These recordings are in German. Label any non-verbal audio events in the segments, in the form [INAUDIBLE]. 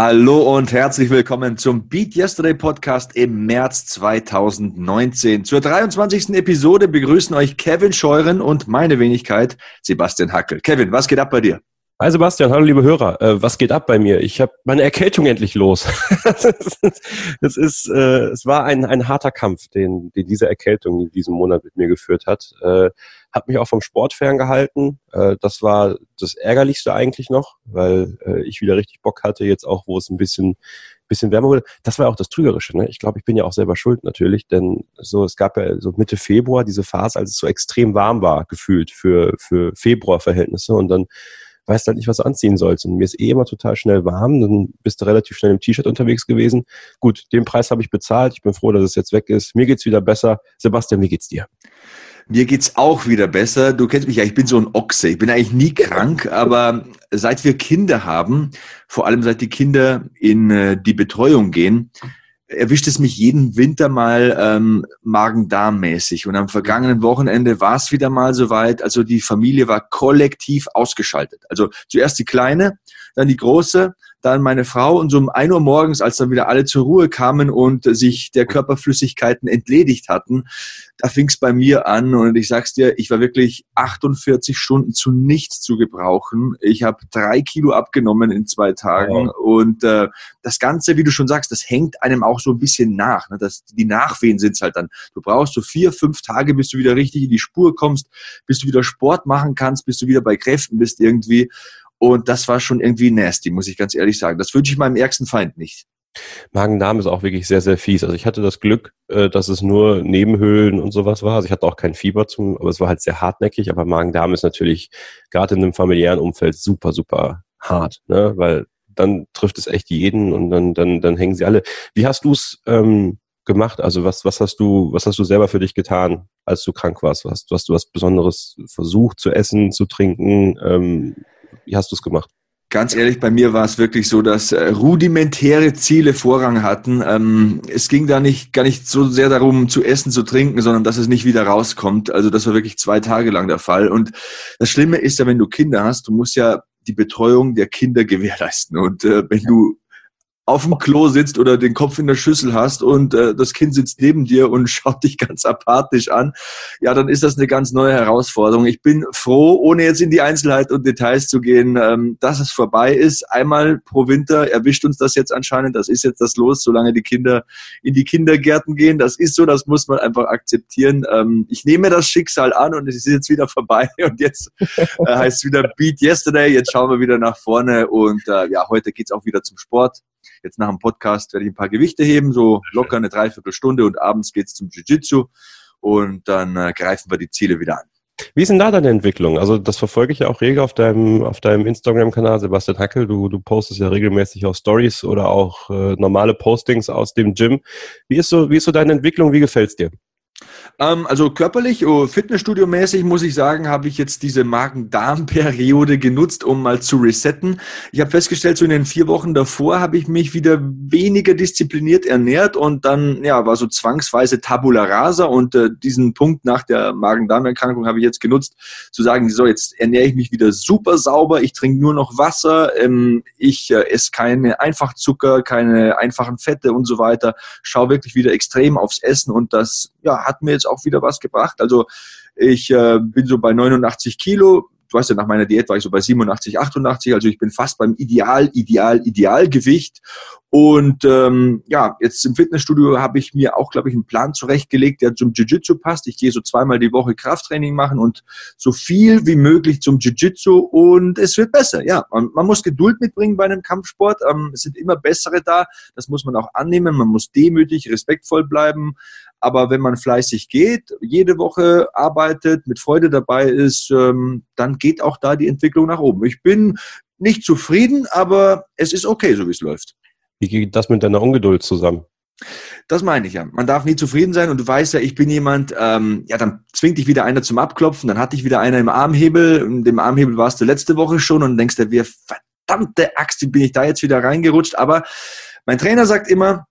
Hallo und herzlich willkommen zum Beat Yesterday Podcast im März 2019. Zur 23. Episode begrüßen euch Kevin Scheuren und meine Wenigkeit Sebastian Hackel. Kevin, was geht ab bei dir? Hi Sebastian, hallo liebe Hörer. Äh, was geht ab bei mir? Ich habe meine Erkältung endlich los. [LAUGHS] es ist, äh, es war ein, ein harter Kampf, den, den diese Erkältung in diesem Monat mit mir geführt hat. Äh, hat mich auch vom Sport ferngehalten. Äh, das war das Ärgerlichste eigentlich noch, weil äh, ich wieder richtig Bock hatte, jetzt auch, wo es ein bisschen, bisschen wärmer wurde. Das war auch das Trügerische. Ne? Ich glaube, ich bin ja auch selber schuld natürlich, denn so es gab ja so Mitte Februar diese Phase, als es so extrem warm war, gefühlt für, für Februarverhältnisse und dann weißt halt nicht, was du anziehen sollst. Und mir ist eh immer total schnell warm, dann bist du relativ schnell im T-Shirt unterwegs gewesen. Gut, den Preis habe ich bezahlt. Ich bin froh, dass es jetzt weg ist. Mir geht's wieder besser. Sebastian, wie geht's dir? Mir geht's auch wieder besser. Du kennst mich ja, ich bin so ein Ochse. Ich bin eigentlich nie krank, aber seit wir Kinder haben, vor allem seit die Kinder in äh, die Betreuung gehen, erwischt es mich jeden Winter mal ähm, Magen-Darm-mäßig. Und am vergangenen Wochenende war es wieder mal soweit. Also die Familie war kollektiv ausgeschaltet. Also zuerst die Kleine, dann die Große, dann meine Frau und so um ein Uhr morgens, als dann wieder alle zur Ruhe kamen und sich der Körperflüssigkeiten entledigt hatten, da fing es bei mir an und ich sag's dir, ich war wirklich 48 Stunden zu nichts zu gebrauchen. Ich habe drei Kilo abgenommen in zwei Tagen wow. und äh, das Ganze, wie du schon sagst, das hängt einem auch so ein bisschen nach. Ne? Das, die Nachwehen sind's halt dann. Du brauchst so vier, fünf Tage, bis du wieder richtig in die Spur kommst, bis du wieder Sport machen kannst, bis du wieder bei Kräften bist irgendwie. Und das war schon irgendwie nasty, muss ich ganz ehrlich sagen. Das wünsche ich meinem ärgsten Feind nicht. Magen-Darm ist auch wirklich sehr, sehr fies. Also ich hatte das Glück, äh, dass es nur Nebenhöhlen und sowas war. Also ich hatte auch kein Fieber zum, aber es war halt sehr hartnäckig. Aber Magen-Darm ist natürlich gerade in einem familiären Umfeld super, super hart, ne? weil dann trifft es echt jeden und dann, dann, dann hängen sie alle. Wie hast du es ähm, gemacht? Also was, was hast du, was hast du selber für dich getan, als du krank warst? Hast, hast du was Besonderes versucht zu essen, zu trinken? Ähm, wie hast du es gemacht? Ganz ehrlich, bei mir war es wirklich so, dass äh, rudimentäre Ziele Vorrang hatten. Ähm, es ging da nicht gar nicht so sehr darum, zu essen, zu trinken, sondern dass es nicht wieder rauskommt. Also das war wirklich zwei Tage lang der Fall. Und das Schlimme ist ja, wenn du Kinder hast, du musst ja die Betreuung der Kinder gewährleisten. Und äh, wenn du auf dem Klo sitzt oder den Kopf in der Schüssel hast und äh, das Kind sitzt neben dir und [LAUGHS] schaut dich ganz apathisch an, ja, dann ist das eine ganz neue Herausforderung. Ich bin froh, ohne jetzt in die Einzelheiten und Details zu gehen, ähm, dass es vorbei ist. Einmal pro Winter erwischt uns das jetzt anscheinend. Das ist jetzt das Los, solange die Kinder in die Kindergärten gehen. Das ist so, das muss man einfach akzeptieren. Ähm, ich nehme das Schicksal an und es ist jetzt wieder [LAUGHS] vorbei und jetzt äh, heißt es wieder Beat Yesterday. Jetzt schauen wir wieder nach vorne und äh, ja, heute geht's auch wieder zum Sport. Jetzt nach dem Podcast werde ich ein paar Gewichte heben, so locker eine Dreiviertelstunde und abends geht's zum Jiu-Jitsu und dann äh, greifen wir die Ziele wieder an. Wie ist denn da deine Entwicklung? Also das verfolge ich ja auch rege auf deinem, auf deinem Instagram-Kanal, Sebastian Hackel. Du, du postest ja regelmäßig auch Stories oder auch äh, normale Postings aus dem Gym. Wie ist so, wie ist so deine Entwicklung? Wie gefällt's dir? Ähm, also körperlich, oh, Fitnessstudio-mäßig muss ich sagen, habe ich jetzt diese Magen-Darm-Periode genutzt, um mal zu resetten. Ich habe festgestellt, so in den vier Wochen davor habe ich mich wieder weniger diszipliniert ernährt und dann ja war so zwangsweise Tabula Rasa und äh, diesen Punkt nach der Magen-Darm-Erkrankung habe ich jetzt genutzt, zu sagen, so jetzt ernähre ich mich wieder super sauber, ich trinke nur noch Wasser, ähm, ich äh, esse keine Einfachzucker, keine einfachen Fette und so weiter, schaue wirklich wieder extrem aufs Essen und das ja, hat mir jetzt auch wieder was gebracht. Also ich äh, bin so bei 89 Kilo. Du weißt ja, nach meiner Diät war ich so bei 87, 88. Also ich bin fast beim Ideal, Ideal, Idealgewicht. Und ähm, ja, jetzt im Fitnessstudio habe ich mir auch, glaube ich, einen Plan zurechtgelegt, der zum Jiu-Jitsu passt. Ich gehe so zweimal die Woche Krafttraining machen und so viel wie möglich zum Jiu-Jitsu und es wird besser. Ja, man, man muss Geduld mitbringen bei einem Kampfsport. Ähm, es sind immer bessere da. Das muss man auch annehmen. Man muss demütig, respektvoll bleiben. Aber wenn man fleißig geht, jede Woche arbeitet, mit Freude dabei ist, ähm, dann geht auch da die Entwicklung nach oben. Ich bin nicht zufrieden, aber es ist okay, so wie es läuft. Wie geht das mit deiner Ungeduld zusammen? Das meine ich ja. Man darf nie zufrieden sein und du weißt ja, ich bin jemand, ähm, ja, dann zwingt dich wieder einer zum Abklopfen, dann hatte ich wieder einer im Armhebel, in dem Armhebel warst du letzte Woche schon und denkst dir, wie verdammte Axt, wie bin ich da jetzt wieder reingerutscht, aber mein Trainer sagt immer,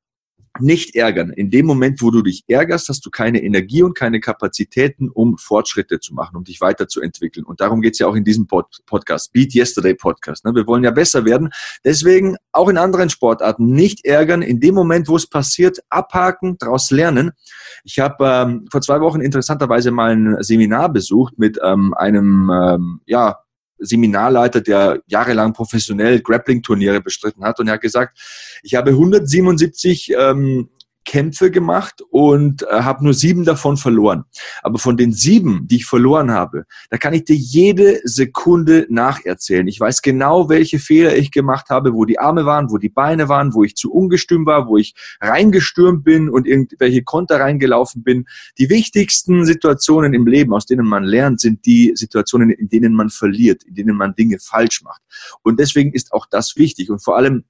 nicht ärgern. In dem Moment, wo du dich ärgerst, hast du keine Energie und keine Kapazitäten, um Fortschritte zu machen, um dich weiterzuentwickeln. Und darum geht's ja auch in diesem Pod Podcast, Beat Yesterday Podcast. Ne? Wir wollen ja besser werden. Deswegen auch in anderen Sportarten nicht ärgern. In dem Moment, wo es passiert, abhaken, daraus lernen. Ich habe ähm, vor zwei Wochen interessanterweise mal ein Seminar besucht mit ähm, einem ähm, ja, Seminarleiter, der jahrelang professionell Grappling-Turniere bestritten hat. Und er hat gesagt, ich habe 177 ähm, Kämpfe gemacht und äh, habe nur sieben davon verloren. Aber von den sieben, die ich verloren habe, da kann ich dir jede Sekunde nacherzählen. Ich weiß genau, welche Fehler ich gemacht habe, wo die Arme waren, wo die Beine waren, wo ich zu ungestüm war, wo ich reingestürmt bin und irgendwelche Konter reingelaufen bin. Die wichtigsten Situationen im Leben, aus denen man lernt, sind die Situationen, in denen man verliert, in denen man Dinge falsch macht. Und deswegen ist auch das wichtig. Und vor allem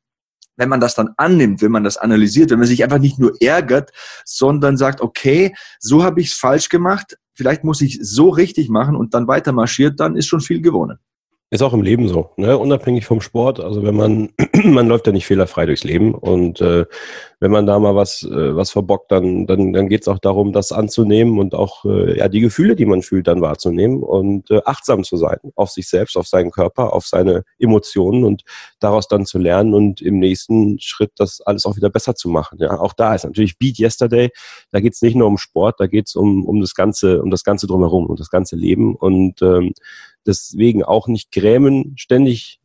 wenn man das dann annimmt, wenn man das analysiert, wenn man sich einfach nicht nur ärgert, sondern sagt, okay, so habe ich es falsch gemacht, vielleicht muss ich so richtig machen und dann weiter marschiert, dann ist schon viel gewonnen. Ist auch im Leben so, ne? unabhängig vom Sport. Also wenn man, [CLEARS THROAT] man läuft ja nicht fehlerfrei durchs Leben und äh, wenn man da mal was, äh, was verbockt, dann, dann, dann geht es auch darum, das anzunehmen und auch äh, ja, die Gefühle, die man fühlt, dann wahrzunehmen und äh, achtsam zu sein auf sich selbst, auf seinen Körper, auf seine Emotionen und daraus dann zu lernen und im nächsten Schritt das alles auch wieder besser zu machen. Ja, auch da ist natürlich Beat Yesterday. Da geht es nicht nur um Sport, da geht es um, um das ganze, um das ganze drumherum, um das ganze Leben und ähm, deswegen auch nicht grämen, ständig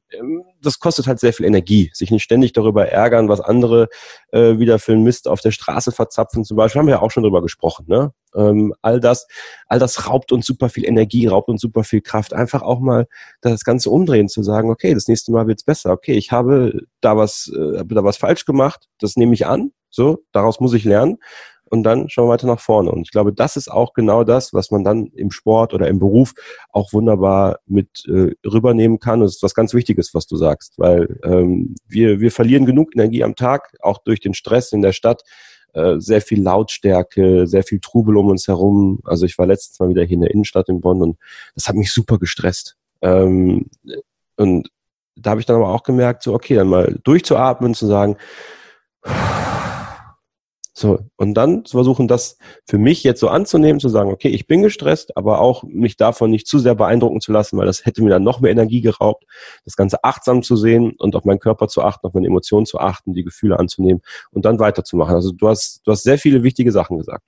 das kostet halt sehr viel Energie, sich nicht ständig darüber ärgern, was andere äh, wieder für einen Mist auf der Straße verzapfen. Zum Beispiel haben wir ja auch schon drüber gesprochen. Ne? Ähm, all das, all das raubt uns super viel Energie, raubt uns super viel Kraft. Einfach auch mal das Ganze umdrehen, zu sagen, okay, das nächste Mal wird's besser. Okay, ich habe da was, äh, da was falsch gemacht. Das nehme ich an. So, daraus muss ich lernen und dann schauen wir weiter nach vorne. Und ich glaube, das ist auch genau das, was man dann im Sport oder im Beruf auch wunderbar mit äh, rübernehmen kann. Und das ist was ganz Wichtiges, was du sagst, weil ähm, wir, wir verlieren genug Energie am Tag, auch durch den Stress in der Stadt. Äh, sehr viel Lautstärke, sehr viel Trubel um uns herum. Also ich war letztens mal wieder hier in der Innenstadt in Bonn und das hat mich super gestresst. Ähm, und da habe ich dann aber auch gemerkt, so okay, dann mal durchzuatmen, zu sagen, so, und dann zu versuchen, das für mich jetzt so anzunehmen, zu sagen, okay, ich bin gestresst, aber auch mich davon nicht zu sehr beeindrucken zu lassen, weil das hätte mir dann noch mehr Energie geraubt, das Ganze achtsam zu sehen und auf meinen Körper zu achten, auf meine Emotionen zu achten, die Gefühle anzunehmen und dann weiterzumachen. Also du hast, du hast sehr viele wichtige Sachen gesagt.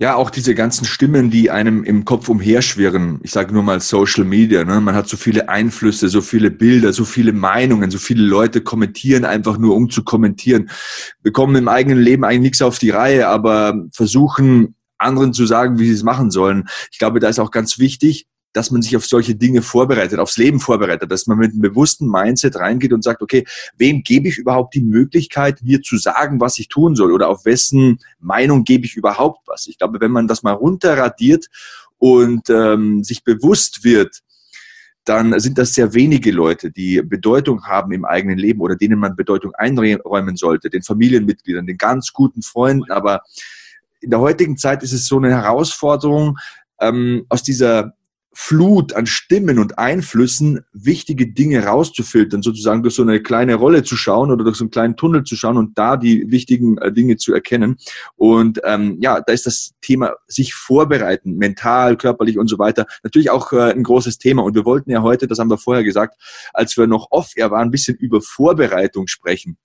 Ja, auch diese ganzen Stimmen, die einem im Kopf umherschwirren. Ich sage nur mal Social Media. Ne? Man hat so viele Einflüsse, so viele Bilder, so viele Meinungen, so viele Leute kommentieren einfach nur, um zu kommentieren. Bekommen im eigenen Leben eigentlich nichts auf die Reihe, aber versuchen anderen zu sagen, wie sie es machen sollen. Ich glaube, da ist auch ganz wichtig, dass man sich auf solche Dinge vorbereitet, aufs Leben vorbereitet, dass man mit einem bewussten Mindset reingeht und sagt, okay, wem gebe ich überhaupt die Möglichkeit, mir zu sagen, was ich tun soll oder auf wessen Meinung gebe ich überhaupt was? Ich glaube, wenn man das mal runterradiert und ähm, sich bewusst wird, dann sind das sehr wenige Leute, die Bedeutung haben im eigenen Leben oder denen man Bedeutung einräumen sollte, den Familienmitgliedern, den ganz guten Freunden. Aber in der heutigen Zeit ist es so eine Herausforderung, ähm, aus dieser Flut an Stimmen und Einflüssen wichtige Dinge rauszufiltern, sozusagen durch so eine kleine Rolle zu schauen oder durch so einen kleinen Tunnel zu schauen und da die wichtigen äh, Dinge zu erkennen. Und ähm, ja, da ist das Thema sich vorbereiten, mental, körperlich und so weiter, natürlich auch äh, ein großes Thema. Und wir wollten ja heute, das haben wir vorher gesagt, als wir noch off-air waren, ein bisschen über Vorbereitung sprechen.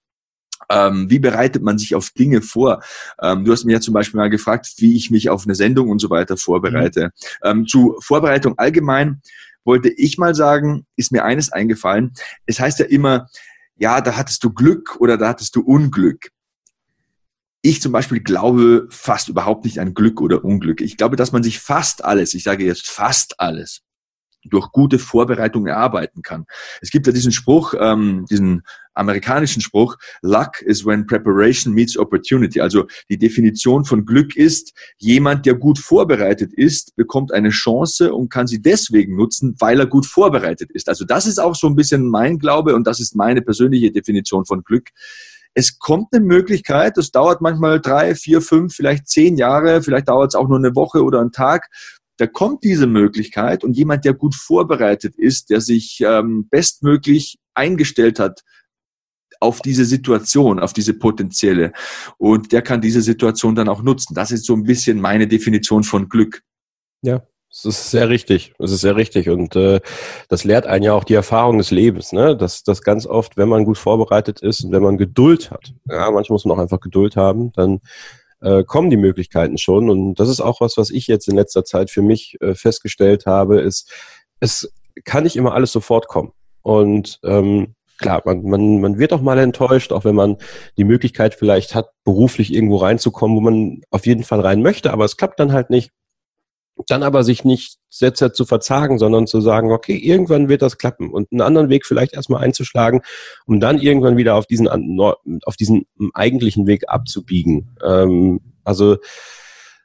Ähm, wie bereitet man sich auf Dinge vor? Ähm, du hast mir ja zum Beispiel mal gefragt, wie ich mich auf eine Sendung und so weiter vorbereite. Mhm. Ähm, zu Vorbereitung allgemein wollte ich mal sagen, ist mir eines eingefallen. Es heißt ja immer, ja, da hattest du Glück oder da hattest du Unglück. Ich zum Beispiel glaube fast überhaupt nicht an Glück oder Unglück. Ich glaube, dass man sich fast alles, ich sage jetzt fast alles, durch gute Vorbereitung erarbeiten kann. Es gibt ja diesen Spruch, ähm, diesen amerikanischen Spruch, Luck is when preparation meets opportunity. Also die Definition von Glück ist, jemand, der gut vorbereitet ist, bekommt eine Chance und kann sie deswegen nutzen, weil er gut vorbereitet ist. Also das ist auch so ein bisschen mein Glaube und das ist meine persönliche Definition von Glück. Es kommt eine Möglichkeit, das dauert manchmal drei, vier, fünf, vielleicht zehn Jahre, vielleicht dauert es auch nur eine Woche oder einen Tag da kommt diese Möglichkeit und jemand, der gut vorbereitet ist, der sich ähm, bestmöglich eingestellt hat auf diese Situation, auf diese potenzielle. Und der kann diese Situation dann auch nutzen. Das ist so ein bisschen meine Definition von Glück. Ja, das ist sehr richtig. Das ist sehr richtig. Und äh, das lehrt einen ja auch die Erfahrung des Lebens, ne? Dass das ganz oft, wenn man gut vorbereitet ist und wenn man Geduld hat, ja, manchmal muss man auch einfach Geduld haben, dann äh, kommen die Möglichkeiten schon. Und das ist auch was, was ich jetzt in letzter Zeit für mich äh, festgestellt habe, ist, es kann nicht immer alles sofort kommen. Und ähm, klar, man, man, man wird auch mal enttäuscht, auch wenn man die Möglichkeit vielleicht hat, beruflich irgendwo reinzukommen, wo man auf jeden Fall rein möchte, aber es klappt dann halt nicht. Dann aber sich nicht Sätze zu verzagen, sondern zu sagen, okay, irgendwann wird das klappen und einen anderen Weg vielleicht erstmal einzuschlagen, um dann irgendwann wieder auf diesen, auf diesen eigentlichen Weg abzubiegen. Ähm, also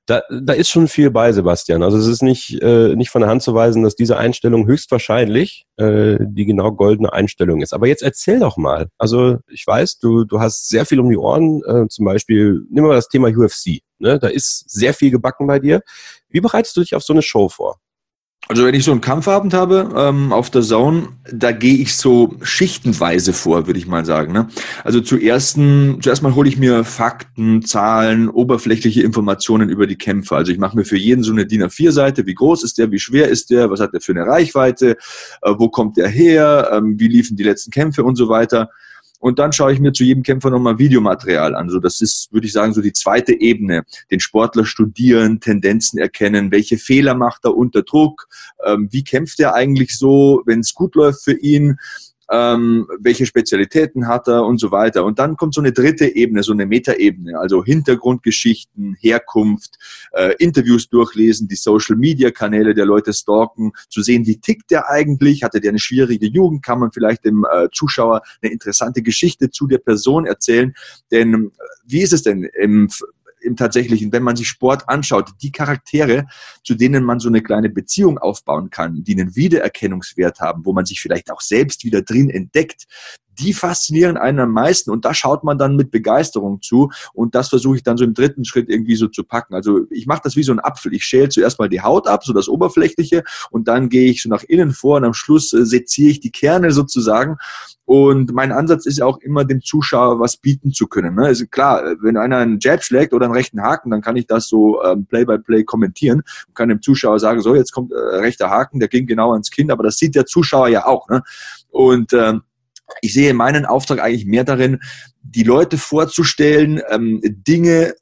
da, da ist schon viel bei, Sebastian. Also es ist nicht, äh, nicht von der Hand zu weisen, dass diese Einstellung höchstwahrscheinlich äh, die genau goldene Einstellung ist. Aber jetzt erzähl doch mal. Also ich weiß, du, du hast sehr viel um die Ohren. Äh, zum Beispiel, nimm mal das Thema UFC. Ne? Da ist sehr viel gebacken bei dir. Wie bereitest du dich auf so eine Show vor? Also wenn ich so einen Kampfabend habe ähm, auf der Zone, da gehe ich so schichtenweise vor, würde ich mal sagen. Ne? Also zuerst, zuerst mal hole ich mir Fakten, Zahlen, oberflächliche Informationen über die Kämpfer. Also ich mache mir für jeden so eine DIN A4-Seite. Wie groß ist der? Wie schwer ist der? Was hat der für eine Reichweite? Äh, wo kommt der her? Ähm, wie liefen die letzten Kämpfe und so weiter? Und dann schaue ich mir zu jedem Kämpfer nochmal Videomaterial an. So, das ist, würde ich sagen, so die zweite Ebene. Den Sportler studieren, Tendenzen erkennen, welche Fehler macht er unter Druck, ähm, wie kämpft er eigentlich so, wenn es gut läuft für ihn ähm, welche Spezialitäten hat er und so weiter. Und dann kommt so eine dritte Ebene, so eine Metaebene, also Hintergrundgeschichten, Herkunft, äh, Interviews durchlesen, die Social-Media-Kanäle der Leute stalken, zu sehen, wie tickt der eigentlich, hatte der eine schwierige Jugend, kann man vielleicht dem äh, Zuschauer eine interessante Geschichte zu der Person erzählen. Denn äh, wie ist es denn im im tatsächlichen, wenn man sich Sport anschaut, die Charaktere, zu denen man so eine kleine Beziehung aufbauen kann, die einen Wiedererkennungswert haben, wo man sich vielleicht auch selbst wieder drin entdeckt, die faszinieren einen am meisten und da schaut man dann mit Begeisterung zu und das versuche ich dann so im dritten Schritt irgendwie so zu packen. Also ich mache das wie so ein Apfel. Ich schäle zuerst mal die Haut ab, so das Oberflächliche und dann gehe ich so nach innen vor und am Schluss äh, seziere ich die Kerne sozusagen und mein Ansatz ist auch immer, dem Zuschauer was bieten zu können. Ne? Also klar, wenn einer einen Jab schlägt oder einen rechten Haken, dann kann ich das so ähm, Play-by-Play -play kommentieren und kann dem Zuschauer sagen, so, jetzt kommt äh, rechter Haken, der ging genau ans Kinn, aber das sieht der Zuschauer ja auch. Ne? Und ähm, ich sehe meinen Auftrag eigentlich mehr darin, die Leute vorzustellen, ähm, Dinge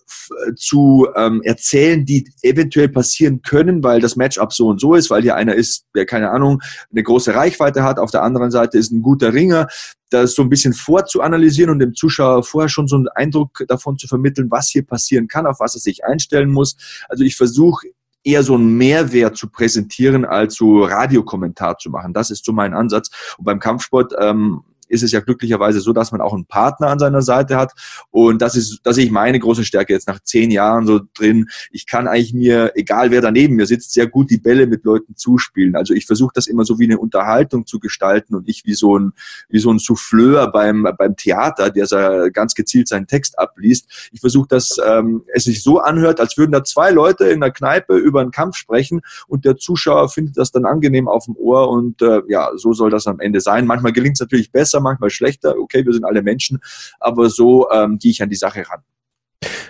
zu ähm, erzählen, die eventuell passieren können, weil das Matchup so und so ist, weil hier einer ist, der keine Ahnung, eine große Reichweite hat, auf der anderen Seite ist ein guter Ringer, das so ein bisschen vorzuanalysieren und dem Zuschauer vorher schon so einen Eindruck davon zu vermitteln, was hier passieren kann, auf was er sich einstellen muss. Also ich versuche eher so einen Mehrwert zu präsentieren, als so Radiokommentar zu machen. Das ist so mein Ansatz. Und beim Kampfsport ähm, ist es ja glücklicherweise so, dass man auch einen Partner an seiner Seite hat. Und das ist, das sehe ich meine große Stärke jetzt nach zehn Jahren so drin. Ich kann eigentlich mir, egal wer daneben mir sitzt, sehr gut die Bälle mit Leuten zuspielen. Also ich versuche das immer so wie eine Unterhaltung zu gestalten und nicht wie so ein, wie so ein Souffleur beim, beim Theater, der ganz gezielt seinen Text abliest. Ich versuche, dass ähm, es sich so anhört, als würden da zwei Leute in der Kneipe über einen Kampf sprechen und der Zuschauer findet das dann angenehm auf dem Ohr und äh, ja, so soll das am Ende sein. Manchmal gelingt es natürlich besser, besser, manchmal schlechter. Okay, wir sind alle Menschen, aber so ähm, gehe ich an die Sache ran.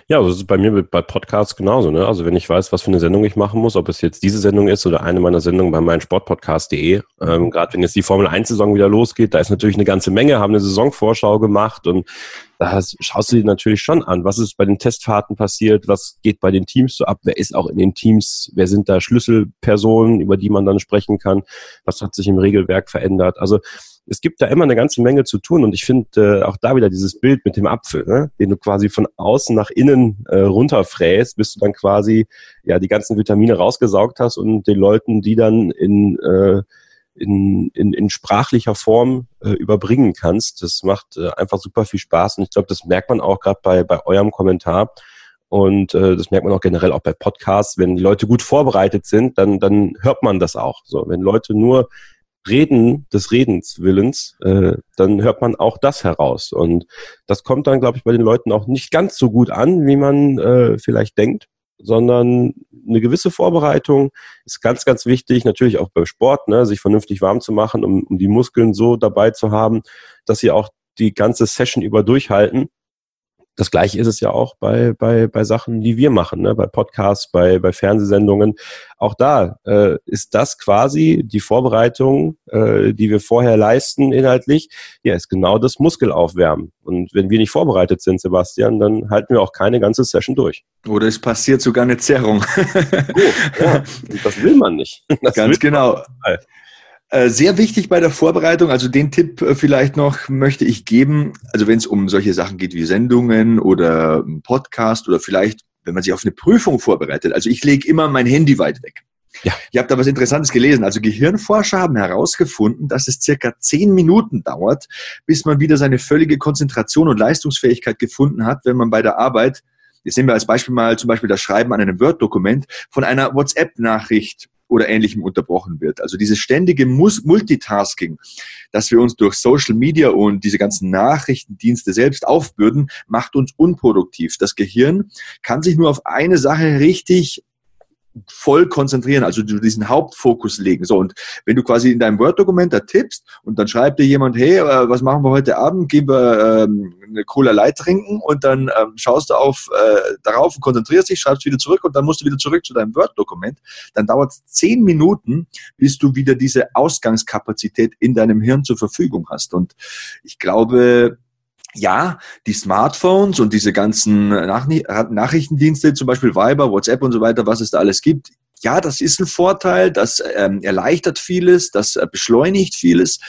Ja, das ist bei mir bei Podcasts genauso. Ne? Also wenn ich weiß, was für eine Sendung ich machen muss, ob es jetzt diese Sendung ist oder eine meiner Sendungen bei meinsportpodcast.de, ähm, mhm. gerade wenn jetzt die Formel 1-Saison wieder losgeht, da ist natürlich eine ganze Menge, haben eine Saisonvorschau gemacht und da schaust du dir natürlich schon an, was ist bei den Testfahrten passiert, was geht bei den Teams so ab, wer ist auch in den Teams, wer sind da Schlüsselpersonen, über die man dann sprechen kann, was hat sich im Regelwerk verändert. Also es gibt da immer eine ganze Menge zu tun und ich finde äh, auch da wieder dieses Bild mit dem Apfel, ne? den du quasi von außen nach innen äh, runterfräst, bis du dann quasi ja die ganzen Vitamine rausgesaugt hast und den Leuten die dann in äh, in, in, in sprachlicher Form äh, überbringen kannst. Das macht äh, einfach super viel Spaß und ich glaube, das merkt man auch gerade bei, bei eurem Kommentar. Und äh, das merkt man auch generell auch bei Podcasts. Wenn die Leute gut vorbereitet sind, dann, dann hört man das auch. So, wenn Leute nur Reden des Redens Willens, äh, dann hört man auch das heraus. Und das kommt dann, glaube ich, bei den Leuten auch nicht ganz so gut an, wie man äh, vielleicht denkt, sondern eine gewisse Vorbereitung ist ganz, ganz wichtig. Natürlich auch beim Sport, ne, sich vernünftig warm zu machen, um, um die Muskeln so dabei zu haben, dass sie auch die ganze Session über durchhalten. Das gleiche ist es ja auch bei, bei, bei Sachen, die wir machen, ne? bei Podcasts, bei, bei Fernsehsendungen. Auch da äh, ist das quasi die Vorbereitung, äh, die wir vorher leisten inhaltlich, ja, ist genau das Muskelaufwärmen. Und wenn wir nicht vorbereitet sind, Sebastian, dann halten wir auch keine ganze Session durch. Oder es passiert sogar eine Zerrung. oh, ja, [LAUGHS] das will man nicht. Das Ganz genau. Äh, sehr wichtig bei der Vorbereitung, also den Tipp äh, vielleicht noch möchte ich geben, also wenn es um solche Sachen geht wie Sendungen oder Podcast oder vielleicht, wenn man sich auf eine Prüfung vorbereitet. Also ich lege immer mein Handy weit weg. Ja. Ich habe da was Interessantes gelesen. Also Gehirnforscher haben herausgefunden, dass es circa zehn Minuten dauert, bis man wieder seine völlige Konzentration und Leistungsfähigkeit gefunden hat, wenn man bei der Arbeit, jetzt nehmen wir als Beispiel mal zum Beispiel das Schreiben an einem Word-Dokument, von einer WhatsApp-Nachricht oder ähnlichem unterbrochen wird. Also dieses ständige Multitasking, dass wir uns durch Social Media und diese ganzen Nachrichtendienste selbst aufbürden, macht uns unproduktiv. Das Gehirn kann sich nur auf eine Sache richtig voll konzentrieren, also du diesen Hauptfokus legen. So, und wenn du quasi in deinem Word-Dokument da tippst und dann schreibt dir jemand, hey, äh, was machen wir heute Abend? Gehen wir ähm, eine Cola Light trinken und dann ähm, schaust du auf äh, darauf und konzentrierst dich, schreibst wieder zurück und dann musst du wieder zurück zu deinem Word-Dokument. Dann dauert zehn Minuten, bis du wieder diese Ausgangskapazität in deinem Hirn zur Verfügung hast. Und ich glaube, ja, die Smartphones und diese ganzen Nachrichtendienste, zum Beispiel Viber, WhatsApp und so weiter, was es da alles gibt, ja, das ist ein Vorteil, das ähm, erleichtert vieles, das äh, beschleunigt vieles,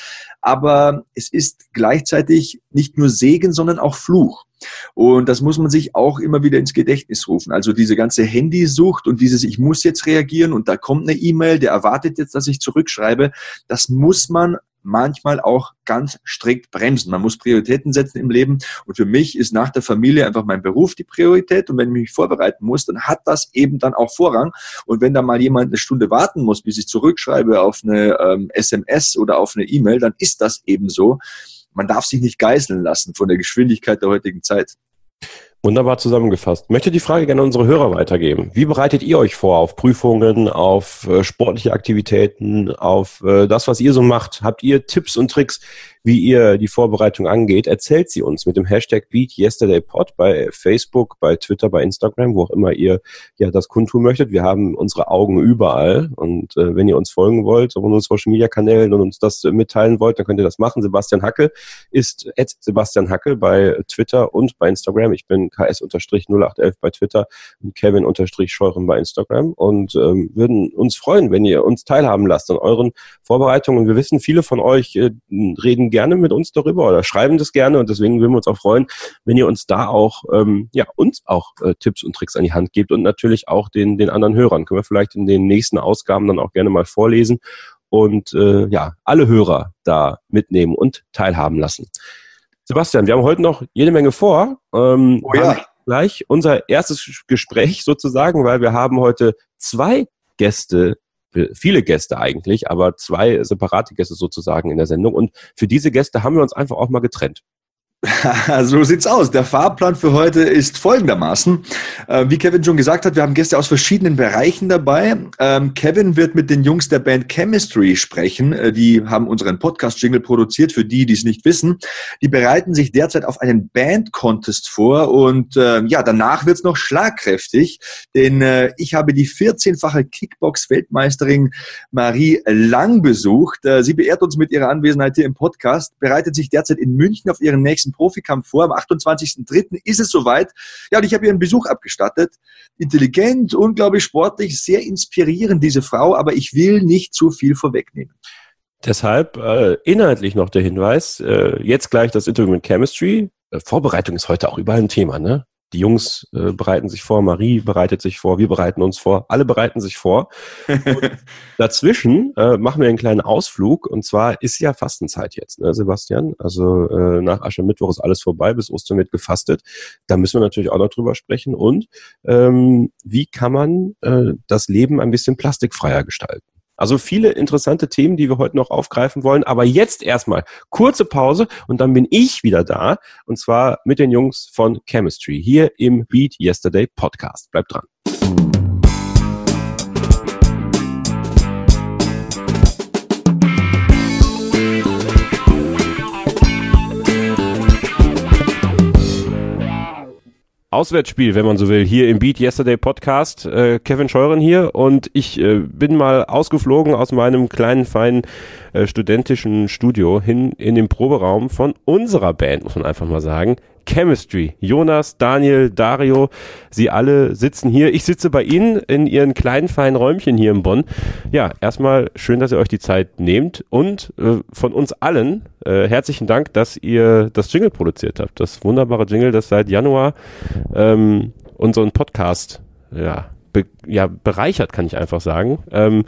aber es ist gleichzeitig nicht nur Segen, sondern auch Fluch. Und das muss man sich auch immer wieder ins Gedächtnis rufen. Also diese ganze Handysucht und dieses, ich muss jetzt reagieren und da kommt eine E-Mail, der erwartet jetzt, dass ich zurückschreibe, das muss man manchmal auch ganz strikt bremsen. Man muss Prioritäten setzen im Leben. Und für mich ist nach der Familie einfach mein Beruf die Priorität. Und wenn ich mich vorbereiten muss, dann hat das eben dann auch Vorrang. Und wenn da mal jemand eine Stunde warten muss, bis ich zurückschreibe auf eine ähm, SMS oder auf eine E-Mail, dann ist das eben so. Man darf sich nicht geißeln lassen von der Geschwindigkeit der heutigen Zeit. Wunderbar zusammengefasst. Möchte die Frage gerne an unsere Hörer weitergeben. Wie bereitet ihr euch vor auf Prüfungen, auf äh, sportliche Aktivitäten, auf äh, das, was ihr so macht? Habt ihr Tipps und Tricks, wie ihr die Vorbereitung angeht, erzählt sie uns mit dem Hashtag BeatYesterdayPod bei Facebook, bei Twitter, bei Instagram, wo auch immer ihr ja das kundtun möchtet. Wir haben unsere Augen überall und äh, wenn ihr uns folgen wollt auf unseren Social Media Kanälen und uns das äh, mitteilen wollt, dann könnt ihr das machen. Sebastian Hackel ist at Sebastian Hackel bei Twitter und bei Instagram. Ich bin ks-0811 bei Twitter und Kevin-Scheuren bei Instagram und ähm, würden uns freuen, wenn ihr uns teilhaben lasst an euren Vorbereitungen. Wir wissen, viele von euch äh, reden gerne mit uns darüber oder schreiben das gerne und deswegen würden wir uns auch freuen, wenn ihr uns da auch, ähm, ja, uns auch äh, Tipps und Tricks an die Hand gebt und natürlich auch den, den anderen Hörern. Können wir vielleicht in den nächsten Ausgaben dann auch gerne mal vorlesen und äh, ja, alle Hörer da mitnehmen und teilhaben lassen. Sebastian, wir haben heute noch jede Menge vor. Ähm, oh ja. Gleich unser erstes Gespräch sozusagen, weil wir haben heute zwei Gäste viele Gäste eigentlich, aber zwei separate Gäste sozusagen in der Sendung. Und für diese Gäste haben wir uns einfach auch mal getrennt. [LAUGHS] so sieht's aus. Der Fahrplan für heute ist folgendermaßen. Äh, wie Kevin schon gesagt hat, wir haben Gäste aus verschiedenen Bereichen dabei. Ähm, Kevin wird mit den Jungs der Band Chemistry sprechen. Äh, die haben unseren Podcast-Jingle produziert, für die, die es nicht wissen. Die bereiten sich derzeit auf einen Band-Contest vor und äh, ja, danach wird's noch schlagkräftig, denn äh, ich habe die 14-fache Kickbox-Weltmeisterin Marie Lang besucht. Sie beehrt uns mit ihrer Anwesenheit hier im Podcast, bereitet sich derzeit in München auf ihren nächsten nächsten Profikampf vor. Am 28.03. ist es soweit. Ja, und ich habe ihren Besuch abgestattet. Intelligent, unglaublich sportlich, sehr inspirierend, diese Frau, aber ich will nicht zu viel vorwegnehmen. Deshalb äh, inhaltlich noch der Hinweis, äh, jetzt gleich das Interview mit Chemistry. Äh, Vorbereitung ist heute auch überall ein Thema, ne? Die Jungs äh, bereiten sich vor, Marie bereitet sich vor, wir bereiten uns vor, alle bereiten sich vor. [LAUGHS] dazwischen äh, machen wir einen kleinen Ausflug und zwar ist ja Fastenzeit jetzt, ne, Sebastian? Also äh, nach Aschermittwoch ist alles vorbei, bis Ostern wird gefastet. Da müssen wir natürlich auch noch drüber sprechen. Und ähm, wie kann man äh, das Leben ein bisschen plastikfreier gestalten? Also viele interessante Themen, die wir heute noch aufgreifen wollen. Aber jetzt erstmal kurze Pause und dann bin ich wieder da. Und zwar mit den Jungs von Chemistry hier im Beat Yesterday Podcast. Bleibt dran. Auswärtsspiel, wenn man so will, hier im Beat Yesterday Podcast. Äh, Kevin Scheuren hier und ich äh, bin mal ausgeflogen aus meinem kleinen, feinen äh, studentischen Studio hin in den Proberaum von unserer Band, muss man einfach mal sagen. Chemistry. Jonas, Daniel, Dario, sie alle sitzen hier. Ich sitze bei Ihnen in Ihren kleinen, feinen Räumchen hier in Bonn. Ja, erstmal schön, dass ihr euch die Zeit nehmt und äh, von uns allen äh, herzlichen Dank, dass ihr das Jingle produziert habt. Das wunderbare Jingle, das seit Januar ähm, unseren Podcast ja, be ja, bereichert, kann ich einfach sagen. Ähm,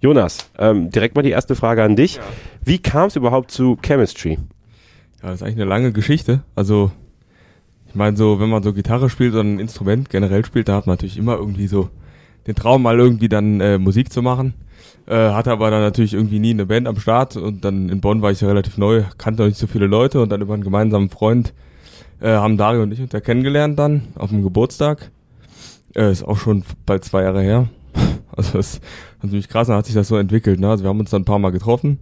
Jonas, ähm, direkt mal die erste Frage an dich. Ja. Wie kam es überhaupt zu Chemistry? Ja, das ist eigentlich eine lange Geschichte. Also ich meine, so, wenn man so Gitarre spielt oder ein Instrument generell spielt, da hat man natürlich immer irgendwie so den Traum, mal irgendwie dann äh, Musik zu machen. Äh, hatte aber dann natürlich irgendwie nie eine Band am Start und dann in Bonn war ich ja relativ neu, kannte noch nicht so viele Leute und dann über einen gemeinsamen Freund äh, haben Dario und ich uns ja kennengelernt dann auf dem Geburtstag. Äh, ist auch schon bald zwei Jahre her. [LAUGHS] Also das ist natürlich krass, dann hat sich das so entwickelt. Ne? Also wir haben uns dann ein paar Mal getroffen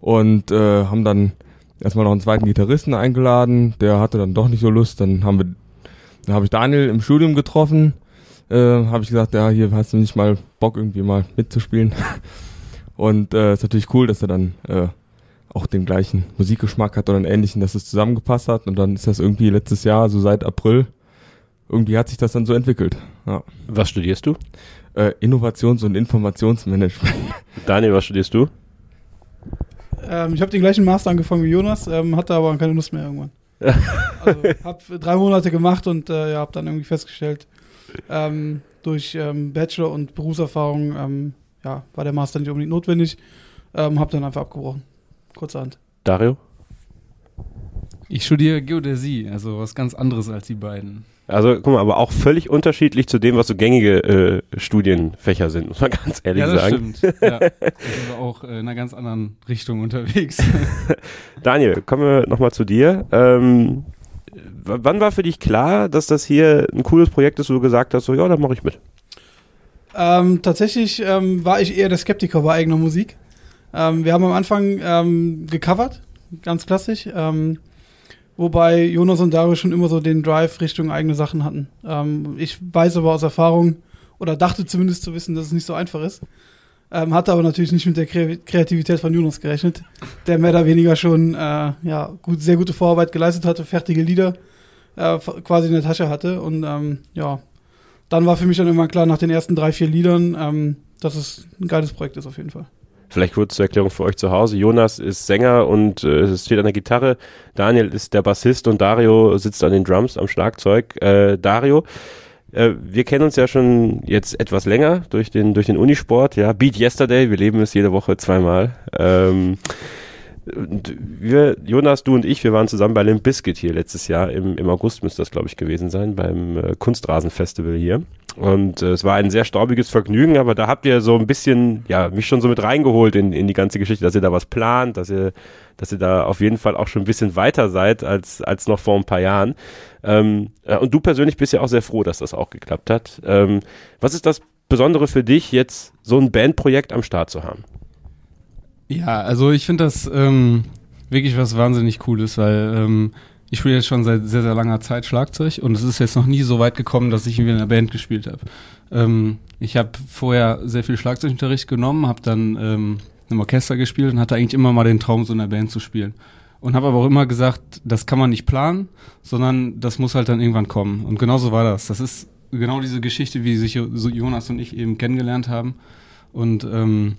und äh, haben dann erstmal noch einen zweiten Gitarristen eingeladen, der hatte dann doch nicht so Lust, dann haben wir, dann habe ich Daniel im Studium getroffen, äh, habe ich gesagt, ja, hier hast du nicht mal Bock irgendwie mal mitzuspielen. [LAUGHS] Und äh, ist natürlich cool, dass er dann äh, auch den gleichen Musikgeschmack hat oder einen ähnlichen, dass es zusammengepasst hat. Und dann ist das irgendwie letztes Jahr, so seit April, irgendwie hat sich das dann so entwickelt. Ja. Was studierst du? Äh, Innovations- und Informationsmanagement. [LAUGHS] Daniel, was studierst du? Ähm, ich habe den gleichen Master angefangen wie Jonas, ähm, hatte aber keine Lust mehr irgendwann. [LAUGHS] also habe drei Monate gemacht und äh, ja, habe dann irgendwie festgestellt, ähm, durch ähm, Bachelor und Berufserfahrung ähm, ja, war der Master nicht unbedingt notwendig. Ähm, habe dann einfach abgebrochen. Kurzerhand. Dario? Ich studiere Geodäsie, also was ganz anderes als die beiden. Also guck mal, aber auch völlig unterschiedlich zu dem, was so gängige äh, Studienfächer sind, muss man [LAUGHS] ganz ehrlich ja, das sagen. Stimmt. Ja, das sind auch äh, in einer ganz anderen Richtung unterwegs. [LAUGHS] Daniel, kommen wir nochmal zu dir. Ähm, wann war für dich klar, dass das hier ein cooles Projekt ist, wo du gesagt hast, so ja, da mache ich mit? Ähm, tatsächlich ähm, war ich eher der Skeptiker bei eigener Musik. Ähm, wir haben am Anfang ähm, gecovert, ganz klassisch. Ähm, Wobei Jonas und Dario schon immer so den Drive Richtung eigene Sachen hatten. Ähm, ich weiß aber aus Erfahrung, oder dachte zumindest zu wissen, dass es nicht so einfach ist. Ähm, hatte aber natürlich nicht mit der Kreativität von Jonas gerechnet, der mehr oder weniger schon äh, ja, gut, sehr gute Vorarbeit geleistet hatte, fertige Lieder äh, quasi in der Tasche hatte. Und ähm, ja, dann war für mich dann immer klar, nach den ersten drei, vier Liedern, ähm, dass es ein geiles Projekt ist auf jeden Fall. Vielleicht kurz zur Erklärung für euch zu Hause. Jonas ist Sänger und äh, steht an der Gitarre. Daniel ist der Bassist und Dario sitzt an den Drums, am Schlagzeug. Äh, Dario, äh, wir kennen uns ja schon jetzt etwas länger durch den, durch den Unisport. Ja, Beat Yesterday, wir leben es jede Woche zweimal. Ähm, wir, Jonas, du und ich, wir waren zusammen bei Limp Bizkit hier letztes Jahr. Im, im August müsste das, glaube ich, gewesen sein, beim äh, Kunstrasenfestival hier. Und äh, es war ein sehr staubiges Vergnügen, aber da habt ihr so ein bisschen, ja, mich schon so mit reingeholt in, in die ganze Geschichte, dass ihr da was plant, dass ihr, dass ihr da auf jeden Fall auch schon ein bisschen weiter seid als, als noch vor ein paar Jahren. Ähm, äh, und du persönlich bist ja auch sehr froh, dass das auch geklappt hat. Ähm, was ist das Besondere für dich, jetzt so ein Bandprojekt am Start zu haben? Ja, also ich finde das ähm, wirklich was wahnsinnig Cooles, weil ähm, ich spiele jetzt schon seit sehr, sehr langer Zeit Schlagzeug und es ist jetzt noch nie so weit gekommen, dass ich irgendwie in einer Band gespielt habe. Ähm, ich habe vorher sehr viel Schlagzeugunterricht genommen, habe dann ähm, im Orchester gespielt und hatte eigentlich immer mal den Traum, so in einer Band zu spielen. Und habe aber auch immer gesagt, das kann man nicht planen, sondern das muss halt dann irgendwann kommen. Und genauso war das. Das ist genau diese Geschichte, wie sich Jonas und ich eben kennengelernt haben. Und ähm,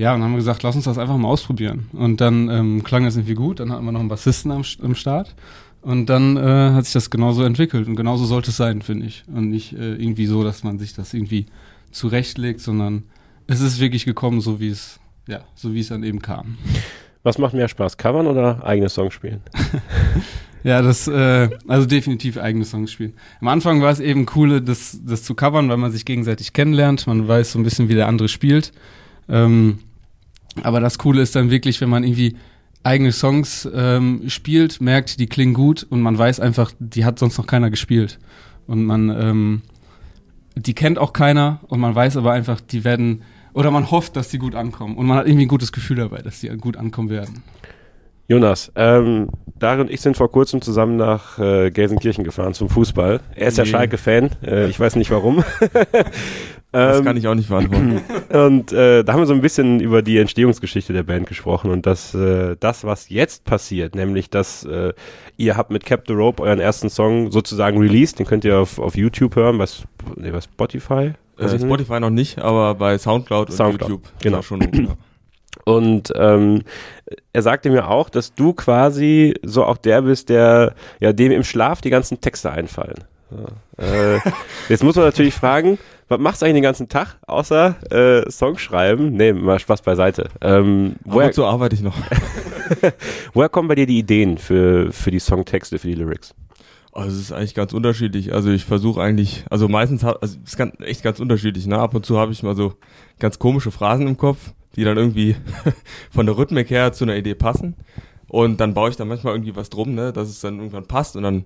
ja, und dann haben wir gesagt, lass uns das einfach mal ausprobieren. Und dann ähm, klang das irgendwie gut. Dann hatten wir noch einen Bassisten am, am Start. Und dann äh, hat sich das genauso entwickelt. Und genauso sollte es sein, finde ich. Und nicht äh, irgendwie so, dass man sich das irgendwie zurechtlegt, sondern es ist wirklich gekommen, so wie es, ja, so wie es dann eben kam. Was macht mehr Spaß, covern oder eigene Songs spielen? [LAUGHS] ja, das, äh, also definitiv eigene Songs spielen. Am Anfang war es eben cool, das, das zu covern, weil man sich gegenseitig kennenlernt. Man weiß so ein bisschen, wie der andere spielt. Ähm, aber das Coole ist dann wirklich, wenn man irgendwie eigene Songs ähm, spielt, merkt, die klingen gut und man weiß einfach, die hat sonst noch keiner gespielt. Und man, ähm, die kennt auch keiner und man weiß aber einfach, die werden, oder man hofft, dass die gut ankommen und man hat irgendwie ein gutes Gefühl dabei, dass die gut ankommen werden. Jonas, ähm, Darin und ich sind vor kurzem zusammen nach äh, Gelsenkirchen gefahren zum Fußball. Er ist ja Nee. Schalke-Fan, äh, ich weiß nicht warum. [LAUGHS] Das Ähm, kann ich auch nicht beantworten. [LAUGHS] Und äh, da haben wir so ein bisschen über die Entstehungsgeschichte der Band gesprochen und das, äh, das was jetzt passiert, nämlich dass äh, ihr habt mit Cap the Rope euren ersten Song sozusagen released, den könnt ihr auf, auf YouTube hören, bei, Sp nee, bei Spotify. Äh. Spotify noch nicht, aber bei Soundcloud und Soundcloud, YouTube. genau. Ja, schon, ja. Und ähm, er sagte mir auch, dass du quasi so auch der bist, der ja dem im Schlaf die ganzen Texte einfallen. Ja. Äh, [LAUGHS] jetzt muss man natürlich fragen, was machst du eigentlich den ganzen Tag, außer äh, Song schreiben? Nee, mal Spaß beiseite. Ähm, woher, dazu arbeite ich noch. [LAUGHS] woher kommen bei dir die Ideen für, für die Songtexte, für die Lyrics? Also es ist eigentlich ganz unterschiedlich. Also ich versuche eigentlich, also meistens, also es ist ganz, echt ganz unterschiedlich. Ne? Ab und zu habe ich mal so ganz komische Phrasen im Kopf, die dann irgendwie [LAUGHS] von der Rhythmik her zu einer Idee passen. Und dann baue ich da manchmal irgendwie was drum, ne, dass es dann irgendwann passt und dann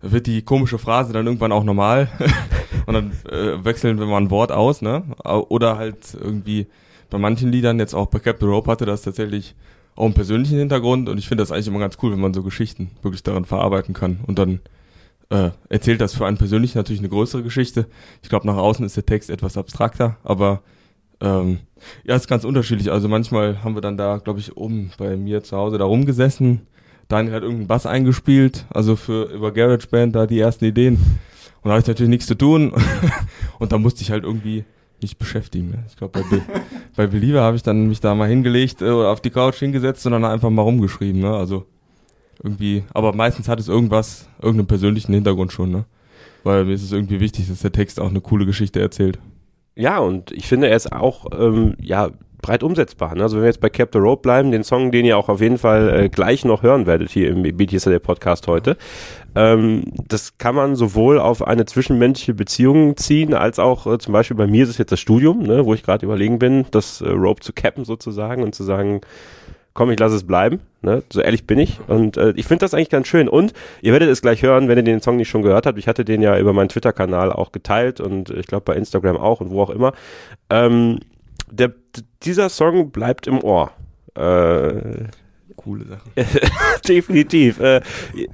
wird die komische Phrase dann irgendwann auch normal [LAUGHS] und dann äh, wechseln wir mal ein Wort aus, ne? Oder halt irgendwie bei manchen Liedern, jetzt auch bei Cap the Rope hatte das tatsächlich auch einen persönlichen Hintergrund und ich finde das eigentlich immer ganz cool, wenn man so Geschichten wirklich darin verarbeiten kann und dann äh, erzählt das für einen persönlich natürlich eine größere Geschichte. Ich glaube, nach außen ist der Text etwas abstrakter, aber ähm, ja, ist ganz unterschiedlich. Also manchmal haben wir dann da, glaube ich, oben bei mir zu Hause da rumgesessen. Daniel hat irgendeinen Bass eingespielt, also für über GarageBand da die ersten Ideen. Und da hatte ich natürlich nichts zu tun. [LAUGHS] und da musste ich halt irgendwie mich beschäftigen. Ich glaube, bei, Be [LAUGHS] bei Believer habe ich dann mich da mal hingelegt äh, oder auf die Couch hingesetzt und dann einfach mal rumgeschrieben. Ne? Also irgendwie, aber meistens hat es irgendwas, irgendeinen persönlichen Hintergrund schon, ne? Weil mir ist es irgendwie wichtig, dass der Text auch eine coole Geschichte erzählt. Ja, und ich finde, er ist auch ähm, ja breit umsetzbar. Ne? Also wenn wir jetzt bei Cap the Rope bleiben, den Song, den ihr auch auf jeden Fall äh, gleich noch hören werdet hier im BTSL Podcast heute, ähm, das kann man sowohl auf eine zwischenmenschliche Beziehung ziehen, als auch äh, zum Beispiel bei mir ist es jetzt das Studium, ne, wo ich gerade überlegen bin, das äh, Rope zu cappen sozusagen und zu sagen, komm, ich lasse es bleiben. Ne? So ehrlich bin ich. Und äh, ich finde das eigentlich ganz schön. Und ihr werdet es gleich hören, wenn ihr den Song nicht schon gehört habt. Ich hatte den ja über meinen Twitter-Kanal auch geteilt und ich glaube bei Instagram auch und wo auch immer. Ähm, der, dieser Song bleibt im Ohr. Äh, Coole Sache. [LAUGHS] definitiv. Äh,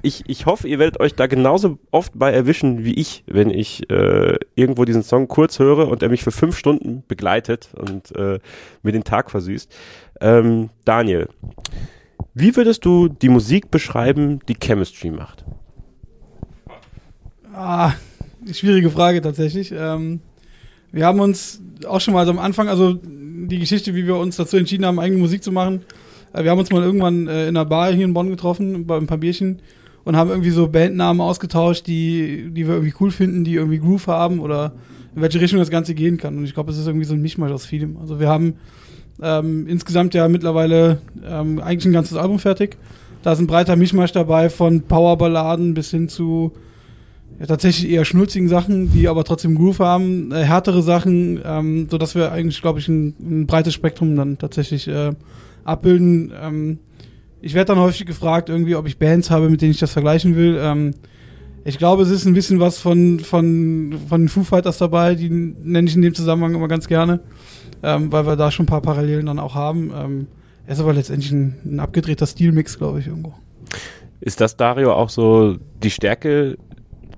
ich, ich hoffe, ihr werdet euch da genauso oft bei erwischen wie ich, wenn ich äh, irgendwo diesen Song kurz höre und er mich für fünf Stunden begleitet und äh, mir den Tag versüßt. Ähm, Daniel, wie würdest du die Musik beschreiben, die Chemistry macht? Ah, schwierige Frage tatsächlich. Ähm, wir haben uns auch schon mal so am Anfang, also die Geschichte, wie wir uns dazu entschieden haben, eigene Musik zu machen. Äh, wir haben uns mal irgendwann äh, in einer Bar hier in Bonn getroffen, bei ein paar Bierchen und haben irgendwie so Bandnamen ausgetauscht, die, die wir irgendwie cool finden, die irgendwie Groove haben oder in welche Richtung das Ganze gehen kann. Und ich glaube, es ist irgendwie so ein Mischmasch aus vielem. Also wir haben ähm, insgesamt ja mittlerweile ähm, eigentlich ein ganzes Album fertig. Da ist ein breiter Mischmasch dabei von Powerballaden bis hin zu ja, tatsächlich eher schnulzigen Sachen, die aber trotzdem Groove haben, äh, härtere Sachen, ähm, so dass wir eigentlich, glaube ich, ein, ein breites Spektrum dann tatsächlich äh, abbilden. Ähm, ich werde dann häufig gefragt, irgendwie, ob ich Bands habe, mit denen ich das vergleichen will. Ähm, ich glaube, es ist ein bisschen was von, von, von Foo Fighters dabei, die nenne ich in dem Zusammenhang immer ganz gerne, ähm, weil wir da schon ein paar Parallelen dann auch haben. Ähm, er ist aber letztendlich ein, ein abgedrehter Stilmix, glaube ich, irgendwo. Ist das, Dario, auch so die Stärke,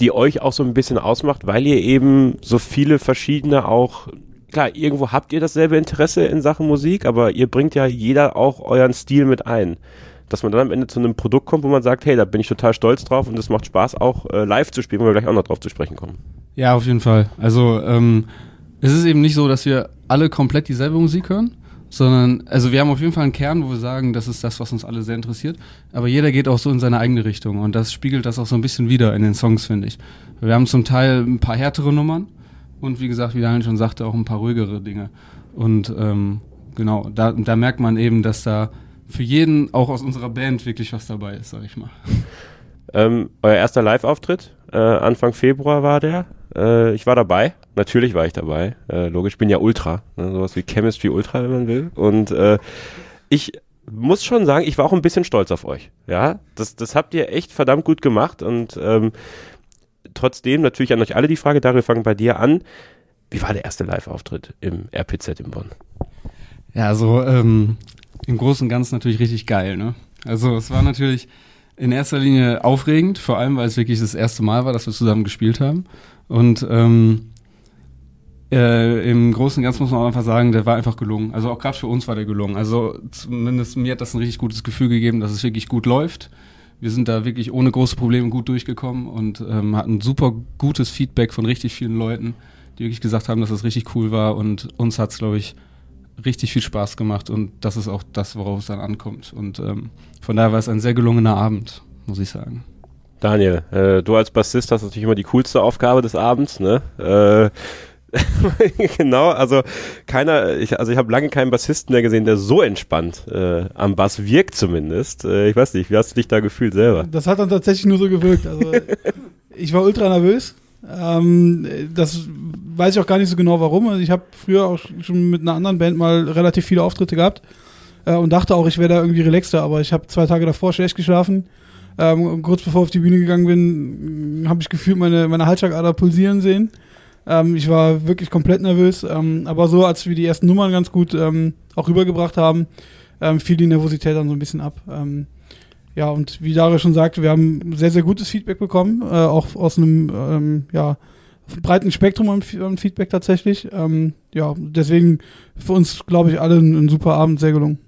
die euch auch so ein bisschen ausmacht, weil ihr eben so viele verschiedene auch, klar, irgendwo habt ihr dasselbe Interesse in Sachen Musik, aber ihr bringt ja jeder auch euren Stil mit ein. Dass man dann am Ende zu einem Produkt kommt, wo man sagt, hey, da bin ich total stolz drauf und es macht Spaß, auch äh, live zu spielen, wo wir gleich auch noch drauf zu sprechen kommen. Ja, auf jeden Fall. Also ähm, es ist eben nicht so, dass wir alle komplett dieselbe Musik hören, sondern also wir haben auf jeden Fall einen Kern, wo wir sagen, das ist das, was uns alle sehr interessiert. Aber jeder geht auch so in seine eigene Richtung und das spiegelt das auch so ein bisschen wieder in den Songs, finde ich. Wir haben zum Teil ein paar härtere Nummern und wie gesagt, wie Daniel schon sagte, auch ein paar ruhigere Dinge. Und ähm, genau, da, da merkt man eben, dass da für jeden, auch aus unserer Band, wirklich was dabei ist, sag ich mal. Ähm, euer erster Live-Auftritt, äh, Anfang Februar war der. Äh, ich war dabei. Natürlich war ich dabei. Äh, logisch, bin ja Ultra. Ne, sowas wie Chemistry Ultra, wenn man will. Und äh, ich muss schon sagen, ich war auch ein bisschen stolz auf euch. Ja, das, das habt ihr echt verdammt gut gemacht. Und ähm, trotzdem natürlich an euch alle die Frage, Dario, wir fangen bei dir an. Wie war der erste Live-Auftritt im RPZ in Bonn? Ja, also ähm, im Großen und Ganzen natürlich richtig geil, ne? Also es war natürlich in erster Linie aufregend, vor allem weil es wirklich das erste Mal war, dass wir zusammen gespielt haben. Und ähm, äh, im Großen und Ganzen muss man auch einfach sagen, der war einfach gelungen. Also auch gerade für uns war der gelungen. Also zumindest mir hat das ein richtig gutes Gefühl gegeben, dass es wirklich gut läuft. Wir sind da wirklich ohne große Probleme gut durchgekommen und ähm, hatten super gutes Feedback von richtig vielen Leuten, die wirklich gesagt haben, dass es das richtig cool war und uns hat es, glaube ich, richtig viel Spaß gemacht und das ist auch das, worauf es dann ankommt. Und ähm, von daher war es ein sehr gelungener Abend, muss ich sagen. Daniel, äh, du als Bassist hast natürlich immer die coolste Aufgabe des Abends, ne? Äh, [LAUGHS] genau, also keiner, ich, also ich habe lange keinen Bassisten mehr gesehen, der so entspannt äh, am Bass wirkt zumindest. Äh, ich weiß nicht, wie hast du dich da gefühlt selber? Das hat dann tatsächlich nur so gewirkt. Also [LAUGHS] ich war ultra nervös. Ähm, das weiß ich auch gar nicht so genau warum. Also ich habe früher auch schon mit einer anderen Band mal relativ viele Auftritte gehabt äh, und dachte auch, ich wäre da irgendwie relaxter, aber ich habe zwei Tage davor schlecht geschlafen. Ähm, kurz bevor ich auf die Bühne gegangen bin, habe ich gefühlt meine, meine Halsschlagader pulsieren sehen. Ähm, ich war wirklich komplett nervös, ähm, aber so, als wir die ersten Nummern ganz gut ähm, auch rübergebracht haben, ähm, fiel die Nervosität dann so ein bisschen ab. Ähm, ja, und wie Dario schon sagte, wir haben sehr, sehr gutes Feedback bekommen, äh, auch aus einem ähm, ja, breiten Spektrum an, Feedback tatsächlich. ja, deswegen für uns, glaube ich, alle ein, ein super Abend, sehr gelungen.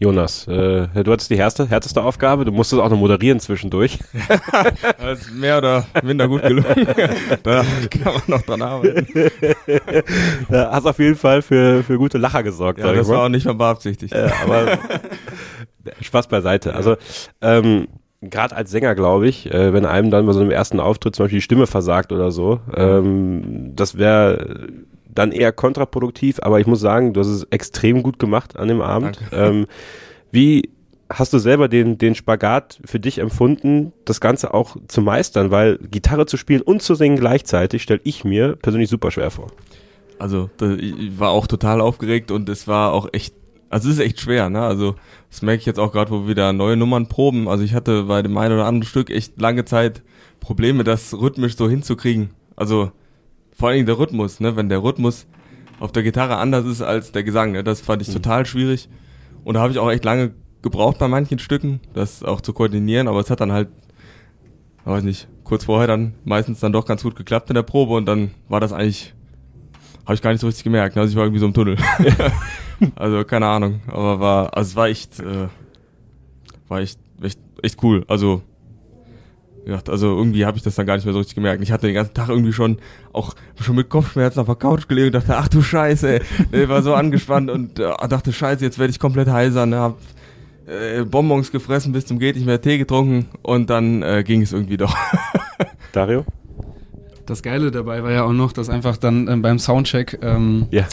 Jonas, äh, du hattest die härteste, härteste Aufgabe, du musstest auch noch moderieren zwischendurch. [LAUGHS] [LAUGHS] das ist mehr oder minder gut gelungen. [LAUGHS] da kann man noch dran arbeiten. Da hast auf jeden Fall für, für gute Lacher gesorgt. Ja, das war auch nicht mal beabsichtigt. Äh, aber Spaß beiseite. Also ähm, gerade als Sänger, glaube ich, äh, wenn einem dann bei so einem ersten Auftritt zum Beispiel die Stimme versagt oder so, ähm, das wäre dann eher kontraproduktiv, aber ich muss sagen, du hast es extrem gut gemacht an dem Abend. Ähm, wie hast du selber den, den Spagat für dich empfunden, das Ganze auch zu meistern? Weil Gitarre zu spielen und zu singen gleichzeitig stelle ich mir persönlich super schwer vor. Also, ich war auch total aufgeregt und es war auch echt, also es ist echt schwer, ne? Also, das merke ich jetzt auch gerade, wo wir wieder neue Nummern proben. Also ich hatte bei dem einen oder anderen Stück echt lange Zeit Probleme, das rhythmisch so hinzukriegen. Also, vor allem der Rhythmus, ne? Wenn der Rhythmus auf der Gitarre anders ist als der Gesang, ne? Das fand ich mhm. total schwierig. Und da habe ich auch echt lange gebraucht bei manchen Stücken, das auch zu koordinieren, aber es hat dann halt, weiß nicht, kurz vorher dann meistens dann doch ganz gut geklappt in der Probe und dann war das eigentlich, habe ich gar nicht so richtig gemerkt, ne? also ich war irgendwie so im Tunnel. [LAUGHS] also keine Ahnung, aber war, also es war echt, äh, war echt, echt, echt cool. Also gedacht, also irgendwie habe ich das dann gar nicht mehr so richtig gemerkt. Ich hatte den ganzen Tag irgendwie schon auch schon mit Kopfschmerzen auf der Couch gelegen und dachte, ach du Scheiße, ey. ich war so angespannt und äh, dachte, Scheiße, jetzt werde ich komplett heiser. Ne? Hab äh, Bonbons gefressen bis zum geht nicht mehr, Tee getrunken und dann äh, ging es irgendwie doch. [LAUGHS] Dario? Das Geile dabei war ja auch noch, dass einfach dann ähm, beim Soundcheck ähm, ja.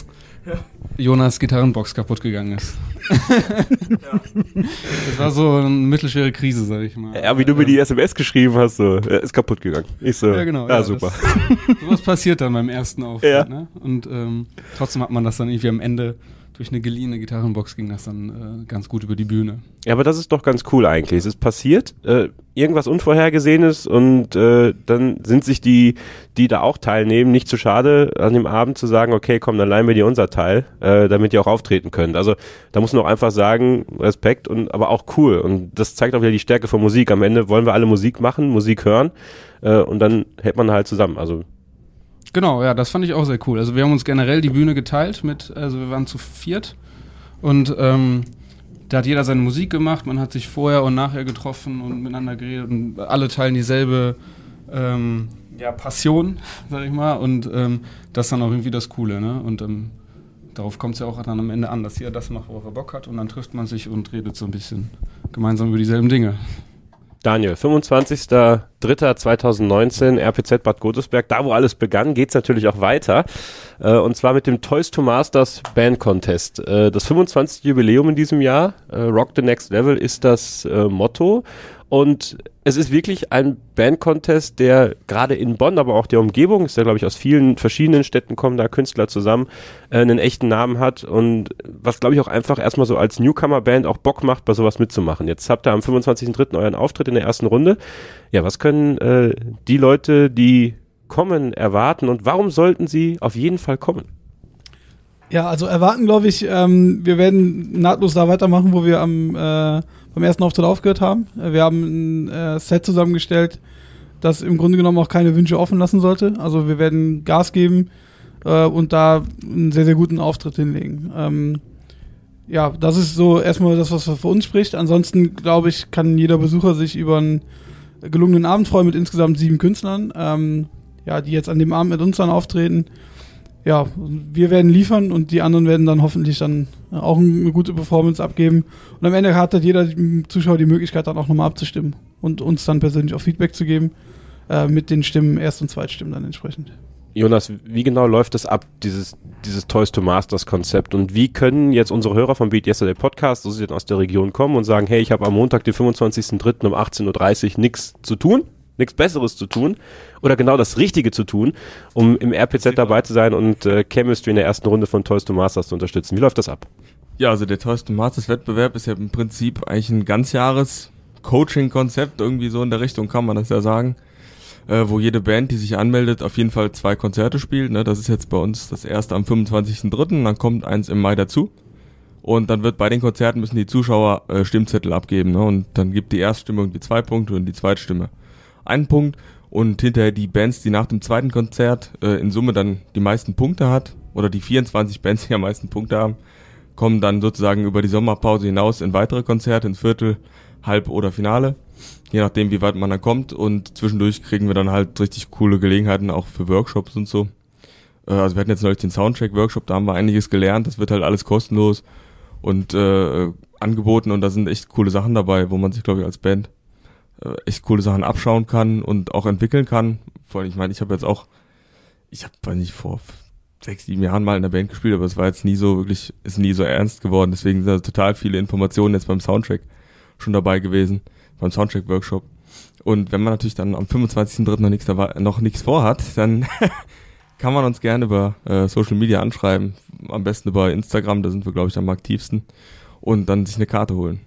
Jonas Gitarrenbox kaputt gegangen ist. ja. [LAUGHS] Das war so eine mittelschwere Krise, sag ich mal. Ja, wie du mir die SMS geschrieben hast, so, ist kaputt gegangen. Ich so, ja, genau, ja, ja super. Das, [LAUGHS] sowas passiert dann beim ersten Auftritt, ja. ne? Und ähm, trotzdem hat man das dann irgendwie am Ende durch eine geliehene Gitarrenbox ging das dann äh, ganz gut über die Bühne. Ja, aber das ist doch ganz cool eigentlich. Es ist passiert, äh, irgendwas Unvorhergesehenes und äh, dann sind sich die, die da auch teilnehmen, nicht zu schade, an dem Abend zu sagen, okay, komm, dann leihen wir dir unser Teil, äh, damit ihr auch auftreten könnt. Also da muss man auch einfach sagen, Respekt und aber auch cool. Und das zeigt auch wieder die Stärke von Musik. Am Ende wollen wir alle Musik machen, Musik hören äh, und dann hält man halt zusammen. Also Genau, ja, das fand ich auch sehr cool. Also wir haben uns generell die Bühne geteilt mit, also wir waren zu viert und ähm, da hat jeder seine Musik gemacht, man hat sich vorher und nachher getroffen und miteinander geredet und alle teilen dieselbe ähm, ja, Passion, [LAUGHS] sag ich mal, und ähm, das ist dann auch irgendwie das Coole, ne? Und ähm, darauf kommt es ja auch dann am Ende an, dass jeder das macht, worauf er Bock hat und dann trifft man sich und redet so ein bisschen gemeinsam über dieselben Dinge. Daniel, 25.03.2019, RPZ Bad Godesberg, da wo alles begann, geht's natürlich auch weiter. Äh, und zwar mit dem Toys to Masters Band Contest. Äh, das 25. Jubiläum in diesem Jahr, äh, Rock the Next Level, ist das Motto. Und es ist wirklich ein Band-Contest, der gerade in Bonn, aber auch der Umgebung, ist ja glaube ich aus vielen verschiedenen Städten kommen da Künstler zusammen, äh, einen echten Namen hat und was glaube ich auch einfach erstmal so als Newcomer-Band auch Bock macht, bei sowas mitzumachen. Jetzt habt ihr am 25.03. euren Auftritt in der ersten Runde. Ja, was können äh, die Leute, die kommen, erwarten und warum sollten sie auf jeden Fall kommen? Ja, also erwarten, glaube ich, ähm, wir werden nahtlos da weitermachen, wo wir am, äh, beim ersten Auftritt aufgehört haben. Äh, Wir haben ein äh, Set zusammengestellt, das im Grunde genommen auch keine Wünsche offen lassen sollte. Also wir werden Gas geben äh, und da einen sehr, sehr guten Auftritt hinlegen. Ähm, ja, das ist so erstmal das, was für uns spricht. Ansonsten, glaube ich, kann jeder Besucher sich über einen gelungenen Abend freuen mit insgesamt sieben Künstlern, ähm, ja, die jetzt an dem Abend mit uns dann auftreten. Ja, wir werden liefern und die anderen werden dann hoffentlich dann auch eine gute Performance abgeben. Und am Ende hat dann jeder Zuschauer die Möglichkeit, dann auch nochmal abzustimmen und uns dann persönlich auch Feedback zu geben, äh, mit den Stimmen, Erst- und Zweitstimmen dann entsprechend. Jonas, wie genau läuft das ab, dieses, dieses Toys to Masters Konzept? Und wie können jetzt unsere Hörer vom Beat Yesterday Podcast, so sie denn aus der Region kommen und sagen, hey, ich habe am Montag, den 25.03. um 18.30 Uhr nichts zu tun, nichts Besseres zu tun oder genau das Richtige zu tun, um im RPZ dabei zu sein und äh, Chemistry in der ersten Runde von Toys to Masters zu unterstützen. Wie läuft das ab? Ja, also der Toys to Masters Wettbewerb ist ja im Prinzip eigentlich ein ganzjahres Coaching-Konzept, irgendwie so in der Richtung kann man das ja sagen, äh, wo jede Band, die sich anmeldet, auf jeden Fall zwei Konzerte spielt. Ne? Das ist jetzt bei uns das erste am 25.03., dann kommt eins im Mai dazu. Und dann wird bei den Konzerten müssen die Zuschauer äh, Stimmzettel abgeben. Ne? Und dann gibt die Erststimme irgendwie zwei Punkte und die Zweitstimme einen Punkt. Und hinterher die Bands, die nach dem zweiten Konzert äh, in Summe dann die meisten Punkte hat, oder die 24 Bands, die am meisten Punkte haben, kommen dann sozusagen über die Sommerpause hinaus in weitere Konzerte, ins Viertel, Halb- oder Finale. Je nachdem, wie weit man dann kommt. Und zwischendurch kriegen wir dann halt richtig coole Gelegenheiten auch für Workshops und so. Äh, also wir hatten jetzt neulich den Soundtrack-Workshop, da haben wir einiges gelernt. Das wird halt alles kostenlos und äh, angeboten und da sind echt coole Sachen dabei, wo man sich, glaube ich, als Band äh, echt coole Sachen abschauen kann und auch entwickeln kann. Vor allem, ich meine, ich habe jetzt auch, ich habe, weiß nicht, vor sechs, sieben Jahren mal in der Band gespielt, aber es war jetzt nie so wirklich, ist nie so ernst geworden. Deswegen sind da total viele Informationen jetzt beim Soundtrack schon dabei gewesen, beim Soundtrack-Workshop. Und wenn man natürlich dann am 25.03. noch nichts dabei, noch nichts vorhat, dann [LAUGHS] kann man uns gerne über äh, Social Media anschreiben. Am besten über Instagram, da sind wir, glaube ich, am aktivsten. Und dann sich eine Karte holen.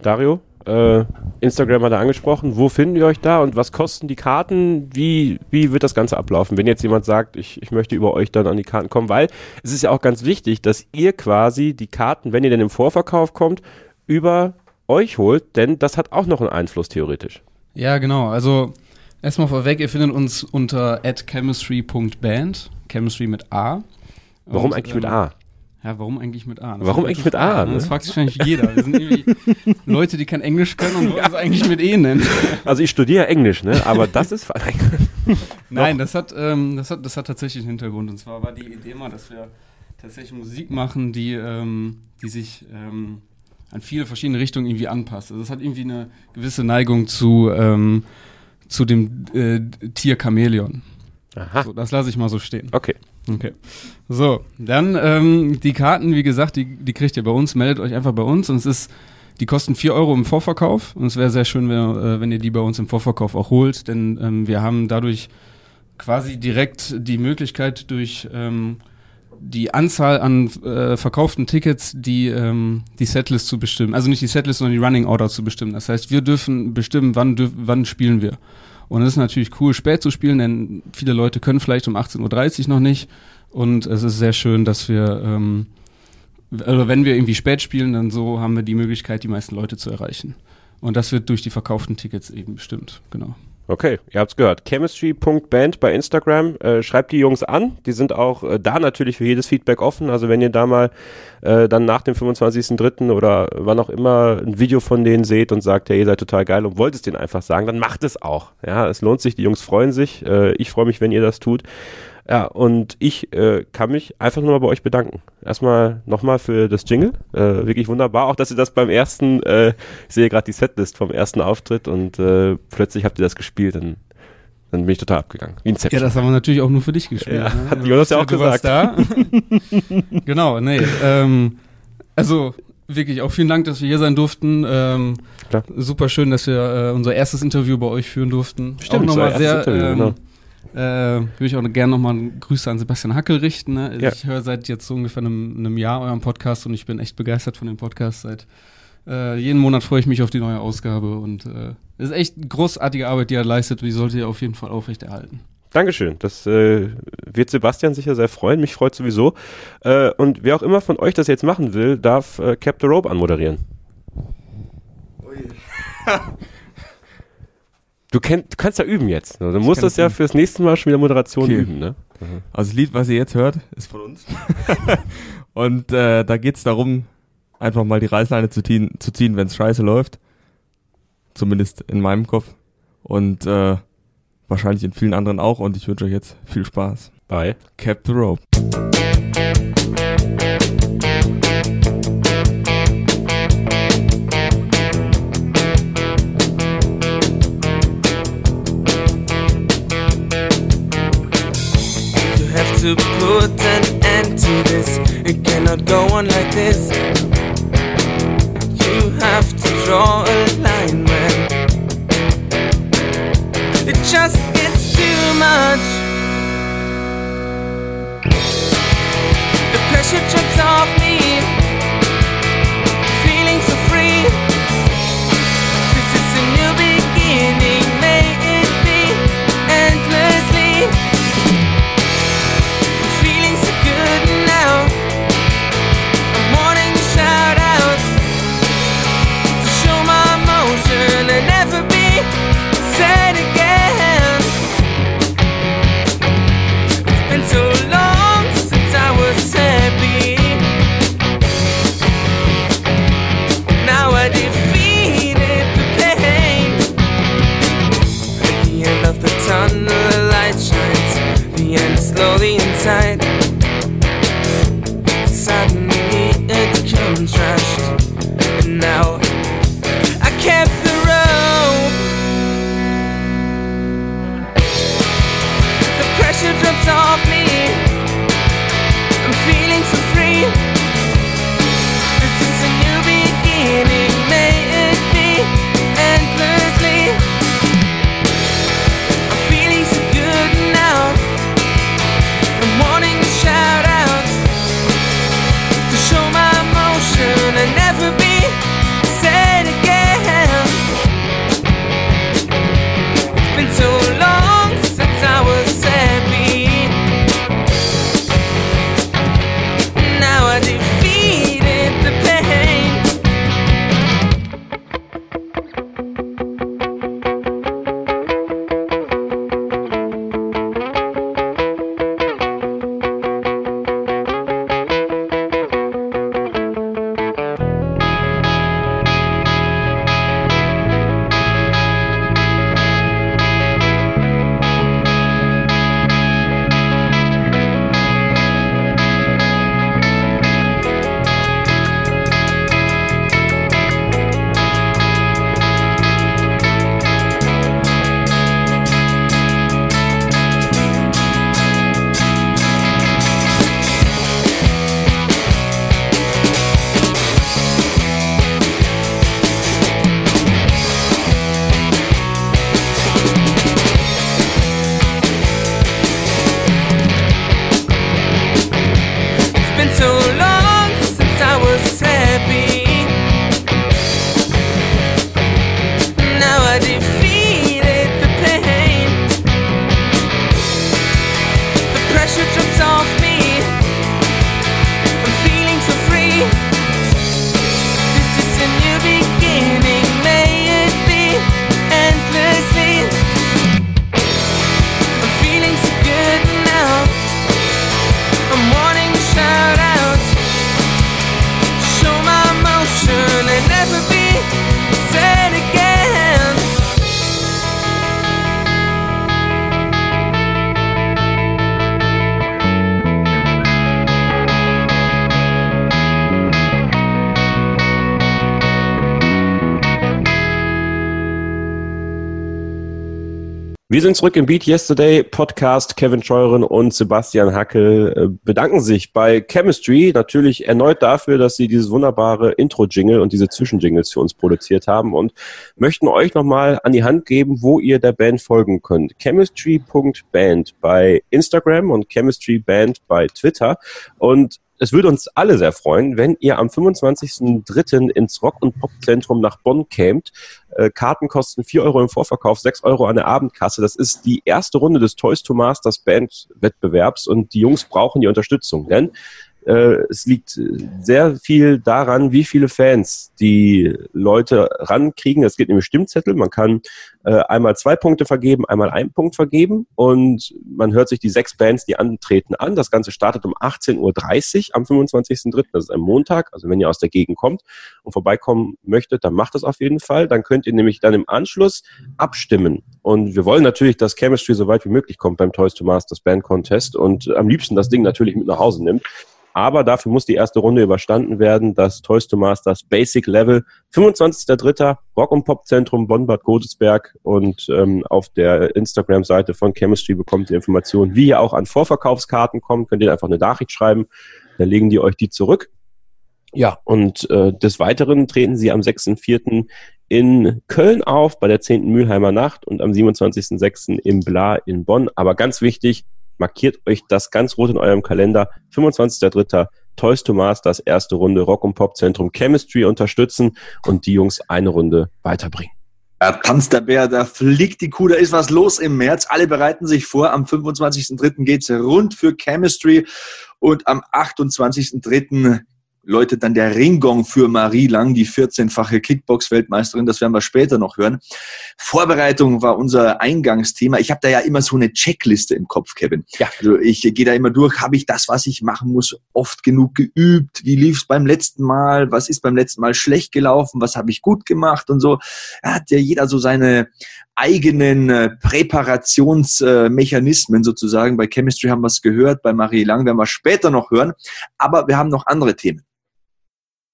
Dario, äh, Instagram hat er angesprochen. Wo finden wir euch da und was kosten die Karten? Wie, wie wird das Ganze ablaufen, wenn jetzt jemand sagt, ich, ich möchte über euch dann an die Karten kommen? Weil es ist ja auch ganz wichtig, dass ihr quasi die Karten, wenn ihr denn im Vorverkauf kommt, über euch holt, denn das hat auch noch einen Einfluss theoretisch. Ja, genau. Also erstmal vorweg, ihr findet uns unter chemistry.band, chemistry mit A. Warum Und, eigentlich mit ähm, A? Ja, warum eigentlich mit A? Das Warum eigentlich mit A, ne? Das fragt sich wahrscheinlich jeder. Wir sind irgendwie [LAUGHS] Leute, die kein Englisch können und wollen es eigentlich mit E nennen. Also ich studiere Englisch, ne? Aber das ist Nein, [LAUGHS] das hat, ähm, das, hat, das hat tatsächlich einen Hintergrund. Und zwar war die Idee mal, dass wir tatsächlich Musik machen, die, ähm, die sich ähm, an viele verschiedene Richtungen irgendwie anpasst. Also es hat irgendwie eine gewisse Neigung zu, ähm, zu dem äh, Tier Chamäleon. Aha. So, das lasse ich mal so stehen. Okay. Okay. So, dann ähm, die Karten, wie gesagt, die, die kriegt ihr bei uns. Meldet euch einfach bei uns und es ist, die kosten 4 Euro im Vorverkauf und es wäre sehr schön, wenn, äh, wenn ihr die bei uns im Vorverkauf auch holt, denn ähm, wir haben dadurch quasi direkt die Möglichkeit durch ähm, die Anzahl an äh, verkauften Tickets die, ähm, die Setlist zu bestimmen. Also nicht die Setlist, sondern die Running Order zu bestimmen. Das heißt, wir dürfen bestimmen, wann, dürf, wann spielen wir. Und es ist natürlich cool, spät zu spielen, denn viele Leute können vielleicht um 18.30 Uhr noch nicht. Und es ist sehr schön, dass wir, ähm, also wenn wir irgendwie spät spielen, dann so haben wir die Möglichkeit, die meisten Leute zu erreichen. Und das wird durch die verkauften Tickets eben bestimmt, genau. Okay, ihr habt's gehört. Chemistry.band bei Instagram. Äh, schreibt die Jungs an. Die sind auch äh, da natürlich für jedes Feedback offen. Also wenn ihr da mal äh, dann nach dem 25.03. oder wann auch immer ein Video von denen seht und sagt, hey, ihr seid total geil und wollt es denen einfach sagen, dann macht es auch. Ja, es lohnt sich. Die Jungs freuen sich. Äh, ich freue mich, wenn ihr das tut. Ja, und ich äh, kann mich einfach nur mal bei euch bedanken. Erstmal nochmal für das Jingle. Äh, wirklich wunderbar. Auch, dass ihr das beim ersten, äh, ich sehe gerade die Setlist vom ersten Auftritt und äh, plötzlich habt ihr das gespielt. Dann, dann bin ich total abgegangen. Wie ein Ja, das haben wir natürlich auch nur für dich gespielt. Ja, ne? hat Jonas ja auch du warst Da. [LAUGHS] genau, nee. Ähm, also wirklich auch vielen Dank, dass wir hier sein durften. Ähm, super schön, dass wir äh, unser erstes Interview bei euch führen durften. Stimmt, auch nochmal sehr. Interview, ähm, äh, würde ich auch gerne nochmal Grüße an Sebastian Hackel richten. Ne? Ja. Ich höre seit jetzt so ungefähr einem, einem Jahr euren Podcast und ich bin echt begeistert von dem Podcast. Seit äh, jeden Monat freue ich mich auf die neue Ausgabe und äh, es ist echt großartige Arbeit, die er leistet und die sollte ihr auf jeden Fall aufrechterhalten. Dankeschön. Das äh, wird Sebastian sicher sehr freuen. Mich freut sowieso. Äh, und wer auch immer von euch das jetzt machen will, darf äh, Cap the Rope anmoderieren. [LAUGHS] Du, kenn, du kannst ja üben jetzt. Du musst das ja fürs nächste Mal schon wieder Moderation Okay. üben, ne? Also das Lied, was ihr jetzt hört, ist von uns. [LAUGHS] Und äh, da geht's darum, einfach mal die Reißleine zu ziehen, zu ziehen wenn es scheiße läuft. Zumindest in meinem Kopf. Und äh, wahrscheinlich in vielen anderen auch. Und ich wünsche euch jetzt viel Spaß. Bye. Cap the Rope. To put an end to this. It cannot go on like this. You have to draw a line, man. It just gets too much. The pressure drops off me. Wir sind zurück im Beat Yesterday Podcast. Kevin Scheuren und Sebastian Hackel äh, bedanken sich bei Chemistry natürlich erneut dafür, dass sie dieses wunderbare Intro-Jingle und diese Zwischenjingles für uns produziert haben und möchten euch nochmal an die Hand geben, wo ihr der Band folgen könnt. Chemistry.band bei Instagram und Chemistry Band bei Twitter. Und es würde uns alle sehr freuen, wenn ihr am 25.03. ins Rock- und Pop-Zentrum nach Bonn kämt. Äh, Karten kosten 4 Euro im Vorverkauf, 6 Euro an der Abendkasse. Das ist die erste Runde des Toys to Masters Band-Wettbewerbs und die Jungs brauchen die Unterstützung, denn es liegt sehr viel daran, wie viele Fans die Leute rankriegen. Es geht nämlich Stimmzettel. Man kann äh, einmal zwei Punkte vergeben, einmal einen Punkt vergeben und man hört sich die sechs Bands, die antreten, an. Das Ganze startet um 18.30 Uhr am 25.03. Das ist ein Montag. Also wenn ihr aus der Gegend kommt und vorbeikommen möchtet, dann macht das auf jeden Fall. Dann könnt ihr nämlich dann im Anschluss abstimmen. Und wir wollen natürlich, dass Chemistry so weit wie möglich kommt beim Toys to Masters Band Contest und am liebsten das Ding natürlich mit nach Hause nimmt. Aber dafür muss die erste Runde überstanden werden. Das Toys to Masters Basic Level. 25.03. Rock- und Pop-Zentrum Bonn-Bad Godesberg. Und ähm, auf der Instagram-Seite von Chemistry bekommt ihr Informationen, wie ihr auch an Vorverkaufskarten kommt. Könnt ihr einfach eine Nachricht schreiben. Dann legen die euch die zurück. Ja, und äh, des Weiteren treten sie am 6.4. in Köln auf bei der 10. Mülheimer Nacht und am 27.06. im Bla in Bonn. Aber ganz wichtig, markiert euch das ganz rot in eurem Kalender. 25.03. Toys to Masters, erste Runde Rock und Pop Zentrum Chemistry unterstützen und die Jungs eine Runde weiterbringen. Da tanzt der Bär, da fliegt die Kuh, da ist was los im März. Alle bereiten sich vor. Am 25.03. geht's rund für Chemistry und am 28.03 läutet dann der Ringgong für Marie Lang, die 14-fache Kickbox-Weltmeisterin. Das werden wir später noch hören. Vorbereitung war unser Eingangsthema. Ich habe da ja immer so eine Checkliste im Kopf, Kevin. Ja. Also ich gehe da immer durch, habe ich das, was ich machen muss, oft genug geübt? Wie lief es beim letzten Mal? Was ist beim letzten Mal schlecht gelaufen? Was habe ich gut gemacht? Und so. Da hat ja jeder so seine eigenen äh, Präparationsmechanismen sozusagen. Bei Chemistry haben wir es gehört, bei Marie Lang werden wir später noch hören. Aber wir haben noch andere Themen.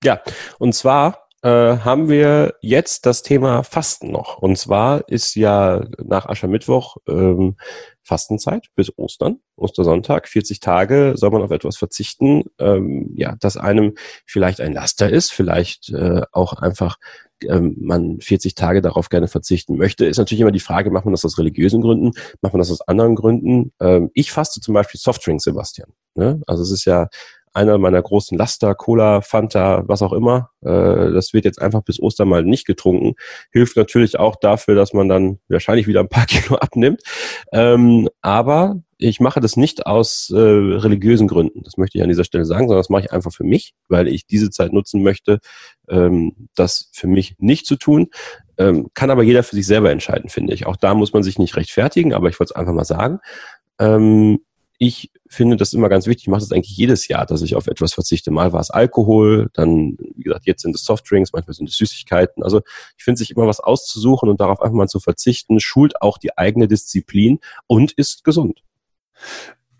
Ja, und zwar äh, haben wir jetzt das Thema Fasten noch. Und zwar ist ja nach Aschermittwoch ähm, Fastenzeit bis Ostern, Ostersonntag, 40 Tage soll man auf etwas verzichten, ähm, ja, das einem vielleicht ein Laster ist, vielleicht äh, auch einfach ähm, man 40 Tage darauf gerne verzichten möchte, ist natürlich immer die Frage, macht man das aus religiösen Gründen, macht man das aus anderen Gründen? Ähm, ich faste zum Beispiel Softdrinks, Sebastian. Ne? Also es ist ja einer meiner großen Laster, Cola, Fanta, was auch immer. Äh, das wird jetzt einfach bis Ostern mal nicht getrunken. Hilft natürlich auch dafür, dass man dann wahrscheinlich wieder ein paar [LAUGHS] Kilo abnimmt. Ähm, aber ich mache das nicht aus äh, religiösen Gründen. Das möchte ich an dieser Stelle sagen, sondern das mache ich einfach für mich, weil ich diese Zeit nutzen möchte, ähm, das für mich nicht zu tun. Ähm, kann aber jeder für sich selber entscheiden, finde ich. Auch da muss man sich nicht rechtfertigen, aber ich wollte es einfach mal sagen. Ähm, ich finde das immer ganz wichtig. Ich mache das eigentlich jedes Jahr, dass ich auf etwas verzichte. Mal war es Alkohol, dann, wie gesagt, jetzt sind es Softdrinks, manchmal sind es Süßigkeiten. Also ich finde, sich immer was auszusuchen und darauf einfach mal zu verzichten, schult auch die eigene Disziplin und ist gesund.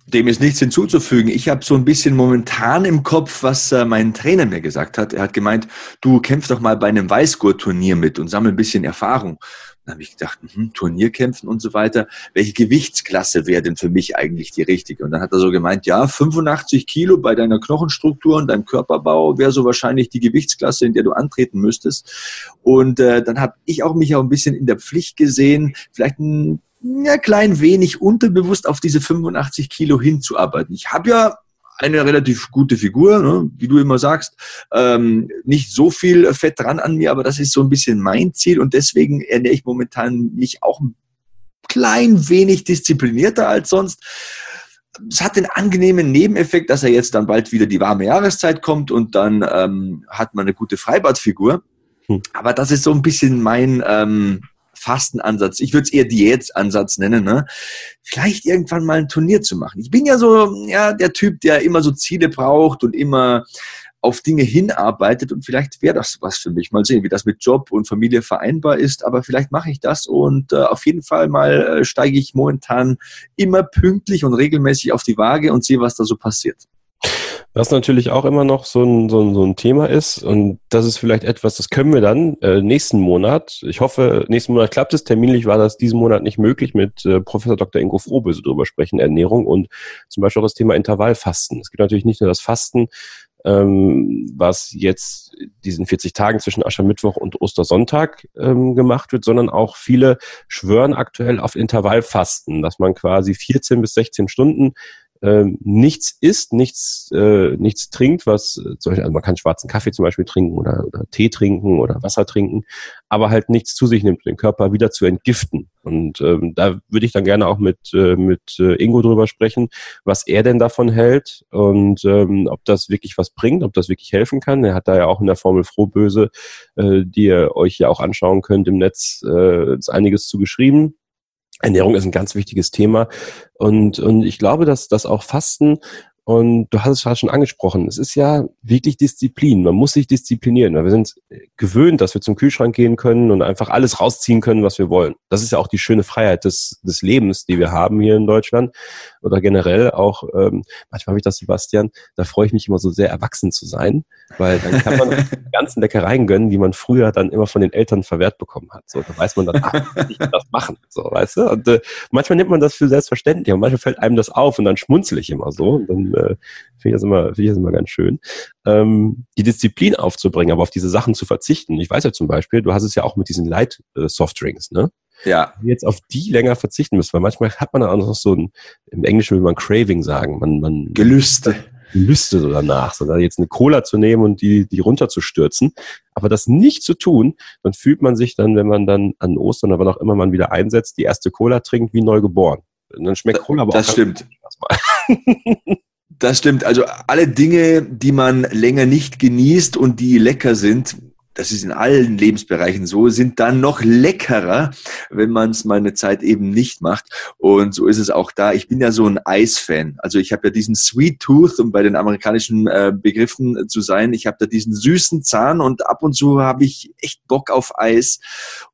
Dem ist nichts hinzuzufügen. Ich habe so ein bisschen momentan im Kopf, was äh, mein Trainer mir gesagt hat. Er hat gemeint, du kämpfst doch mal bei einem Weißgurt-Turnier mit und sammel ein bisschen Erfahrung. Dann habe ich gedacht, hm, Turnierkämpfen und so weiter. Welche Gewichtsklasse wäre denn für mich eigentlich die richtige? Und dann hat er so gemeint, ja, 85 Kilo bei deiner Knochenstruktur und deinem Körperbau wäre so wahrscheinlich die Gewichtsklasse, in der du antreten müsstest. Und äh, dann habe ich auch mich auch ein bisschen in der Pflicht gesehen, vielleicht ein ja, klein wenig unterbewusst auf diese 85 Kilo hinzuarbeiten. Ich habe ja eine relativ gute Figur, ne? wie du immer sagst. Ähm, nicht so viel Fett dran an mir, aber das ist so ein bisschen mein Ziel und deswegen ernähre ich momentan mich auch ein klein wenig disziplinierter als sonst. Es hat den angenehmen Nebeneffekt, dass er jetzt dann bald wieder die warme Jahreszeit kommt und dann ähm, hat man eine gute Freibadfigur. Hm. Aber das ist so ein bisschen mein, ähm, Fastenansatz, ich würde es eher Diätansatz nennen, ne? vielleicht irgendwann mal ein Turnier zu machen. Ich bin ja so ja, der Typ, der immer so Ziele braucht und immer auf Dinge hinarbeitet und vielleicht wäre das was für mich. Mal sehen, wie das mit Job und Familie vereinbar ist, aber vielleicht mache ich das und äh, auf jeden Fall mal äh, steige ich momentan immer pünktlich und regelmäßig auf die Waage und sehe, was da so passiert. Was natürlich auch immer noch so ein, so ein, so ein Thema ist, und das ist vielleicht etwas, das können wir dann äh, nächsten Monat. Ich hoffe, nächsten Monat klappt es. Terminlich war das diesen Monat nicht möglich, mit äh, Professor Dr. Ingo Frohböse drüber sprechen, Ernährung und zum Beispiel auch das Thema Intervallfasten. Es gibt natürlich nicht nur das Fasten, ähm, was jetzt diesen 40 Tagen zwischen Aschermittwoch und Ostersonntag ähm, gemacht wird, sondern auch viele schwören aktuell auf Intervallfasten, dass man quasi 14 bis 16 Stunden ähm, nichts isst, nichts, äh, nichts trinkt, was äh, zum Beispiel, also man kann schwarzen Kaffee zum Beispiel trinken oder, oder Tee trinken oder Wasser trinken, aber halt nichts zu sich nimmt, den Körper wieder zu entgiften. Und ähm, da würde ich dann gerne auch mit, äh, mit äh, Ingo drüber sprechen, was er denn davon hält und ähm, ob das wirklich was bringt, ob das wirklich helfen kann. Er hat da ja auch in der Formel Frohböse, äh, die ihr euch ja auch anschauen könnt im Netz, äh, einiges zu geschrieben. Ernährung ist ein ganz wichtiges Thema. Und, und ich glaube, dass, dass auch Fasten und du hast es gerade schon angesprochen, es ist ja wirklich Disziplin. Man muss sich disziplinieren. Weil wir sind gewöhnt, dass wir zum Kühlschrank gehen können und einfach alles rausziehen können, was wir wollen. Das ist ja auch die schöne Freiheit des, des Lebens, die wir haben hier in Deutschland oder generell auch, ähm, manchmal habe ich das, Sebastian, da freue ich mich immer so sehr, erwachsen zu sein, weil dann kann man [LAUGHS] die ganzen Leckereien gönnen, die man früher dann immer von den Eltern verwehrt bekommen hat. So, da weiß man dann, ach, ich kann das machen, so, weißt du? Und äh, manchmal nimmt man das für selbstverständlich und manchmal fällt einem das auf und dann schmunzel ich immer so und dann äh, finde ich das immer, finde ich das immer ganz schön, ähm, die Disziplin aufzubringen, aber auf diese Sachen zu verzichten. Ich weiß ja zum Beispiel, du hast es ja auch mit diesen Light äh, Softdrinks, ne? Ja. Jetzt auf die länger verzichten müssen, weil manchmal hat man dann auch noch so ein, im Englischen will man Craving sagen, man, man Gelüste. Gelüste so danach, sondern jetzt eine Cola zu nehmen und die, die runterzustürzen. Aber das nicht zu tun, dann fühlt man sich dann, wenn man dann an Ostern oder wann auch immer man wieder einsetzt, die erste Cola trinkt, wie neu geboren. Und dann schmeckt Cola aber Das auch stimmt. [LAUGHS] Das stimmt. Also alle Dinge, die man länger nicht genießt und die lecker sind, das ist in allen Lebensbereichen so, sind dann noch leckerer, wenn man es mal eine Zeit eben nicht macht. Und so ist es auch da. Ich bin ja so ein Eisfan. Also ich habe ja diesen Sweet Tooth, um bei den amerikanischen äh, Begriffen zu sein. Ich habe da diesen süßen Zahn und ab und zu habe ich echt Bock auf Eis.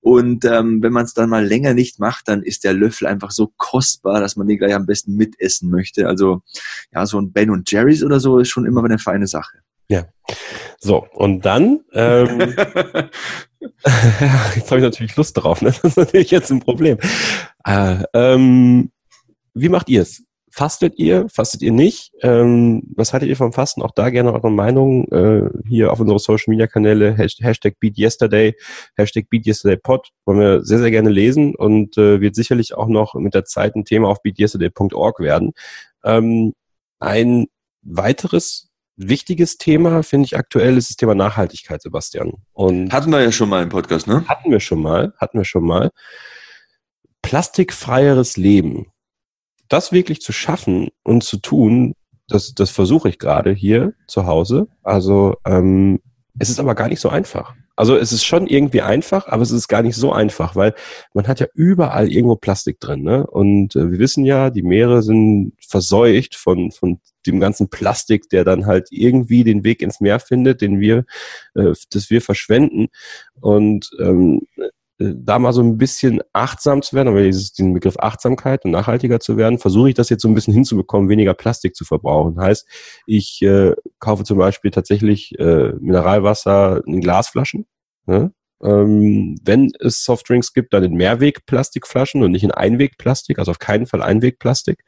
Und ähm, wenn man es dann mal länger nicht macht, dann ist der Löffel einfach so kostbar, dass man den gleich am besten mitessen möchte. Also ja, so ein Ben und Jerry's oder so ist schon immer eine feine Sache. Ja. So, und dann, ähm, [LAUGHS] [LAUGHS] jetzt habe ich natürlich Lust drauf, ne? Das ist natürlich jetzt ein Problem. Äh, ähm, wie macht ihr es? Fastet ihr? Fastet ihr nicht? Ähm, was haltet ihr vom Fasten? Auch da gerne eure Meinung äh, hier auf unsere Social Media Kanäle, Hashtag BeatYesterday, Hashtag BeatYesterdayPod, wollen wir sehr, sehr gerne lesen und äh, wird sicherlich auch noch mit der Zeit ein Thema auf beatyesterday.org werden. Ähm, ein weiteres wichtiges Thema, finde ich aktuell, ist das Thema Nachhaltigkeit, Sebastian. Und Hatten wir ja schon mal im Podcast, ne? hatten wir schon mal, hatten wir schon mal. Plastikfreieres Leben. Das wirklich zu schaffen und zu tun, das, das versuche ich gerade hier zu Hause. Also ähm, es ist aber gar nicht so einfach. Also es ist schon irgendwie einfach, aber es ist gar nicht so einfach, weil man hat ja überall irgendwo Plastik drin. Ne? Und äh, wir wissen ja, die Meere sind verseucht von, von dem ganzen Plastik, der dann halt irgendwie den Weg ins Meer findet, den wir, äh, das wir verschwenden. Und ähm, äh, da mal so ein bisschen achtsam zu werden, aber dieses, diesen Begriff Achtsamkeit und nachhaltiger zu werden, versuche ich das jetzt so ein bisschen hinzubekommen, weniger Plastik zu verbrauchen. Heißt, ich äh, kaufe zum Beispiel tatsächlich äh, Mineralwasser in Glasflaschen. Ne? Ähm, wenn es Softdrinks gibt, dann in Mehrwegplastikflaschen und nicht in Einwegplastik, also auf keinen Fall Einwegplastik.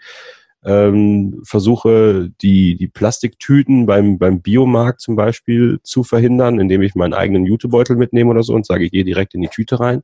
Ähm, versuche die, die Plastiktüten beim, beim Biomarkt zum Beispiel zu verhindern, indem ich meinen eigenen Jutebeutel mitnehme oder so und sage, ich gehe direkt in die Tüte rein.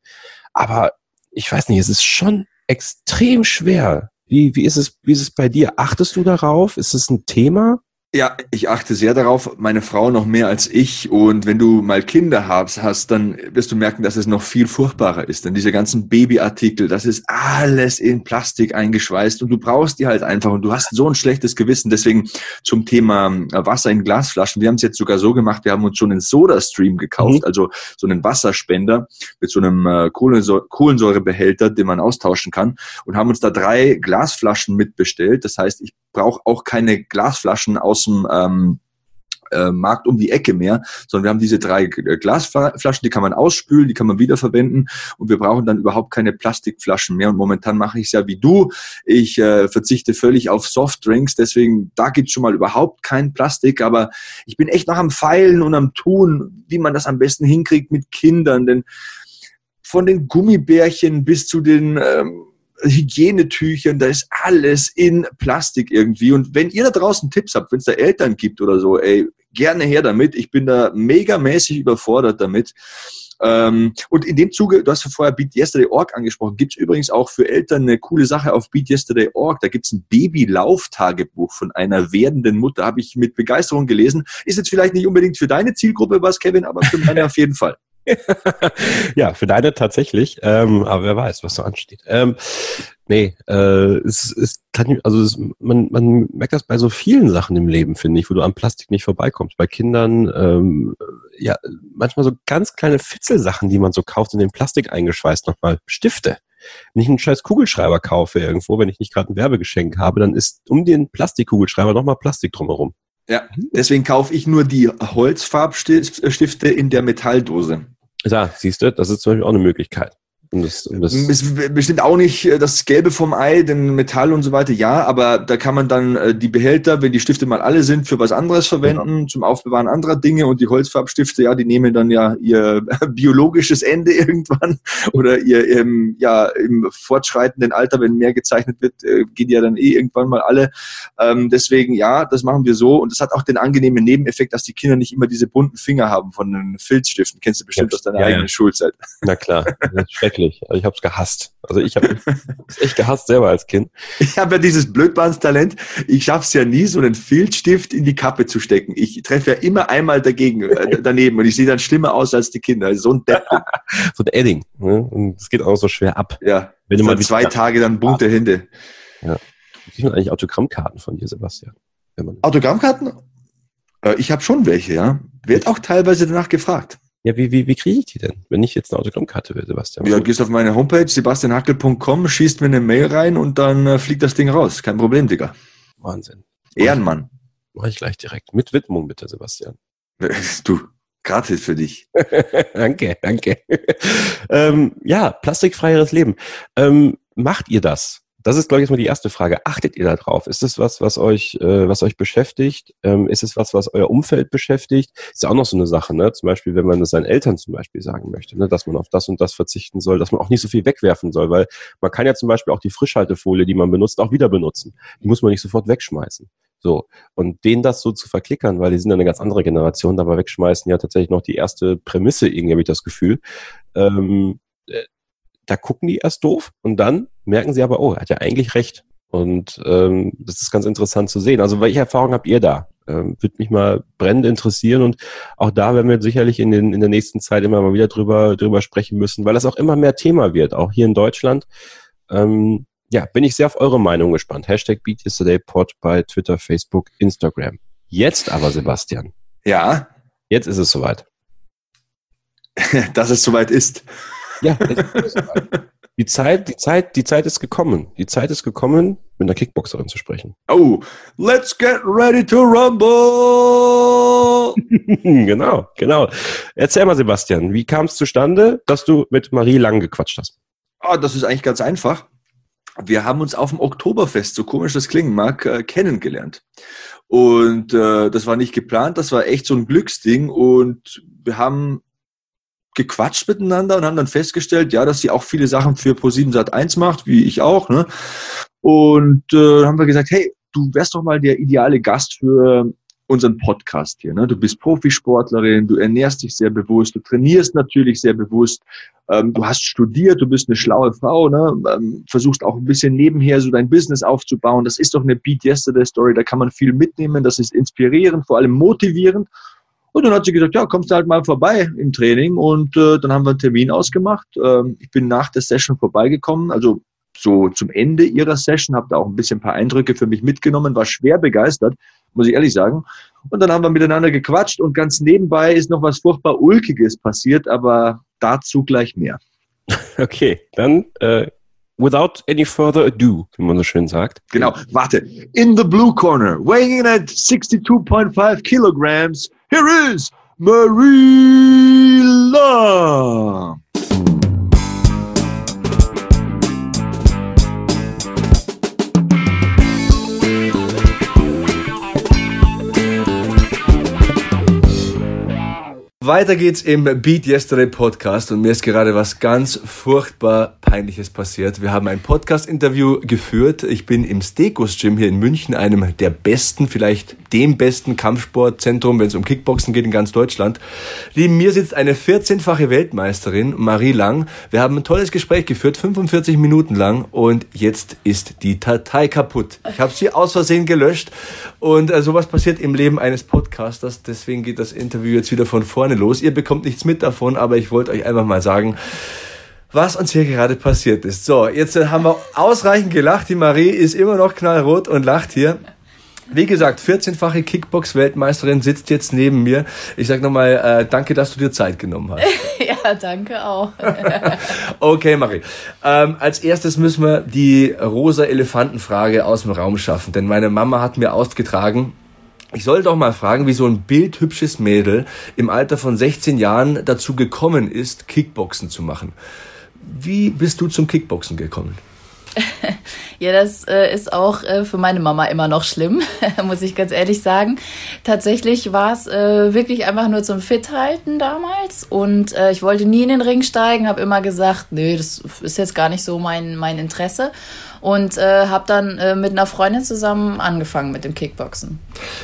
Aber ich weiß nicht, es ist schon extrem schwer. Wie, wie, ist es, wie ist es bei dir? Achtest du darauf? Ist es ein Thema? Ja, ich achte sehr darauf, meine Frau noch mehr als ich. Und wenn du mal Kinder hast, hast, dann wirst du merken, dass es noch viel furchtbarer ist. Denn diese ganzen Babyartikel, das ist alles in Plastik eingeschweißt und du brauchst die halt einfach und du hast so ein schlechtes Gewissen. Deswegen zum Thema äh, Wasser in Glasflaschen. Wir haben es jetzt sogar so gemacht, wir haben uns schon einen Soda-Stream gekauft, Mhm. also so einen Wasserspender mit so einem äh, Kohlensäure Kohlensäurebehälter, den man austauschen kann und haben uns da drei Glasflaschen mitbestellt. Das heißt, ich brauche auch keine Glasflaschen aus dem ähm, äh, Markt um die Ecke mehr, sondern wir haben diese drei G- Glasflaschen, die kann man ausspülen, die kann man wiederverwenden und wir brauchen dann überhaupt keine Plastikflaschen mehr. Und momentan mache ich es ja wie du. Ich äh, verzichte völlig auf Softdrinks, deswegen da gibt's schon mal überhaupt kein Plastik, aber ich bin echt noch am Feilen und am Tun, wie man das am besten hinkriegt mit Kindern, denn von den Gummibärchen bis zu den ähm, Hygienetüchern, da ist alles in Plastik irgendwie. Und wenn ihr da draußen Tipps habt, wenn es da Eltern gibt oder so, ey, gerne her damit. Ich bin da megamäßig überfordert damit. Ähm, und in dem Zuge, du hast ja vorher Beat Yesterday.org angesprochen, gibt es übrigens auch für Eltern eine coole Sache auf Beat Yesterday.org. Da gibt es ein Baby-Lauftagebuch von einer werdenden Mutter, habe ich mit Begeisterung gelesen. Ist jetzt vielleicht nicht unbedingt für deine Zielgruppe was, Kevin, aber für meine [LAUGHS] auf jeden Fall. [LAUGHS] ja, für deine tatsächlich, ähm, aber wer weiß, was so ansteht. Ähm, nee, äh, es, kann, also es, man, man merkt das bei so vielen Sachen im Leben, finde ich, wo du am Plastik nicht vorbeikommst. Bei Kindern, ähm, ja, manchmal so ganz kleine Fitzelsachen, die man so kauft, in den Plastik eingeschweißt, nochmal Stifte. Wenn ich einen scheiß Kugelschreiber kaufe irgendwo, wenn ich nicht gerade ein Werbegeschenk habe, dann ist um den Plastikkugelschreiber nochmal Plastik drumherum. Ja, deswegen kaufe ich nur die Holzfarbstifte in der Metalldose. Ja, siehst du, das ist zum Beispiel auch eine Möglichkeit. Und das, und das ist bestimmt auch nicht äh, das Gelbe vom Ei, denn Metall und so weiter, ja, aber da kann man dann äh, die Behälter, wenn die Stifte mal alle sind, für was anderes verwenden, ja. zum Aufbewahren anderer Dinge und die Holzfarbstifte, ja, die nehmen dann ja ihr [LAUGHS] biologisches Ende [LAUGHS] irgendwann oder ihr ähm, ja im fortschreitenden Alter, wenn mehr gezeichnet wird, äh, gehen ja dann eh irgendwann mal alle. Ähm, deswegen, ja, das machen wir so und das hat auch den angenehmen Nebeneffekt, dass die Kinder nicht immer diese bunten Finger haben von den Filzstiften. Kennst du bestimmt ja, aus deiner ja, eigenen Schulzeit. Na klar, [LAUGHS] schrecklich schrecklich. Also ich habe es gehasst. Also ich habe es [LAUGHS] echt gehasst selber als Kind. Ich habe ja dieses Blödmannstalent. Ich schaffe es ja nie, so einen Filzstift in die Kappe zu stecken. Ich treffe ja immer einmal dagegen, äh, daneben und ich sehe dann schlimmer aus als die Kinder. Also so ein Depp. [LAUGHS] so ein Edding. Ne? Und es geht auch so schwer ab. Ja. Wenn du mal zwei Tage dann bunte Hände. Ja. Kriegt man eigentlich Autogrammkarten von dir, Sebastian? Autogrammkarten? Äh, ich habe schon welche, ja. Wird auch teilweise danach gefragt. Ja, wie, wie, wie kriege ich die denn, wenn ich jetzt eine Autogrammkarte will, Sebastian? Ja, gehst auf meine Homepage, sebastianhackel.com, schießt mir eine Mail rein und dann äh, fliegt das Ding raus. Kein Problem, Digga. Wahnsinn. Ehrenmann. Mach ich gleich direkt. Mit Widmung bitte, Sebastian. [LAUGHS] Du, gratis für dich. [LAUGHS] danke, danke. [LAUGHS] ähm, ja, plastikfreieres Leben. Ähm, macht ihr das? Das ist, glaube ich, erstmal die erste Frage. Achtet ihr da drauf? Ist es was, was euch, äh, was euch beschäftigt? Ähm, ist es was, was euer Umfeld beschäftigt? Ist ja auch noch so eine Sache, ne? Zum Beispiel, wenn man das seinen Eltern zum Beispiel sagen möchte, ne? dass man auf das und das verzichten soll, dass man auch nicht so viel wegwerfen soll, weil man kann ja zum Beispiel auch die Frischhaltefolie, die man benutzt, auch wieder benutzen. Die muss man nicht sofort wegschmeißen. So. Und denen das so zu verklickern, weil die sind ja eine ganz andere Generation, dabei wegschmeißen ja tatsächlich noch die erste Prämisse, irgendwie habe ich das Gefühl. Ähm, äh, da gucken die erst doof und dann merken sie aber, oh, er hat ja eigentlich recht. Und ähm, das ist ganz interessant zu sehen. Also welche Erfahrungen habt ihr da? Ähm, Würde mich mal brennend interessieren und auch da werden wir sicherlich in, den, in der nächsten Zeit immer mal wieder drüber, drüber sprechen müssen, weil das auch immer mehr Thema wird, auch hier in Deutschland. Ähm, ja, bin ich sehr auf eure Meinung gespannt. Hashtag BeatYesterdayPod bei Twitter, Facebook, Instagram. Jetzt aber, Sebastian. Ja. Jetzt ist es soweit. [LAUGHS] Dass es soweit ist. Ja, die Zeit, die Zeit, die Zeit ist gekommen. Die Zeit ist gekommen, mit einer Kickboxerin zu sprechen. Oh, let's get ready to rumble! [LAUGHS] genau, genau. Erzähl mal, Sebastian, wie kam es zustande, dass du mit Marie Lang gequatscht hast? Oh, das ist eigentlich ganz einfach. Wir haben uns auf dem Oktoberfest, so komisch das klingen mag, äh, kennengelernt. Und äh, das war nicht geplant, das war echt so ein Glücksding. Und wir haben gequatscht miteinander und haben dann festgestellt, ja, dass sie auch viele Sachen für Pro7 Sat 1 macht, wie ich auch. Ne? Und äh, haben wir gesagt, hey, du wärst doch mal der ideale Gast für unseren Podcast hier. Ne? Du bist Profisportlerin, du ernährst dich sehr bewusst, du trainierst natürlich sehr bewusst, ähm, du hast studiert, du bist eine schlaue Frau, ne? ähm, versuchst auch ein bisschen nebenher so dein Business aufzubauen. Das ist doch eine Beat Yesterday Story, da kann man viel mitnehmen, das ist inspirierend, vor allem motivierend. Und dann hat sie gesagt, ja, kommst du halt mal vorbei im Training. Und äh, dann haben wir einen Termin ausgemacht. Ähm, ich bin nach der Session vorbeigekommen, also so zum Ende ihrer Session, habe da auch ein bisschen ein paar Eindrücke für mich mitgenommen, war schwer begeistert, muss ich ehrlich sagen. Und dann haben wir miteinander gequatscht und ganz nebenbei ist noch was furchtbar Ulkiges passiert, aber dazu gleich mehr. [LAUGHS] Okay, dann äh, without any further ado, wie man so schön sagt. Genau, warte. In the blue corner, weighing in at 62.5 kilograms, Here is Marie Weiter geht's im Beat Yesterday Podcast und mir ist gerade was ganz furchtbar Peinliches passiert. Wir haben ein Podcast-Interview geführt. Ich bin im Stekos Gym hier in München, einem der besten, vielleicht dem besten Kampfsportzentrum, wenn es um Kickboxen geht in ganz Deutschland. Neben mir sitzt eine 14-fache Weltmeisterin, Marie Lang. Wir haben ein tolles Gespräch geführt, 45 Minuten lang und jetzt ist die Datei kaputt. Ich habe sie aus Versehen gelöscht und äh, sowas passiert im Leben eines Podcasters. Deswegen geht das Interview jetzt wieder von vorne los. Ihr bekommt nichts mit davon, aber ich wollte euch einfach mal sagen, was uns hier gerade passiert ist. So, jetzt äh, haben wir ausreichend gelacht. Die Marie ist immer noch knallrot und lacht hier. Wie gesagt, 14-fache Kickbox-Weltmeisterin sitzt jetzt neben mir. Ich sag nochmal, äh, danke, dass du dir Zeit genommen hast. [LAUGHS] Ja, danke auch. [LAUGHS] Okay, Marie. Ähm, als erstes müssen wir die rosa Elefantenfrage aus dem Raum schaffen, denn meine Mama hat mir ausgetragen, ich soll doch mal fragen, wie so ein bildhübsches Mädel im Alter von 16 Jahren dazu gekommen ist, Kickboxen zu machen. Wie bist du zum Kickboxen gekommen? [LAUGHS] Ja, das äh, ist auch äh, für meine Mama immer noch schlimm, [LAUGHS] muss ich ganz ehrlich sagen. Tatsächlich war es äh, wirklich einfach nur zum Fithalten damals und ich wollte nie in den Ring steigen, habe immer gesagt, nö, das ist jetzt gar nicht so mein, mein Interesse und äh, habe dann äh, mit einer Freundin zusammen angefangen mit dem Kickboxen.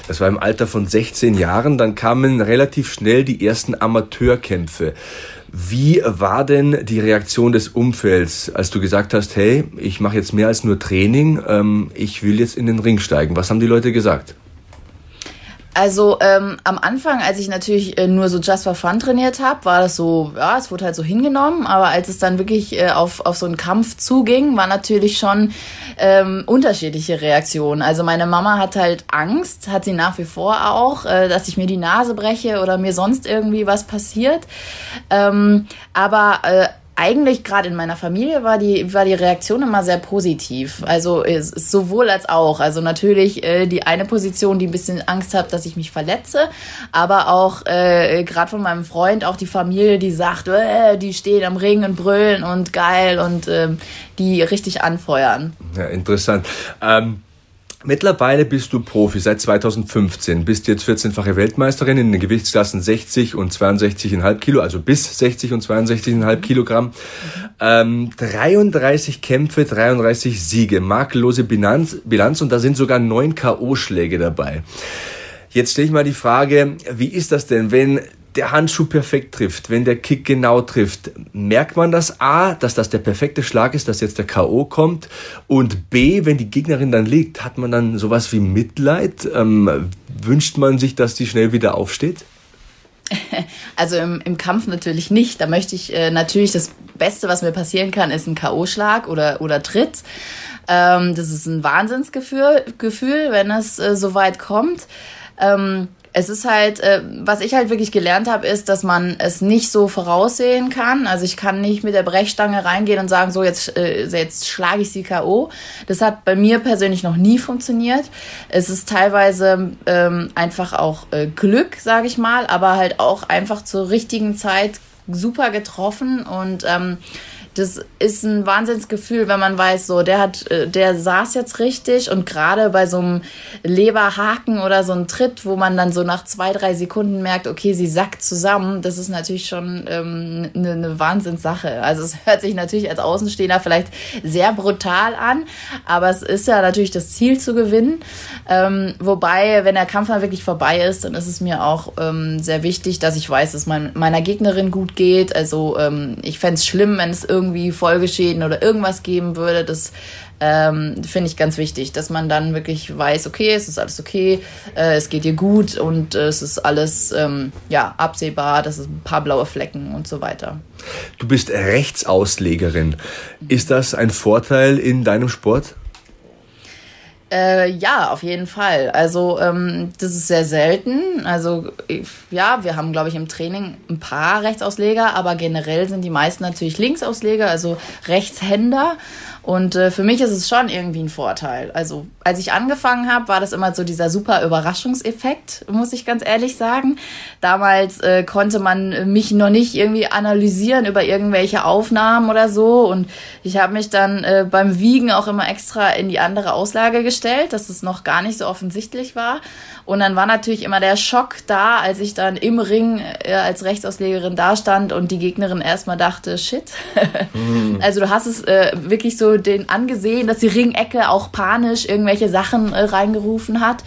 Das war im Alter von 16 Jahren, dann kamen relativ schnell die ersten Amateurkämpfe. Wie war denn die Reaktion des Umfelds, als du gesagt hast, hey, ich mache jetzt mehr als nur Training, ähm, ich will jetzt in den Ring steigen? Was haben die Leute gesagt? Also ähm, am Anfang, als ich natürlich äh, nur so Just for Fun trainiert habe, war das so, ja, es wurde halt so hingenommen. Aber als es dann wirklich äh, auf, auf so einen Kampf zuging, war natürlich schon ähm, unterschiedliche Reaktionen. Also meine Mama hat halt Angst, hat sie nach wie vor auch, äh, dass ich mir die Nase breche oder mir sonst irgendwie was passiert. Ähm, aber äh, eigentlich gerade in meiner Familie war die, war die Reaktion immer sehr positiv. Also sowohl als auch. Also natürlich äh, die eine Position, die ein bisschen Angst hat, dass ich mich verletze, aber auch äh, gerade von meinem Freund, auch die Familie, die sagt, äh, die stehen am Ring und brüllen und geil und ähm, die richtig anfeuern. Ja, interessant. Ähm, mittlerweile bist du Profi seit 2015, bist jetzt 14-fache Weltmeisterin in den Gewichtsklassen 60 und 62,5 Kilo, also bis 60 und 62,5 Kilogramm. Ähm, 33 Kämpfe, 33 Siege, makellose Bilanz, Bilanz und da sind sogar neun K.O.-Schläge dabei. Jetzt stelle ich mal die Frage, wie ist das denn, wenn der Handschuh perfekt trifft, wenn der Kick genau trifft, merkt man das A, dass das der perfekte Schlag ist, dass jetzt der K.O. kommt und B, wenn die Gegnerin dann liegt, hat man dann sowas wie Mitleid? Ähm, wünscht man sich, dass die schnell wieder aufsteht? [LAUGHS] Also im, im Kampf natürlich nicht. Da möchte ich äh, natürlich das Beste, was mir passieren kann, ist ein K.O.-Schlag oder, oder Tritt. Ähm, das ist ein Wahnsinnsgefühl, Gefühl, wenn es äh, so weit kommt. Ähm, es ist halt, äh, was ich halt wirklich gelernt habe, ist, dass man es nicht so voraussehen kann. Also ich kann nicht mit der Brechstange reingehen und sagen, so jetzt, äh, jetzt schlage ich sie K.O. Das hat bei mir persönlich noch nie funktioniert. Es ist teilweise ähm, einfach auch äh, Glück, sage ich mal, aber halt auch einfach zur richtigen Zeit super getroffen und ähm, das ist ein Wahnsinnsgefühl, wenn man weiß, so, der hat, äh, der saß jetzt richtig und gerade bei so einem Leberhaken oder so einem Tritt, wo man dann so nach zwei, drei Sekunden merkt, okay, sie sackt zusammen, das ist natürlich schon ähm, eine, eine Wahnsinnssache. Also es [LAUGHS] hört sich natürlich als Außenstehender vielleicht sehr brutal an, aber es ist ja natürlich das Ziel zu gewinnen. Ähm, wobei, wenn der Kampf dann wirklich vorbei ist, dann ist es mir auch ähm, sehr wichtig, dass ich weiß, dass mein, meiner Gegnerin gut geht. Also ähm, ich fände es schlimm, wenn es irgendwie Folgeschäden oder irgendwas geben würde. Das ähm, finde ich ganz wichtig, dass man dann wirklich weiß, okay, es ist alles okay, äh, es geht ihr gut und äh, es ist alles ähm, ja, absehbar, das ist ein paar blaue Flecken und so weiter. Du bist Rechtsauslegerin. Ist das ein Vorteil in deinem Sport? Äh, ja, auf jeden Fall. Also ähm, das ist sehr selten. Also ich- ja, wir haben, glaube ich, im Training ein paar Rechtsausleger, aber generell sind die meisten natürlich Linksausleger, also Rechtshänder. Und äh, für mich ist es schon irgendwie ein Vorteil. Also als ich angefangen habe, war das immer so dieser super Überraschungseffekt, muss ich ganz ehrlich sagen. Damals äh, konnte man mich noch nicht irgendwie analysieren über irgendwelche Aufnahmen oder so. Und ich habe mich dann äh, beim Wiegen auch immer extra in die andere Auslage gestellt, dass es noch gar nicht so offensichtlich war. Und dann war natürlich immer der Schock da, als ich dann im Ring äh, als Rechtsauslegerin dastand und die Gegnerin erstmal dachte, shit. [LAUGHS] also du hast es äh, wirklich so den angesehen, dass die Ringecke auch panisch irgendwelche Sachen äh, reingerufen hat.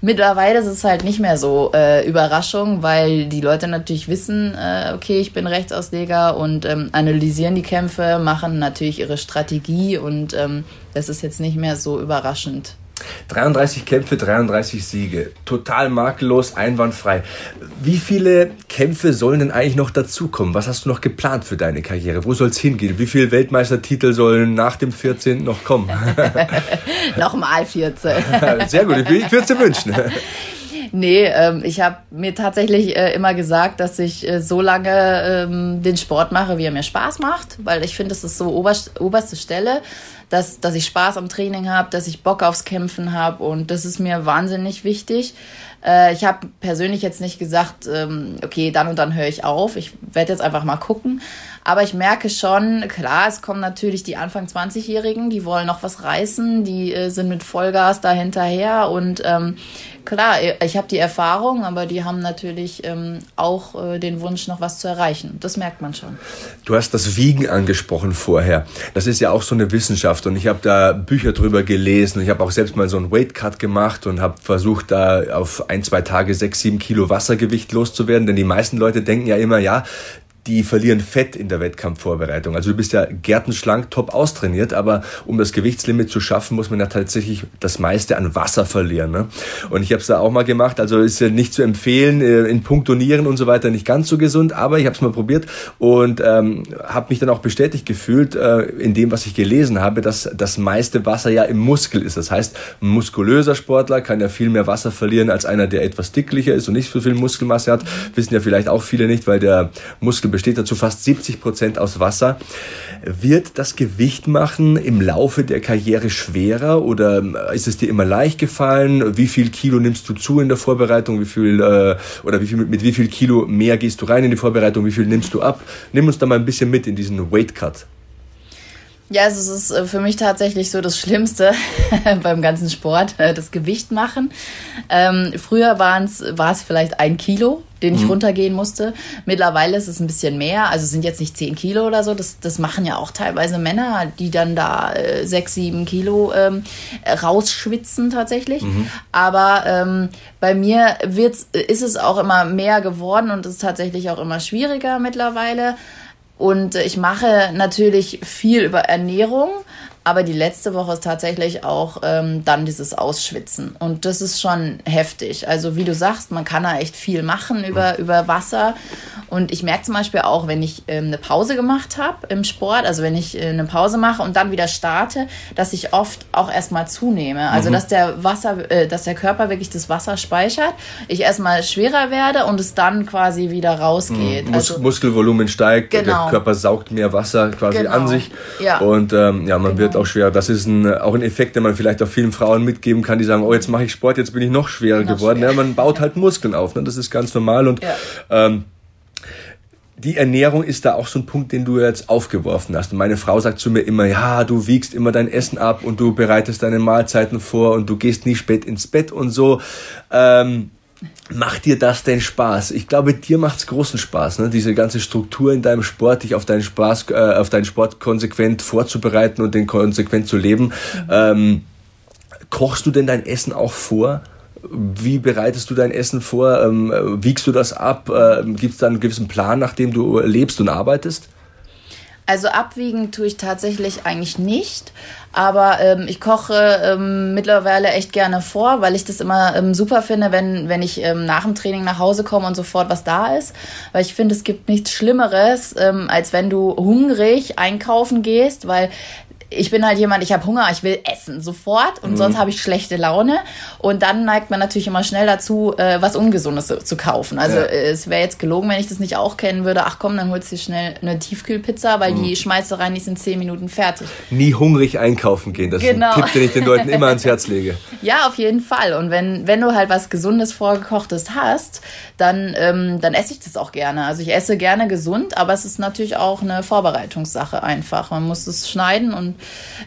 Mittlerweile ist es halt nicht mehr so äh, Überraschung, weil die Leute natürlich wissen, äh, okay, ich bin Rechtsausleger und ähm, analysieren die Kämpfe, machen natürlich ihre Strategie und ähm, das ist jetzt nicht mehr so überraschend. 33 Kämpfe, 33 Siege. Total makellos, einwandfrei. Wie viele Kämpfe sollen denn eigentlich noch dazukommen? Was hast du noch geplant für deine Karriere? Wo soll es hingehen? Wie viele Weltmeistertitel sollen nach dem 14. noch kommen? [LAUGHS] [LAUGHS] Nochmal 14. Sehr gut, ich würde es dir wünschen. [LAUGHS] Nee, ähm, ich habe mir tatsächlich äh, immer gesagt, dass ich äh, so lange ähm, den Sport mache, wie er mir Spaß macht, weil ich finde, das ist so oberst, oberste Stelle, dass, dass ich Spaß am Training habe, dass ich Bock aufs Kämpfen habe und das ist mir wahnsinnig wichtig. Äh, ich habe persönlich jetzt nicht gesagt, ähm, okay, dann und dann höre ich auf. Ich werde jetzt einfach mal gucken. Aber ich merke schon, klar, es kommen natürlich die Anfang 20-Jährigen, die wollen noch was reißen, die äh, sind mit Vollgas da hinterher und ähm, klar, ich habe die Erfahrung, aber die haben natürlich ähm, auch äh, den Wunsch, noch was zu erreichen. Das merkt man schon. Du hast das Wiegen angesprochen vorher. Das ist ja auch so eine Wissenschaft und ich habe da Bücher drüber gelesen. Ich habe auch selbst mal so einen Weight Cut gemacht und habe versucht, da auf ein, zwei Tage sechs, sieben Kilo Wassergewicht loszuwerden. Denn die meisten Leute denken ja immer, ja, die verlieren Fett in der Wettkampfvorbereitung. Also du bist ja gärtenschlank, top austrainiert, aber um das Gewichtslimit zu schaffen, muss man ja tatsächlich das meiste an Wasser verlieren. Ne? Und ich habe es da auch mal gemacht, also ist ja nicht zu empfehlen, äh, in puncto Nieren und so weiter nicht ganz so gesund, aber ich habe es mal probiert und ähm, habe mich dann auch bestätigt gefühlt äh, in dem, was ich gelesen habe, dass das meiste Wasser ja im Muskel ist. Das heißt, ein muskulöser Sportler kann ja viel mehr Wasser verlieren als einer, der etwas dicklicher ist und nicht so viel Muskelmasse hat. Wissen ja vielleicht auch viele nicht, weil der Muskel besteht dazu fast 70 Prozent aus Wasser. Wird das Gewicht machen im Laufe der Karriere schwerer oder ist es dir immer leicht gefallen? Wie viel Kilo nimmst du zu in der Vorbereitung? Wie viel äh, oder wie viel, mit wie viel Kilo mehr gehst du rein in die Vorbereitung? Wie viel nimmst du ab? Nimm uns da mal ein bisschen mit in diesen Weight Cut. Ja, also es ist äh, für mich tatsächlich so das Schlimmste [LAUGHS] beim ganzen Sport, äh, das Gewicht machen. Ähm, früher war es vielleicht ein Kilo, den ich mhm. runtergehen musste. Mittlerweile ist es ein bisschen mehr, also sind jetzt nicht zehn Kilo oder so. Das, das machen ja auch teilweise Männer, die dann da äh, sechs, sieben Kilo ähm, rausschwitzen tatsächlich. Mhm. Aber ähm, bei mir wird's, ist es auch immer mehr geworden und es ist tatsächlich auch immer schwieriger mittlerweile. Und ich mache natürlich viel über Ernährung, aber die letzte Woche ist tatsächlich auch ähm, dann dieses Ausschwitzen. Und das ist schon heftig. Also wie du sagst, man kann da echt viel machen über, über Wasser. Und ich merke zum Beispiel auch, wenn ich ähm, eine Pause gemacht habe im Sport, also wenn ich äh, eine Pause mache und dann wieder starte, dass ich oft auch erstmal zunehme. Also mhm. dass der Wasser, äh, dass der Körper wirklich das Wasser speichert, ich erstmal schwerer werde und es dann quasi wieder rausgeht. Mhm. Mus also, Muskelvolumen steigt, genau. der Körper saugt mehr Wasser quasi genau. an sich. Ja. Und ähm, ja, man genau. Wird auch schwerer. Das ist ein, auch ein Effekt, den man vielleicht auch vielen Frauen mitgeben kann, die sagen, oh, jetzt mache ich Sport, jetzt bin ich noch schwerer noch geworden. Schwer. Ja, man baut halt Muskeln auf. Ne? Das ist ganz normal und ja. ähm, die Ernährung ist da auch so ein Punkt, den du jetzt aufgeworfen hast. Und meine Frau sagt zu mir immer, ja, du wiegst immer dein Essen ab und du bereitest deine Mahlzeiten vor und du gehst nie spät ins Bett und so. Ähm, Macht dir das denn Spaß? Ich glaube, dir macht's großen Spaß, ne? diese ganze Struktur in deinem Sport, dich auf deinen Spaß, äh, auf deinen Sport konsequent vorzubereiten und den konsequent zu leben. Mhm. Ähm, kochst du denn dein Essen auch vor? Wie bereitest du dein Essen vor? Ähm, wiegst du das ab? Ähm, Gibt es da einen gewissen Plan, nach dem du lebst und arbeitest? Also abwiegen tue ich tatsächlich eigentlich nicht, aber ähm, ich koche ähm, mittlerweile echt gerne vor, weil ich das immer ähm, super finde, wenn, wenn ich ähm, nach dem Training nach Hause komme und sofort was da ist. Weil ich finde, es gibt nichts Schlimmeres, ähm, als wenn du hungrig einkaufen gehst, weil ich bin halt jemand, ich habe Hunger, ich will essen sofort und mhm. sonst habe ich schlechte Laune. Und dann neigt man natürlich immer schnell dazu, äh, was Ungesundes zu, zu kaufen. Also ja. äh, es wäre jetzt gelogen, wenn ich das nicht auch kennen würde. Ach komm, dann holst du schnell eine Tiefkühlpizza, weil mhm. die schmeißt du rein, die sind zehn Minuten fertig. Nie hungrig einkaufen gehen, das genau. ist ein Tipp, den ich den Leuten immer ans Herz lege. [LAUGHS] Ja, auf jeden Fall. Und wenn, wenn du halt was Gesundes vorgekochtes hast, dann, ähm, dann esse ich das auch gerne. Also ich esse gerne gesund, aber es ist natürlich auch eine Vorbereitungssache einfach. Man muss es schneiden und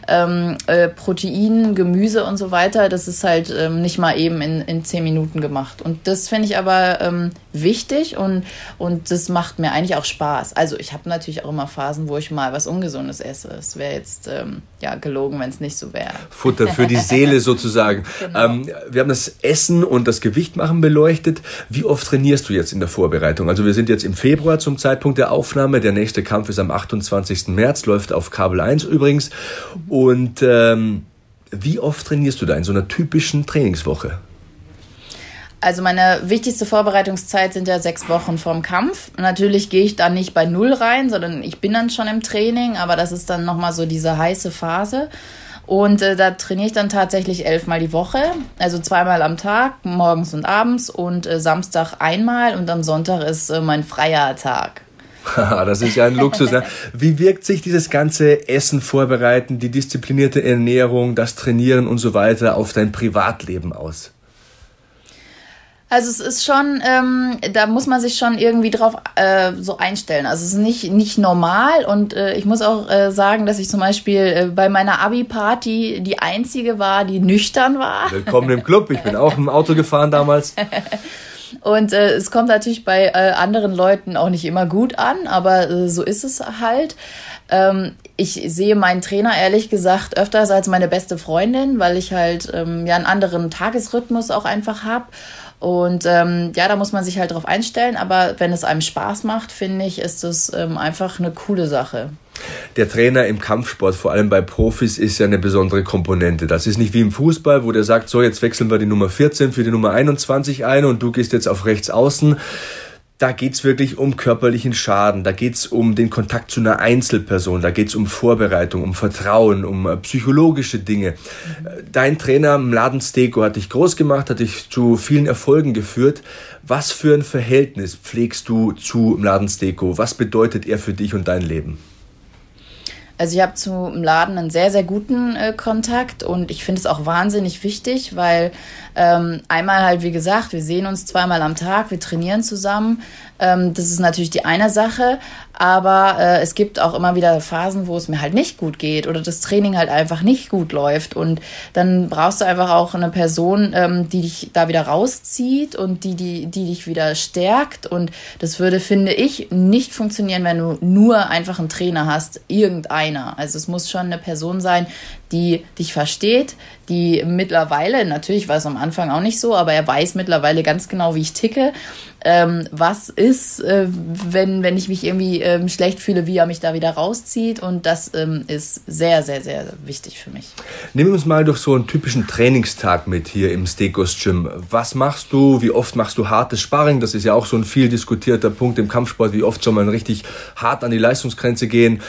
ähm, äh, Protein, Gemüse und so weiter. Das ist halt ähm, nicht mal eben in, in zehn Minuten gemacht. Und das finde ich aber ähm, wichtig und, und das macht mir eigentlich auch Spaß. Also ich habe natürlich auch immer Phasen, wo ich mal was Ungesundes esse. Es wäre jetzt ähm, ja gelogen, wenn es nicht so wäre. Futter für die Seele sozusagen. [LAUGHS] Genau. Ähm, wir haben das Essen und das Gewichtmachen beleuchtet. Wie oft trainierst du jetzt in der Vorbereitung? Also wir sind jetzt im Februar zum Zeitpunkt der Aufnahme. Der nächste Kampf ist am 28. März, läuft auf Kabel 1 übrigens. Und ähm, wie oft trainierst du da in so einer typischen Trainingswoche? Also meine wichtigste Vorbereitungszeit sind ja sechs Wochen vorm Kampf. Natürlich gehe ich dann nicht bei Null rein, sondern ich bin dann schon im Training, aber das ist dann nochmal so diese heiße Phase. Und äh, da trainiere ich dann tatsächlich elfmal die Woche, also zweimal am Tag, morgens und abends und äh, Samstag einmal und am Sonntag ist äh, mein freier Tag. [LAUGHS] Das ist ja ein Luxus. Ne? Wie wirkt sich dieses ganze Essen vorbereiten, die disziplinierte Ernährung, das Trainieren und so weiter auf dein Privatleben aus? Also es ist schon, ähm, da muss man sich schon irgendwie drauf äh, so einstellen. Also es ist nicht, nicht normal und äh, ich muss auch äh, sagen, dass ich zum Beispiel äh, bei meiner Abi-Party die einzige war, die nüchtern war. Willkommen im Club. Ich bin auch im Auto gefahren damals. [LAUGHS] Und äh, es kommt natürlich bei äh, anderen Leuten auch nicht immer gut an, aber äh, so ist es halt. Ähm, ich sehe meinen Trainer ehrlich gesagt öfters als meine beste Freundin, weil ich halt ähm, ja einen anderen Tagesrhythmus auch einfach habe. Und ähm, ja, da muss man sich halt drauf einstellen. Aber wenn es einem Spaß macht, finde ich, ist das ähm, einfach eine coole Sache. Der Trainer im Kampfsport, vor allem bei Profis, ist ja eine besondere Komponente. Das ist nicht wie im Fußball, wo der sagt, so, jetzt wechseln wir die Nummer 14 für die Nummer 21 ein und du gehst jetzt auf rechts außen. Da geht's wirklich um körperlichen Schaden, da geht's um den Kontakt zu einer Einzelperson, da geht's um Vorbereitung, um Vertrauen, um äh, psychologische Dinge. Äh, Dein Trainer Mladen Steko hat dich groß gemacht, hat dich zu vielen Erfolgen geführt. Was für ein Verhältnis pflegst du zu Mladen Steko? Was bedeutet er für dich und dein Leben? Also ich habe zum Laden einen sehr, sehr guten äh, Kontakt und ich finde es auch wahnsinnig wichtig, weil ähm, einmal halt, wie gesagt, wir sehen uns zweimal am Tag, wir trainieren zusammen. Ähm, das ist natürlich die eine Sache, aber äh, es gibt auch immer wieder Phasen, wo es mir halt nicht gut geht oder das Training halt einfach nicht gut läuft und dann brauchst du einfach auch eine Person, ähm, die dich da wieder rauszieht und die, die, die dich wieder stärkt und das würde, finde ich, nicht funktionieren, wenn du nur einfach einen Trainer hast, irgendeiner. Also es muss schon eine Person sein, die dich versteht, die mittlerweile, natürlich war es am Anfang auch nicht so, aber er weiß mittlerweile ganz genau, wie ich ticke, ähm, was ist, äh, wenn, wenn ich mich irgendwie ähm, schlecht fühle, wie er mich da wieder rauszieht und das ähm, ist sehr, sehr, sehr wichtig für mich. Nehmen wir uns mal durch so einen typischen Trainingstag mit hier im Stekos Gym. Was machst du? Wie oft machst du hartes Sparring? Das ist ja auch so ein viel diskutierter Punkt im Kampfsport. Wie oft soll man richtig hart an die Leistungsgrenze gehen?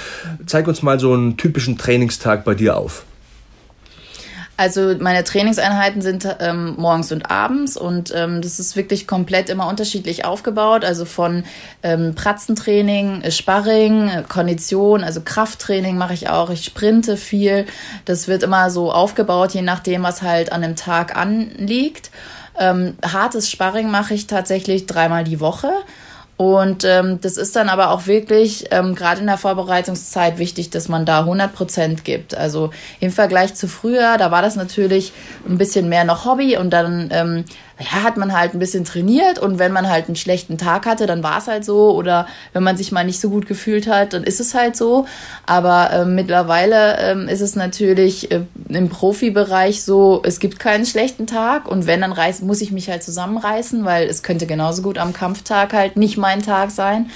Zeig uns mal so einen typischen Trainingstag bei dir auf. Also meine Trainingseinheiten sind ähm, morgens und abends und ähm, das ist wirklich komplett immer unterschiedlich aufgebaut. Also von ähm, Pratzentraining, äh, Sparring, äh, Kondition, also Krafttraining mache ich auch. Ich sprinte viel. Das wird immer so aufgebaut, je nachdem, was halt an dem Tag anliegt. Ähm, hartes Sparring mache ich tatsächlich dreimal die Woche. Und ähm, das ist dann aber auch wirklich ähm, gerade in der Vorbereitungszeit wichtig, dass man da 100 Prozent gibt. Also im Vergleich zu früher, da war das natürlich ein bisschen mehr noch Hobby und dann ähm, ja, hat man halt ein bisschen trainiert und wenn man halt einen schlechten Tag hatte, dann war es halt so oder wenn man sich mal nicht so gut gefühlt hat, dann ist es halt so. Aber ähm, mittlerweile ähm, ist es natürlich äh, im Profibereich so, es gibt keinen schlechten Tag und wenn, dann reiß, muss ich mich halt zusammenreißen, weil es könnte genauso gut am Kampftag halt nicht mein Tag sein.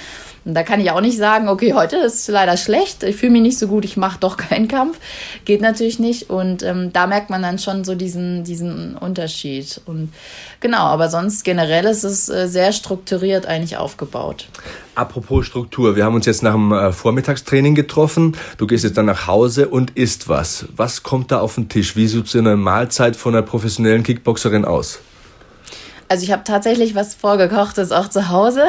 Und da kann ich auch nicht sagen, okay, heute ist leider schlecht, ich fühle mich nicht so gut, ich mache doch [LAUGHS] keinen Kampf. Geht natürlich nicht. Und ähm, da merkt man dann schon so diesen, diesen Unterschied. Und genau, aber sonst generell ist es äh, sehr strukturiert eigentlich aufgebaut. Apropos Struktur, wir haben uns jetzt nach dem äh, Vormittagstraining getroffen. Du gehst jetzt dann nach Hause und isst was. Was kommt da auf den Tisch? Wie sieht so eine Mahlzeit von einer professionellen Kickboxerin aus? Also ich habe tatsächlich was vorgekochtes auch zu Hause.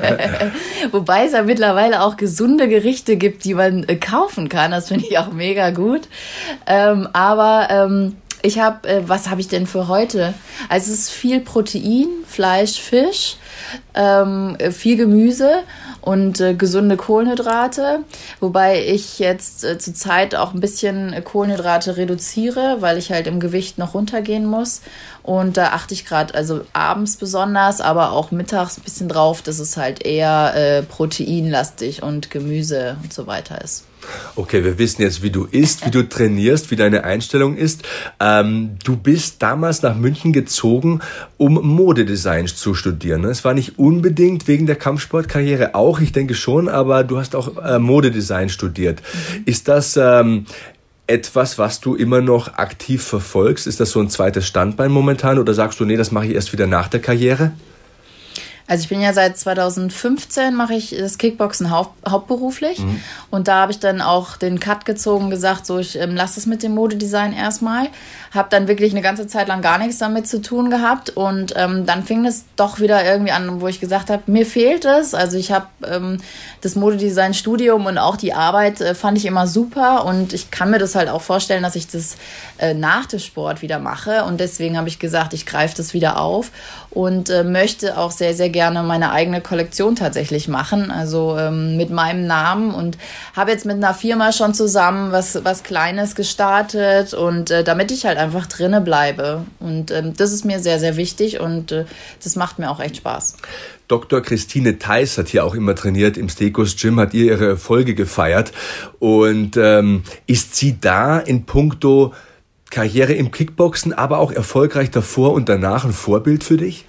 [LAUGHS] Wobei es ja mittlerweile auch gesunde Gerichte gibt, die man äh, kaufen kann. Das finde ich auch mega gut. Ähm, aber ähm, Ich habe, äh, was habe ich denn für heute? Also es ist viel Protein, Fleisch, Fisch, ähm, äh, viel Gemüse und äh, gesunde Kohlenhydrate. Wobei ich jetzt äh, zurzeit auch ein bisschen äh, Kohlenhydrate reduziere, weil ich halt im Gewicht noch runtergehen muss. Und da achte ich gerade, also abends besonders, aber auch mittags ein bisschen drauf, dass es halt eher äh, proteinlastig und Gemüse und so weiter ist. Okay, wir wissen jetzt, wie du isst, wie du trainierst, wie deine Einstellung ist. Ähm, du bist damals nach München gezogen, um Modedesign zu studieren. ne? Es war nicht unbedingt wegen der Kampfsportkarriere auch, ich denke schon, aber du hast auch äh, Modedesign studiert. Ist das ähm, etwas, was du immer noch aktiv verfolgst? Ist das so ein zweites Standbein momentan oder sagst du, nee, das mache ich erst wieder nach der Karriere? Also ich bin ja seit 2015 mache ich das Kickboxen haupt, hauptberuflich. Und da habe ich dann auch den Cut gezogen, gesagt, so ich ähm, lasse es mit dem Modedesign erstmal, habe dann wirklich eine ganze Zeit lang gar nichts damit zu tun gehabt. Und ähm, dann fing es doch wieder irgendwie an, wo ich gesagt habe, mir fehlt es. Also ich habe ähm, das Modedesign-Studium und auch die Arbeit äh, fand ich immer super. Und ich kann mir das halt auch vorstellen, dass ich das äh, nach dem Sport wieder mache und deswegen habe ich gesagt, ich greife das wieder auf und äh, möchte auch sehr, sehr gerne meine eigene Kollektion tatsächlich machen, also ähm, mit meinem Namen und habe jetzt mit einer Firma schon zusammen was, was Kleines gestartet und äh, damit ich halt einfach drinne bleibe und ähm, das ist mir sehr, sehr wichtig und äh, das macht mir auch echt Spaß. Dr. Christine Theis hat hier auch immer trainiert im Stekos Gym, hat ihr ihre Erfolge gefeiert. Und ähm, ist sie da in puncto Karriere im Kickboxen, aber auch erfolgreich davor und danach ein Vorbild für dich?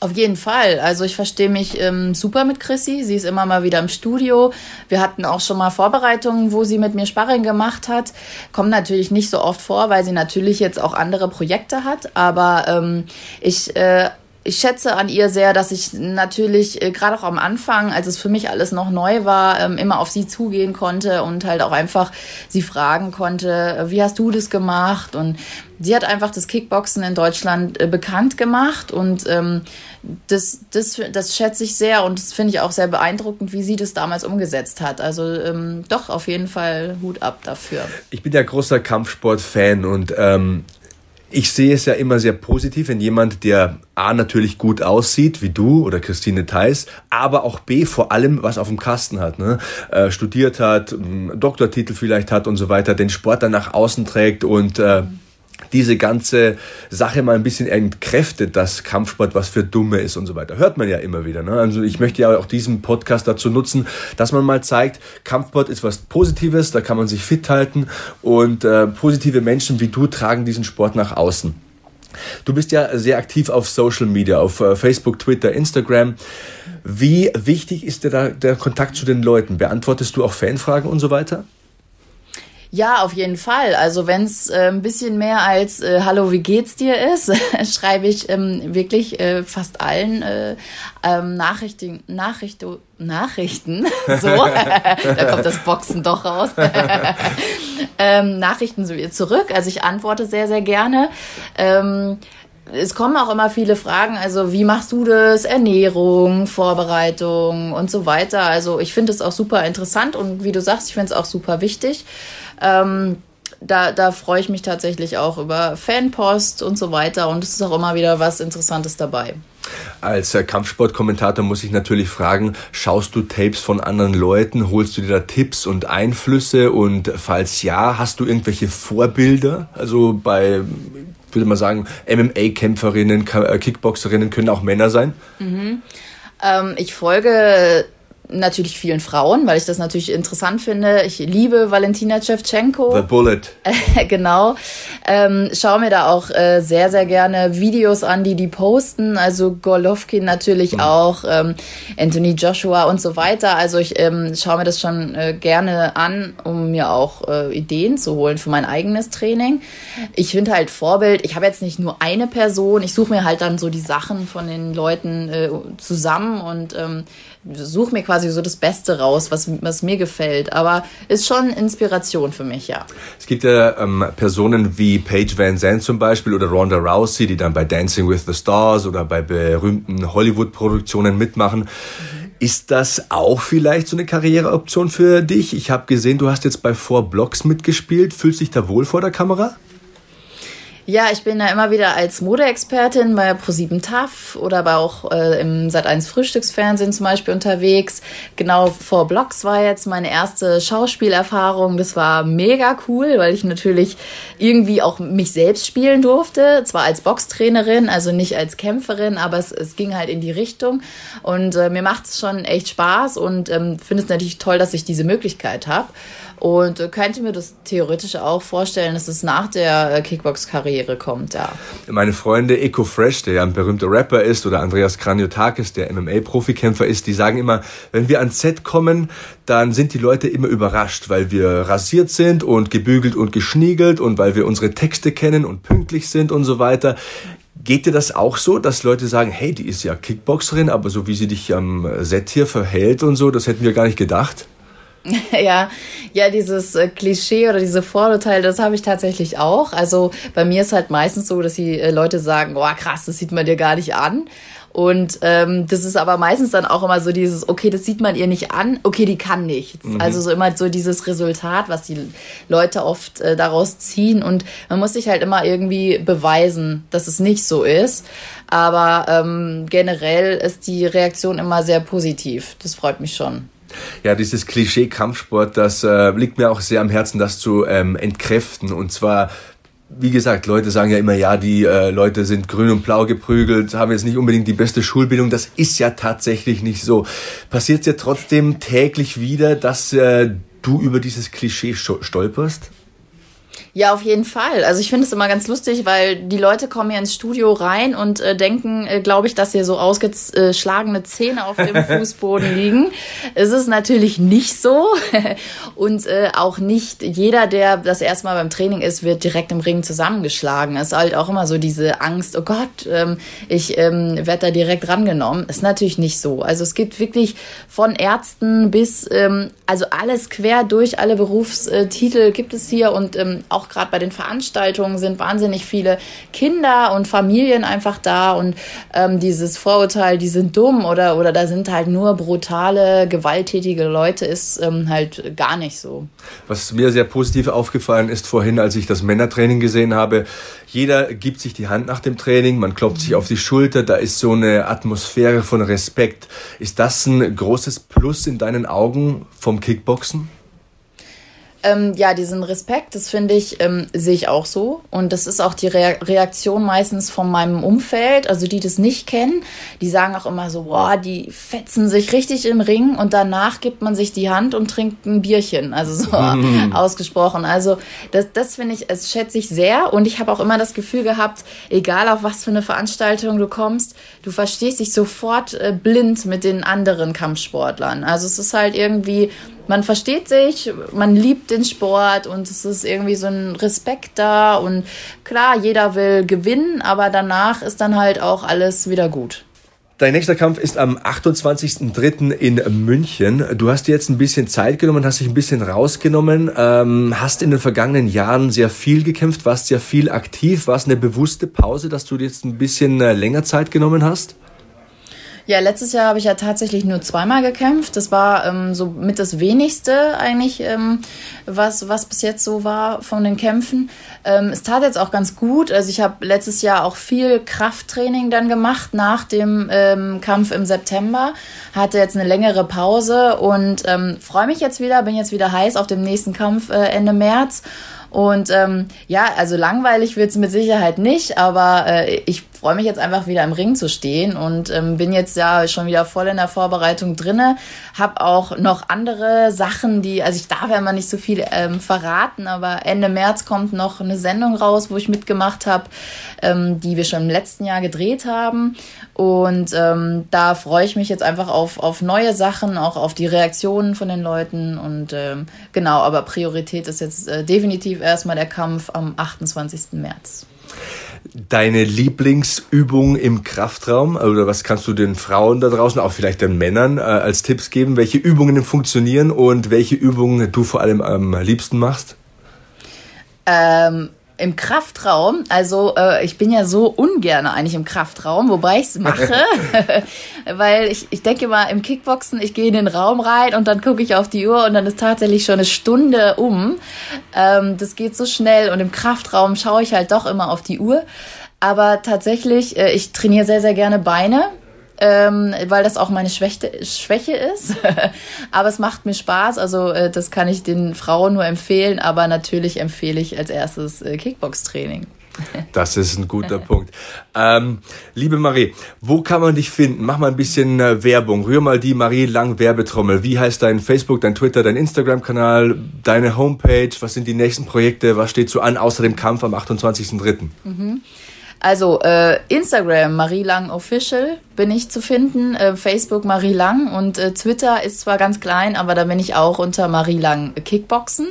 Auf jeden Fall. Also ich verstehe mich ähm, super mit Chrissy. Sie ist immer mal wieder im Studio. Wir hatten auch schon mal Vorbereitungen, wo sie mit mir Sparring gemacht hat. Kommt natürlich nicht so oft vor, weil sie natürlich jetzt auch andere Projekte hat. Aber ähm, ich äh, ich schätze an ihr sehr, dass ich natürlich äh, gerade auch am Anfang, als es für mich alles noch neu war, ähm, immer auf sie zugehen konnte und halt auch einfach sie fragen konnte, äh, wie hast du das gemacht? Und sie hat einfach das Kickboxen in Deutschland äh, bekannt gemacht und ähm, das, das, das schätze ich sehr und das finde ich auch sehr beeindruckend, wie sie das damals umgesetzt hat. Also ähm, doch, auf jeden Fall Hut ab dafür. Ich bin ja großer Kampfsport-Fan und ähm, ich sehe es ja immer sehr positiv, wenn jemand, der A natürlich gut aussieht, wie du oder Christine Theis, aber auch B vor allem was auf dem Kasten hat, ne? äh, studiert hat, Doktortitel vielleicht hat und so weiter, den Sport dann nach außen trägt und äh, diese ganze Sache mal ein bisschen entkräftet, dass Kampfsport was für Dumme ist und so weiter. Hört man ja immer wieder. Ne? Also ich möchte ja auch diesen Podcast dazu nutzen, dass man mal zeigt, Kampfsport ist was Positives, da kann man sich fit halten und äh, positive Menschen wie du tragen diesen Sport nach außen. Du bist ja sehr aktiv auf Social Media, auf äh, Facebook, Twitter, Instagram. Wie wichtig ist dir da der Kontakt zu den Leuten? Beantwortest du auch Fanfragen und so weiter? Ja, auf jeden Fall. Also wenn es äh, ein bisschen mehr als äh, Hallo, wie geht's dir ist, [LAUGHS] schreibe ich ähm, wirklich äh, fast allen äh, ähm, Nachrichten, Nachricht, Nachrichten, [LAUGHS] so, da kommt das Boxen doch raus, [LAUGHS] ähm, Nachrichten zurück. Also ich antworte sehr, sehr gerne. Ähm, es kommen auch immer viele Fragen, also wie machst du das? Ernährung, Vorbereitung und so weiter. Also ich finde es auch super interessant und wie du sagst, ich finde es auch super wichtig. Ähm, da, da freue ich mich tatsächlich auch über Fanpost und so weiter und es ist auch immer wieder was Interessantes dabei. Als äh, Kampfsportkommentator muss ich natürlich fragen, schaust du Tapes von anderen Leuten, holst du dir da Tipps und Einflüsse und falls ja, hast du irgendwelche Vorbilder? Also bei, würde mal sagen, MMA-Kämpferinnen, äh, Kickboxerinnen können auch Männer sein? Ähm, ich folge natürlich vielen Frauen, weil ich das natürlich interessant finde. Ich liebe Valentina Shevchenko. The Bullet. [LAUGHS] genau. Ähm, schaue mir da auch äh, sehr, sehr gerne Videos an, die die posten. Also Golovkin natürlich auch, ähm, Anthony Joshua und so weiter. Also ich ähm, schaue mir das schon äh, gerne an, um mir auch äh, Ideen zu holen für mein eigenes Training. Ich finde halt Vorbild, ich habe jetzt nicht nur eine Person, ich suche mir halt dann so die Sachen von den Leuten äh, zusammen und ähm, suche mir quasi so das Beste raus, was, was mir gefällt. Aber ist schon Inspiration für mich, ja. Es gibt ja ähm, Personen wie Paige Van Zandt zum Beispiel oder Ronda Rousey, die dann bei Dancing with the Stars oder bei berühmten Hollywood-Produktionen mitmachen. Ist das auch vielleicht so eine Karriereoption für dich? Ich habe gesehen, du hast jetzt bei Four Blocks mitgespielt. Fühlst dich da wohl vor der Kamera? Ja, ich bin da immer wieder als Modeexpertin bei Pro7 TAF oder aber auch äh, im Sat1 Frühstücksfernsehen zum Beispiel unterwegs. Genau vor Blogs war jetzt meine erste Schauspielerfahrung. Das war mega cool, weil ich natürlich irgendwie auch mich selbst spielen durfte. Zwar als Boxtrainerin, also nicht als Kämpferin, aber es, es ging halt in die Richtung. Und äh, mir macht es schon echt Spaß und ähm, finde es natürlich toll, dass ich diese Möglichkeit habe. Und äh, könnte mir das theoretisch auch vorstellen, dass es nach der äh, Kickbox-Karriere kommt, ja. Meine Freunde Eco Fresh, der ja ein berühmter Rapper ist, oder Andreas Kraniotakis, der MMA-Profikämpfer ist, die sagen immer, wenn wir ans Set kommen, dann sind die Leute immer überrascht, weil wir rasiert sind und gebügelt und geschniegelt und weil wir unsere Texte kennen und pünktlich sind und so weiter. Geht dir das auch so, dass Leute sagen, hey, die ist ja Kickboxerin, aber so wie sie dich am Set hier verhält und so, das hätten wir gar nicht gedacht? [LAUGHS] ja, ja, dieses äh, Klischee oder diese Vorurteile, das habe ich tatsächlich auch. Also bei mir ist halt meistens so, dass die äh, Leute sagen, oh krass, das sieht man dir gar nicht an. Und ähm, das ist aber meistens dann auch immer so dieses, okay, das sieht man ihr nicht an, okay, die kann nichts. Mhm. Also so immer so dieses Resultat, was die Leute oft äh, daraus ziehen. Und man muss sich halt immer irgendwie beweisen, dass es nicht so ist. Aber ähm, generell ist die Reaktion immer sehr positiv. Das freut mich schon. Ja, dieses Klischee Kampfsport, das äh, liegt mir auch sehr am Herzen, das zu ähm, entkräften. Und zwar, wie gesagt, Leute sagen ja immer, ja, die äh, Leute sind grün und blau geprügelt, haben jetzt nicht unbedingt die beste Schulbildung. Das ist ja tatsächlich nicht so. Passiert ja trotzdem täglich wieder, dass äh, du über dieses Klischee stolperst? Ja, auf jeden Fall. Also ich finde es immer ganz lustig, weil die Leute kommen hier ins Studio rein und äh, denken, äh, glaube ich, dass hier so ausgeschlagene Zähne auf dem [LAUGHS] Fußboden liegen. Es ist natürlich nicht so. [LAUGHS] und äh, auch nicht jeder, der das erste Mal beim Training ist, wird direkt im Ring zusammengeschlagen. Es ist halt auch immer so diese Angst, oh Gott, ähm, ich ähm, werde da direkt rangenommen. Ist natürlich nicht so. Also es gibt wirklich von Ärzten bis, ähm, also alles quer durch, alle Berufstitel gibt es hier und ähm, auch gerade bei den Veranstaltungen sind wahnsinnig viele Kinder und Familien einfach da und ähm, dieses Vorurteil, die sind dumm oder, oder da sind halt nur brutale, gewalttätige Leute, ist ähm, halt gar nicht so. Was mir sehr positiv aufgefallen ist vorhin, als ich das Männertraining gesehen habe, jeder gibt sich die Hand nach dem Training, man klopft sich auf die Schulter, da ist so eine Atmosphäre von Respekt. Ist das ein großes Plus in deinen Augen vom Kickboxen? Ähm, ja, diesen Respekt, das finde ich, ähm, sehe ich auch so. Und das ist auch die Re Reaktion meistens von meinem Umfeld, also die das nicht kennen. Die sagen auch immer so, boah, die fetzen sich richtig im Ring und danach gibt man sich die Hand und trinkt ein Bierchen. Also so [LAUGHS] ausgesprochen. Also das, das finde ich, es schätze ich sehr. Und ich habe auch immer das Gefühl gehabt, egal auf was für eine Veranstaltung du kommst, du verstehst dich sofort äh, blind mit den anderen Kampfsportlern. Also es ist halt irgendwie man versteht sich, man liebt den Sport und es ist irgendwie so ein Respekt da und klar, jeder will gewinnen, aber danach ist dann halt auch alles wieder gut. Dein nächster Kampf ist am 28.03. in München. Du hast dir jetzt ein bisschen Zeit genommen, hast dich ein bisschen rausgenommen, ähm, hast in den vergangenen Jahren sehr viel gekämpft, warst sehr viel aktiv. War es eine bewusste Pause, dass du dir jetzt ein bisschen äh, länger Zeit genommen hast? Ja, letztes Jahr habe ich ja tatsächlich nur zweimal gekämpft. Das war ähm, so mit das wenigste eigentlich, ähm, was, was bis jetzt so war von den Kämpfen. Ähm, es tat jetzt auch ganz gut. Also ich habe letztes Jahr auch viel Krafttraining dann gemacht nach dem ähm, Kampf im September. Hatte jetzt eine längere Pause und ähm, freue mich jetzt wieder, bin jetzt wieder heiß auf dem nächsten Kampf äh, Ende März. Und ähm, ja, also langweilig wird's mit Sicherheit nicht, aber äh, ich freue mich jetzt einfach wieder im Ring zu stehen und ähm, bin jetzt ja schon wieder voll in der Vorbereitung drinne. Hab auch noch andere Sachen, die, also ich darf ja immer nicht so viel ähm, verraten, aber Ende März kommt noch eine Sendung raus, wo ich mitgemacht habe, ähm, die wir schon im letzten Jahr gedreht haben. Und ähm, da freue ich mich jetzt einfach auf, auf neue Sachen, auch auf die Reaktionen von den Leuten. Und ähm, genau, aber Priorität ist jetzt äh, definitiv erstmal der Kampf am 28. März. Deine Lieblingsübung im Kraftraum oder was kannst du den Frauen da draußen, auch vielleicht den Männern äh, als Tipps geben, welche Übungen funktionieren und welche Übungen du vor allem am liebsten machst? Ähm, Im Kraftraum, also äh, ich bin ja so ungern eigentlich im Kraftraum, wobei ich es mache, [LAUGHS] [LAUGHS] weil ich, ich denke mal im Kickboxen, ich gehe in den Raum rein und dann gucke ich auf die Uhr und dann ist tatsächlich schon eine Stunde um. Ähm, das geht so schnell und im Kraftraum schaue ich halt doch immer auf die Uhr. Aber tatsächlich, äh, ich trainiere sehr, sehr gerne Beine ähm, weil das auch meine Schwäche, Schwäche ist. [LAUGHS] aber es macht mir Spaß, also äh, das kann ich den Frauen nur empfehlen, aber natürlich empfehle ich als erstes äh, Kickbox-Training. [LAUGHS] Das ist ein guter Punkt. Ähm, liebe Marie, wo kann man dich finden? Mach mal ein bisschen äh, Werbung. Rühr mal die Marie Lang Werbetrommel. Wie heißt dein Facebook, dein Twitter, dein Instagram-Kanal, deine Homepage? Was sind die nächsten Projekte? Was steht so an außer dem Kampf am 28.03.? Mhm. Also äh, Instagram Marie Lang Official bin ich zu finden, äh, Facebook Marie Lang und äh, Twitter ist zwar ganz klein, aber da bin ich auch unter Marie Lang Kickboxen.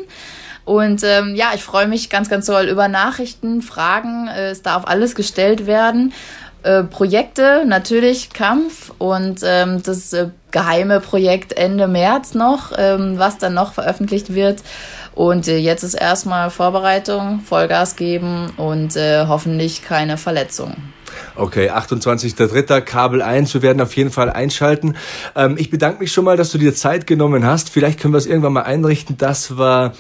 Und ähm, ja, ich freue mich ganz, ganz doll über Nachrichten, Fragen. Äh, es darf alles gestellt werden. Äh, Projekte, natürlich Kampf und ähm, das äh, geheime Projekt Ende März noch, ähm, was dann noch veröffentlicht wird. Und äh, jetzt ist erstmal Vorbereitung, Vollgas geben und äh, hoffentlich keine Verletzungen. Okay, 28.03. Kabel 1. Wir werden auf jeden Fall einschalten. Ähm, ich bedanke mich schon mal, dass du dir Zeit genommen hast. Vielleicht können wir es irgendwann mal einrichten. Das war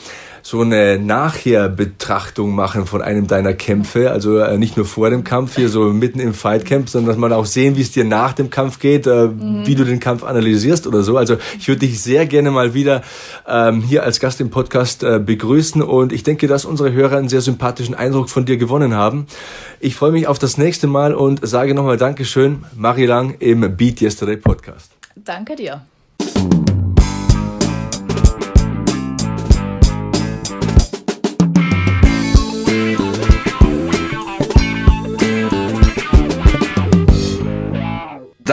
so eine Nachherbetrachtung machen von einem deiner Kämpfe. Also äh, nicht nur vor dem Kampf, hier so mitten im Fightcamp, sondern dass man auch sehen, wie es dir nach dem Kampf geht, äh, mhm. wie du den Kampf analysierst oder so. Also ich würde dich sehr gerne mal wieder ähm, hier als Gast im Podcast äh, begrüßen und ich denke, dass unsere Hörer einen sehr sympathischen Eindruck von dir gewonnen haben. Ich freue mich auf das nächste Mal und sage nochmal Dankeschön, Marie Lang im Beat Yesterday Podcast. Danke dir.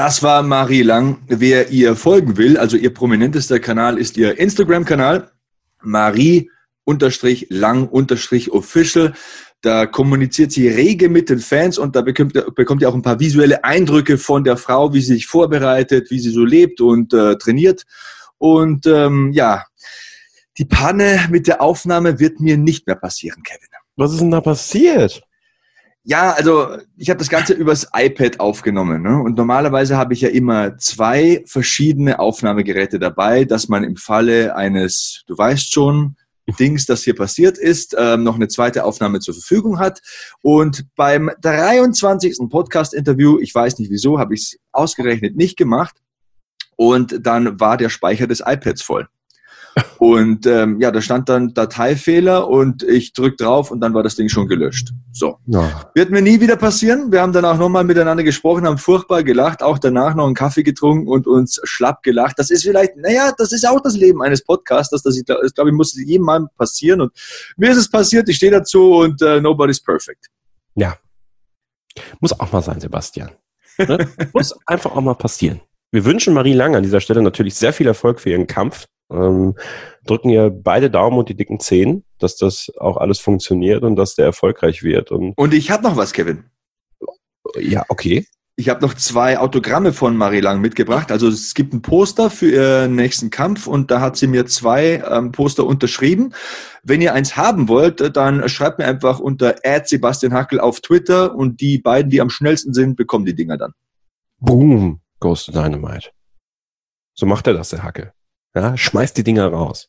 Das war Marie Lang. Wer ihr folgen will, also ihr prominentester Kanal ist ihr Instagram-Kanal, Marie-Lang-Official. Da kommuniziert sie rege mit den Fans und da bekommt, bekommt ihr auch ein paar visuelle Eindrücke von der Frau, wie sie sich vorbereitet, wie sie so lebt und äh, trainiert. Und ähm, ja, die Panne mit der Aufnahme wird mir nicht mehr passieren, Kevin. Was ist denn da passiert? Ja, also ich habe das Ganze übers iPad aufgenommen. Ne? Und normalerweise habe ich ja immer zwei verschiedene Aufnahmegeräte dabei, dass man im Falle eines, du weißt schon, Dings, das hier passiert ist, ähm, noch eine zweite Aufnahme zur Verfügung hat. Und beim 23. Podcast-Interview, ich weiß nicht wieso, habe ich es ausgerechnet nicht gemacht. Und dann war der Speicher des iPads voll. Und ähm, ja, da stand dann Dateifehler und ich drück drauf und dann war das Ding schon gelöscht. So. Ja. Wird mir nie wieder passieren. Wir haben dann auch nochmal miteinander gesprochen, haben furchtbar gelacht, auch danach noch einen Kaffee getrunken und uns schlapp gelacht. Das ist vielleicht, naja, das ist auch das Leben eines Podcasters. Das, ich, das glaube ich, muss jedem Mal passieren. Und mir ist es passiert, ich stehe dazu und uh, nobody's perfect. Ja. Muss auch mal sein, Sebastian. Ne? [LAUGHS] muss einfach auch mal passieren. Wir wünschen Marie Lang an dieser Stelle natürlich sehr viel Erfolg für ihren Kampf. Ähm, drücken ihr beide Daumen und die dicken Zehen, dass das auch alles funktioniert und dass der erfolgreich wird. Und, und ich habe noch was, Kevin. Ja, okay. Ich habe noch zwei Autogramme von Marie Lang mitgebracht. Also es gibt ein Poster für ihren nächsten Kampf und da hat sie mir zwei ähm, Poster unterschrieben. Wenn ihr eins haben wollt, dann schreibt mir einfach unter Sebastian Hackel auf Twitter und die beiden, die am schnellsten sind, bekommen die Dinger dann. Boom, Ghost Dynamite. So macht er das, der Hackel. Ja, schmeißt die Dinger raus.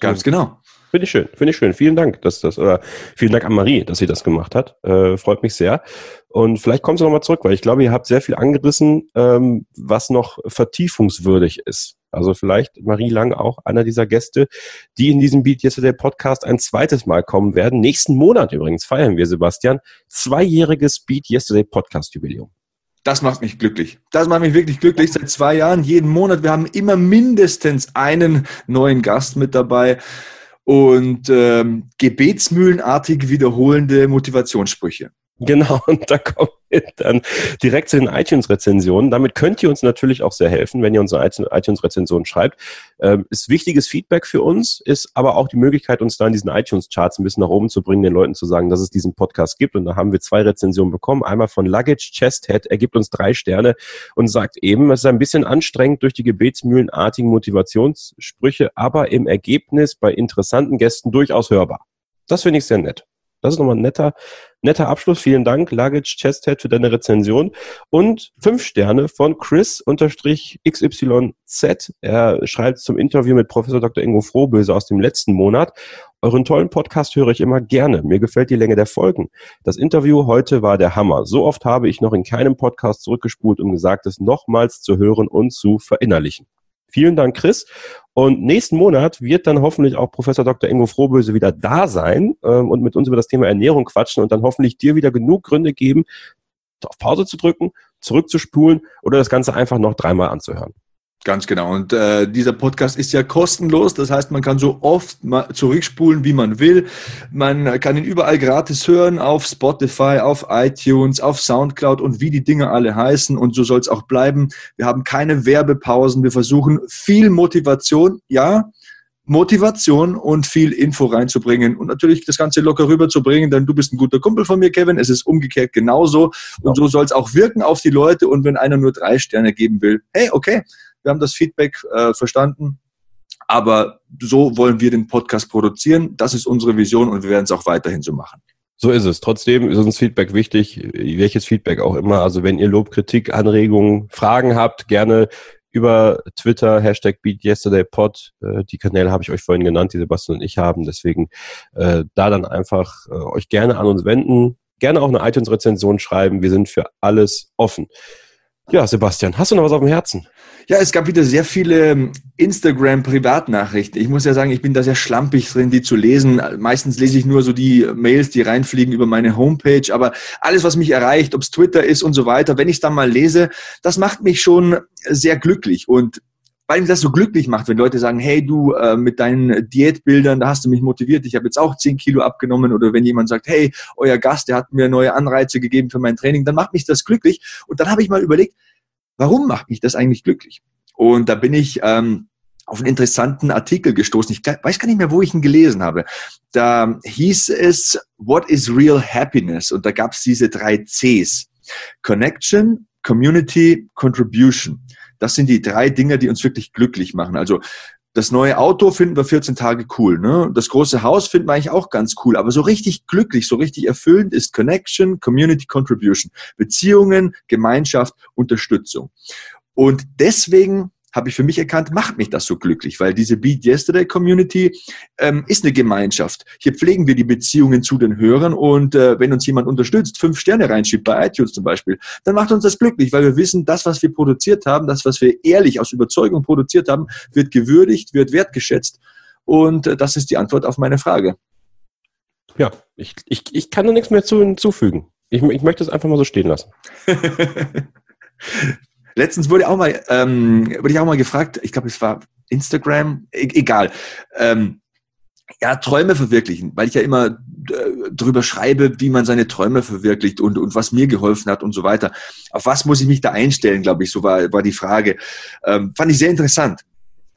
Ganz genau. Finde ich schön, finde ich schön. Vielen Dank, dass das, oder vielen Dank an Marie, dass sie das gemacht hat. Äh, freut mich sehr. Und vielleicht kommst du nochmal zurück, weil ich glaube, ihr habt sehr viel angerissen, ähm, was noch vertiefungswürdig ist. Also vielleicht Marie Lang auch einer dieser Gäste, die in diesem Beat Yesterday Podcast ein zweites Mal kommen werden. Nächsten Monat übrigens feiern wir, Sebastian, zweijähriges Beat Yesterday Podcast Jubiläum. Das macht mich glücklich. Das macht mich wirklich glücklich. Seit zwei Jahren, jeden Monat. Wir haben immer mindestens einen neuen Gast mit dabei und ähm, gebetsmühlenartig wiederholende Motivationssprüche. Genau, [LAUGHS] und da kommen wir dann direkt zu den iTunes-Rezensionen. Damit könnt ihr uns natürlich auch sehr helfen, wenn ihr unsere iTunes-Rezension schreibt. Ähm, ist wichtiges Feedback für uns, ist aber auch die Möglichkeit, uns da in diesen iTunes-Charts ein bisschen nach oben zu bringen, den Leuten zu sagen, dass es diesen Podcast gibt. Und da haben wir zwei Rezensionen bekommen. Einmal von Luggage Chesthead, er gibt uns drei Sterne und sagt eben, es ist ein bisschen anstrengend durch die gebetsmühlenartigen Motivationssprüche, aber im Ergebnis bei interessanten Gästen durchaus hörbar. Das finde ich sehr nett. Das ist nochmal ein netter, netter Abschluss. Vielen Dank, Luggage Chesthead, für deine Rezension. Und fünf Sterne von Chris-XYZ. Er schreibt zum Interview mit Professor Dr. Ingo Frohböse aus dem letzten Monat. Euren tollen Podcast höre ich immer gerne. Mir gefällt die Länge der Folgen. Das Interview heute war der Hammer. So oft habe ich noch in keinem Podcast zurückgespult, um Gesagtes nochmals zu hören und zu verinnerlichen. Vielen Dank, Chris. Und nächsten Monat wird dann hoffentlich auch Professor Dr. Ingo Frohböse wieder da sein ähm, und mit uns über das Thema Ernährung quatschen und dann hoffentlich dir wieder genug Gründe geben, auf Pause zu drücken, zurückzuspulen oder das Ganze einfach noch dreimal anzuhören. Ganz genau. Und äh, dieser Podcast ist ja kostenlos. Das heißt, man kann so oft mal zurückspulen, wie man will. Man kann ihn überall gratis hören, auf Spotify, auf iTunes, auf Soundcloud und wie die Dinge alle heißen. Und so soll es auch bleiben. Wir haben keine Werbepausen. Wir versuchen viel Motivation, ja, Motivation und viel Info reinzubringen und natürlich das Ganze locker rüberzubringen, denn du bist ein guter Kumpel von mir, Kevin. Es ist umgekehrt genauso. Und so soll es auch wirken auf die Leute. Und wenn einer nur drei Sterne geben will, hey, okay, wir haben das Feedback äh, verstanden. Aber so wollen wir den Podcast produzieren. Das ist unsere Vision und wir werden es auch weiterhin so machen. So ist es. Trotzdem ist uns Feedback wichtig, welches Feedback auch immer. Also wenn ihr Lob, Kritik, Anregungen, Fragen habt, gerne über Twitter, Hashtag BeatYesterdayPod. Äh, die Kanäle habe ich euch vorhin genannt, die Sebastian und ich haben. Deswegen äh, da dann einfach äh, euch gerne an uns wenden. Gerne auch eine iTunes-Rezension schreiben. Wir sind für alles offen. Ja, Sebastian, hast du noch was auf dem Herzen? Ja, es gab wieder sehr viele ähm, Instagram-Privatnachrichten. Ich muss ja sagen, ich bin da sehr schlampig drin, die zu lesen. Meistens lese ich nur so die Mails, die reinfliegen über meine Homepage. Aber alles, was mich erreicht, ob es Twitter ist und so weiter, wenn ich es dann mal lese, das macht mich schon sehr glücklich. Und weil mich das so glücklich macht, wenn Leute sagen, hey du, äh, mit deinen Diätbildern, da hast du mich motiviert, ich habe jetzt auch 10 Kilo abgenommen. Oder wenn jemand sagt, hey, euer Gast, der hat mir neue Anreize gegeben für mein Training, dann macht mich das glücklich. Und dann habe ich mal überlegt, warum macht mich das eigentlich glücklich? Und da bin ich ähm, auf einen interessanten Artikel gestoßen. Ich weiß gar nicht mehr, wo ich ihn gelesen habe. Da hieß es, What is real happiness? Und da gab es diese drei Cs. Connection, Community, Contribution. Das sind die drei Dinge, die uns wirklich glücklich machen. Also das neue Auto finden wir 14 Tage cool. Ne? Das große Haus finden wir eigentlich auch ganz cool. Aber so richtig glücklich, so richtig erfüllend ist Connection, Community Contribution. Beziehungen, Gemeinschaft, Unterstützung. Und deswegen habe ich für mich erkannt, macht mich das so glücklich, weil diese Beat Yesterday Community ähm, ist eine Gemeinschaft. Hier pflegen wir die Beziehungen zu den Hörern und äh, wenn uns jemand unterstützt, fünf Sterne reinschiebt bei iTunes zum Beispiel, dann macht uns das glücklich, weil wir wissen, das, was wir produziert haben, das, was wir ehrlich aus Überzeugung produziert haben, wird gewürdigt, wird wertgeschätzt und äh, das ist die Antwort auf meine Frage. Ja, ich, ich, ich kann da nichts mehr zu, hinzufügen. Ich, ich möchte es einfach mal so stehen lassen. [LAUGHS] Letztens wurde auch mal, ähm, wurde ich auch mal gefragt, ich glaube, es war Instagram, e egal. Ähm, ja, Träume verwirklichen, weil ich ja immer äh, drüber schreibe, wie man seine Träume verwirklicht und, und was mir geholfen hat und so weiter. Auf was muss ich mich da einstellen, glaube ich, so war, war die Frage. Ähm, fand ich sehr interessant.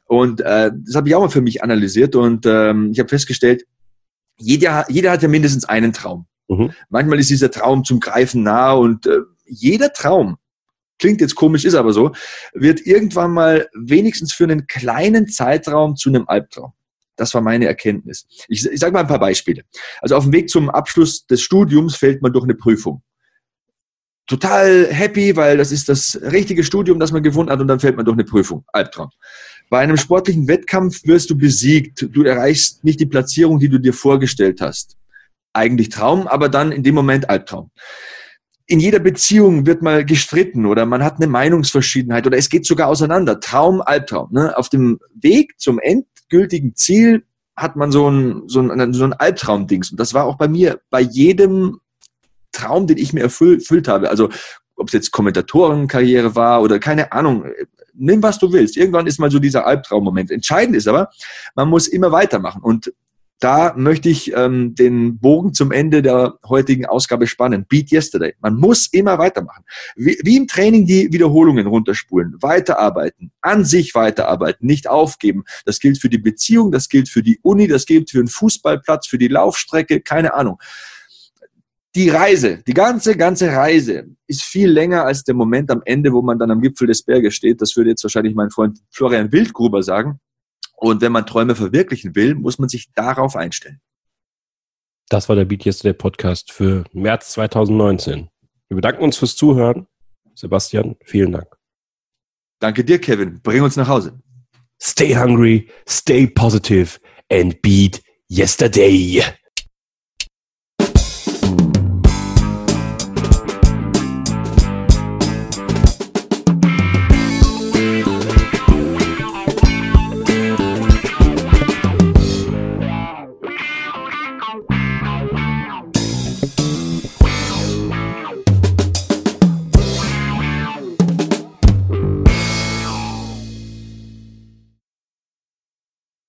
Und äh, das habe ich auch mal für mich analysiert und ähm, ich habe festgestellt, jeder, jeder hat ja mindestens einen Traum. Mhm. Manchmal ist dieser Traum zum Greifen nah und äh, jeder Traum klingt jetzt komisch, ist aber so, wird irgendwann mal wenigstens für einen kleinen Zeitraum zu einem Albtraum. Das war meine Erkenntnis. Ich, ich sage mal ein paar Beispiele. Also auf dem Weg zum Abschluss des Studiums fällt man durch eine Prüfung. Total happy, weil das ist das richtige Studium, das man gefunden hat und dann fällt man durch eine Prüfung. Albtraum. Bei einem sportlichen Wettkampf wirst du besiegt. Du erreichst nicht die Platzierung, die du dir vorgestellt hast. Eigentlich Traum, aber dann in dem Moment Albtraum in jeder Beziehung wird mal gestritten oder man hat eine Meinungsverschiedenheit oder es geht sogar auseinander. Traum, Albtraum. Ne? Auf dem Weg zum endgültigen Ziel hat man so ein, so ein, so ein Albtraum-Dings. Und das war auch bei mir, bei jedem Traum, den ich mir erfüllt habe. Also ob es jetzt Kommentatorenkarriere war oder keine Ahnung, nimm was du willst. Irgendwann ist mal so dieser Albtraum-Moment. Entscheidend ist aber, man muss immer weitermachen. Und da möchte ich ähm, den Bogen zum Ende der heutigen Ausgabe spannen. Beat Yesterday. Man muss immer weitermachen. Wie, wie im Training die Wiederholungen runterspulen, weiterarbeiten, an sich weiterarbeiten, nicht aufgeben. Das gilt für die Beziehung, das gilt für die Uni, das gilt für den Fußballplatz, für die Laufstrecke, keine Ahnung. Die Reise, die ganze, ganze Reise ist viel länger als der Moment am Ende, wo man dann am Gipfel des Berges steht. Das würde jetzt wahrscheinlich mein Freund Florian Wildgruber sagen. Und wenn man Träume verwirklichen will, muss man sich darauf einstellen. Das war der Beat Yesterday Podcast für März 2019. Wir bedanken uns fürs Zuhören. Sebastian, vielen Dank. Danke dir, Kevin. Bring uns nach Hause. Stay hungry, stay positive and beat yesterday.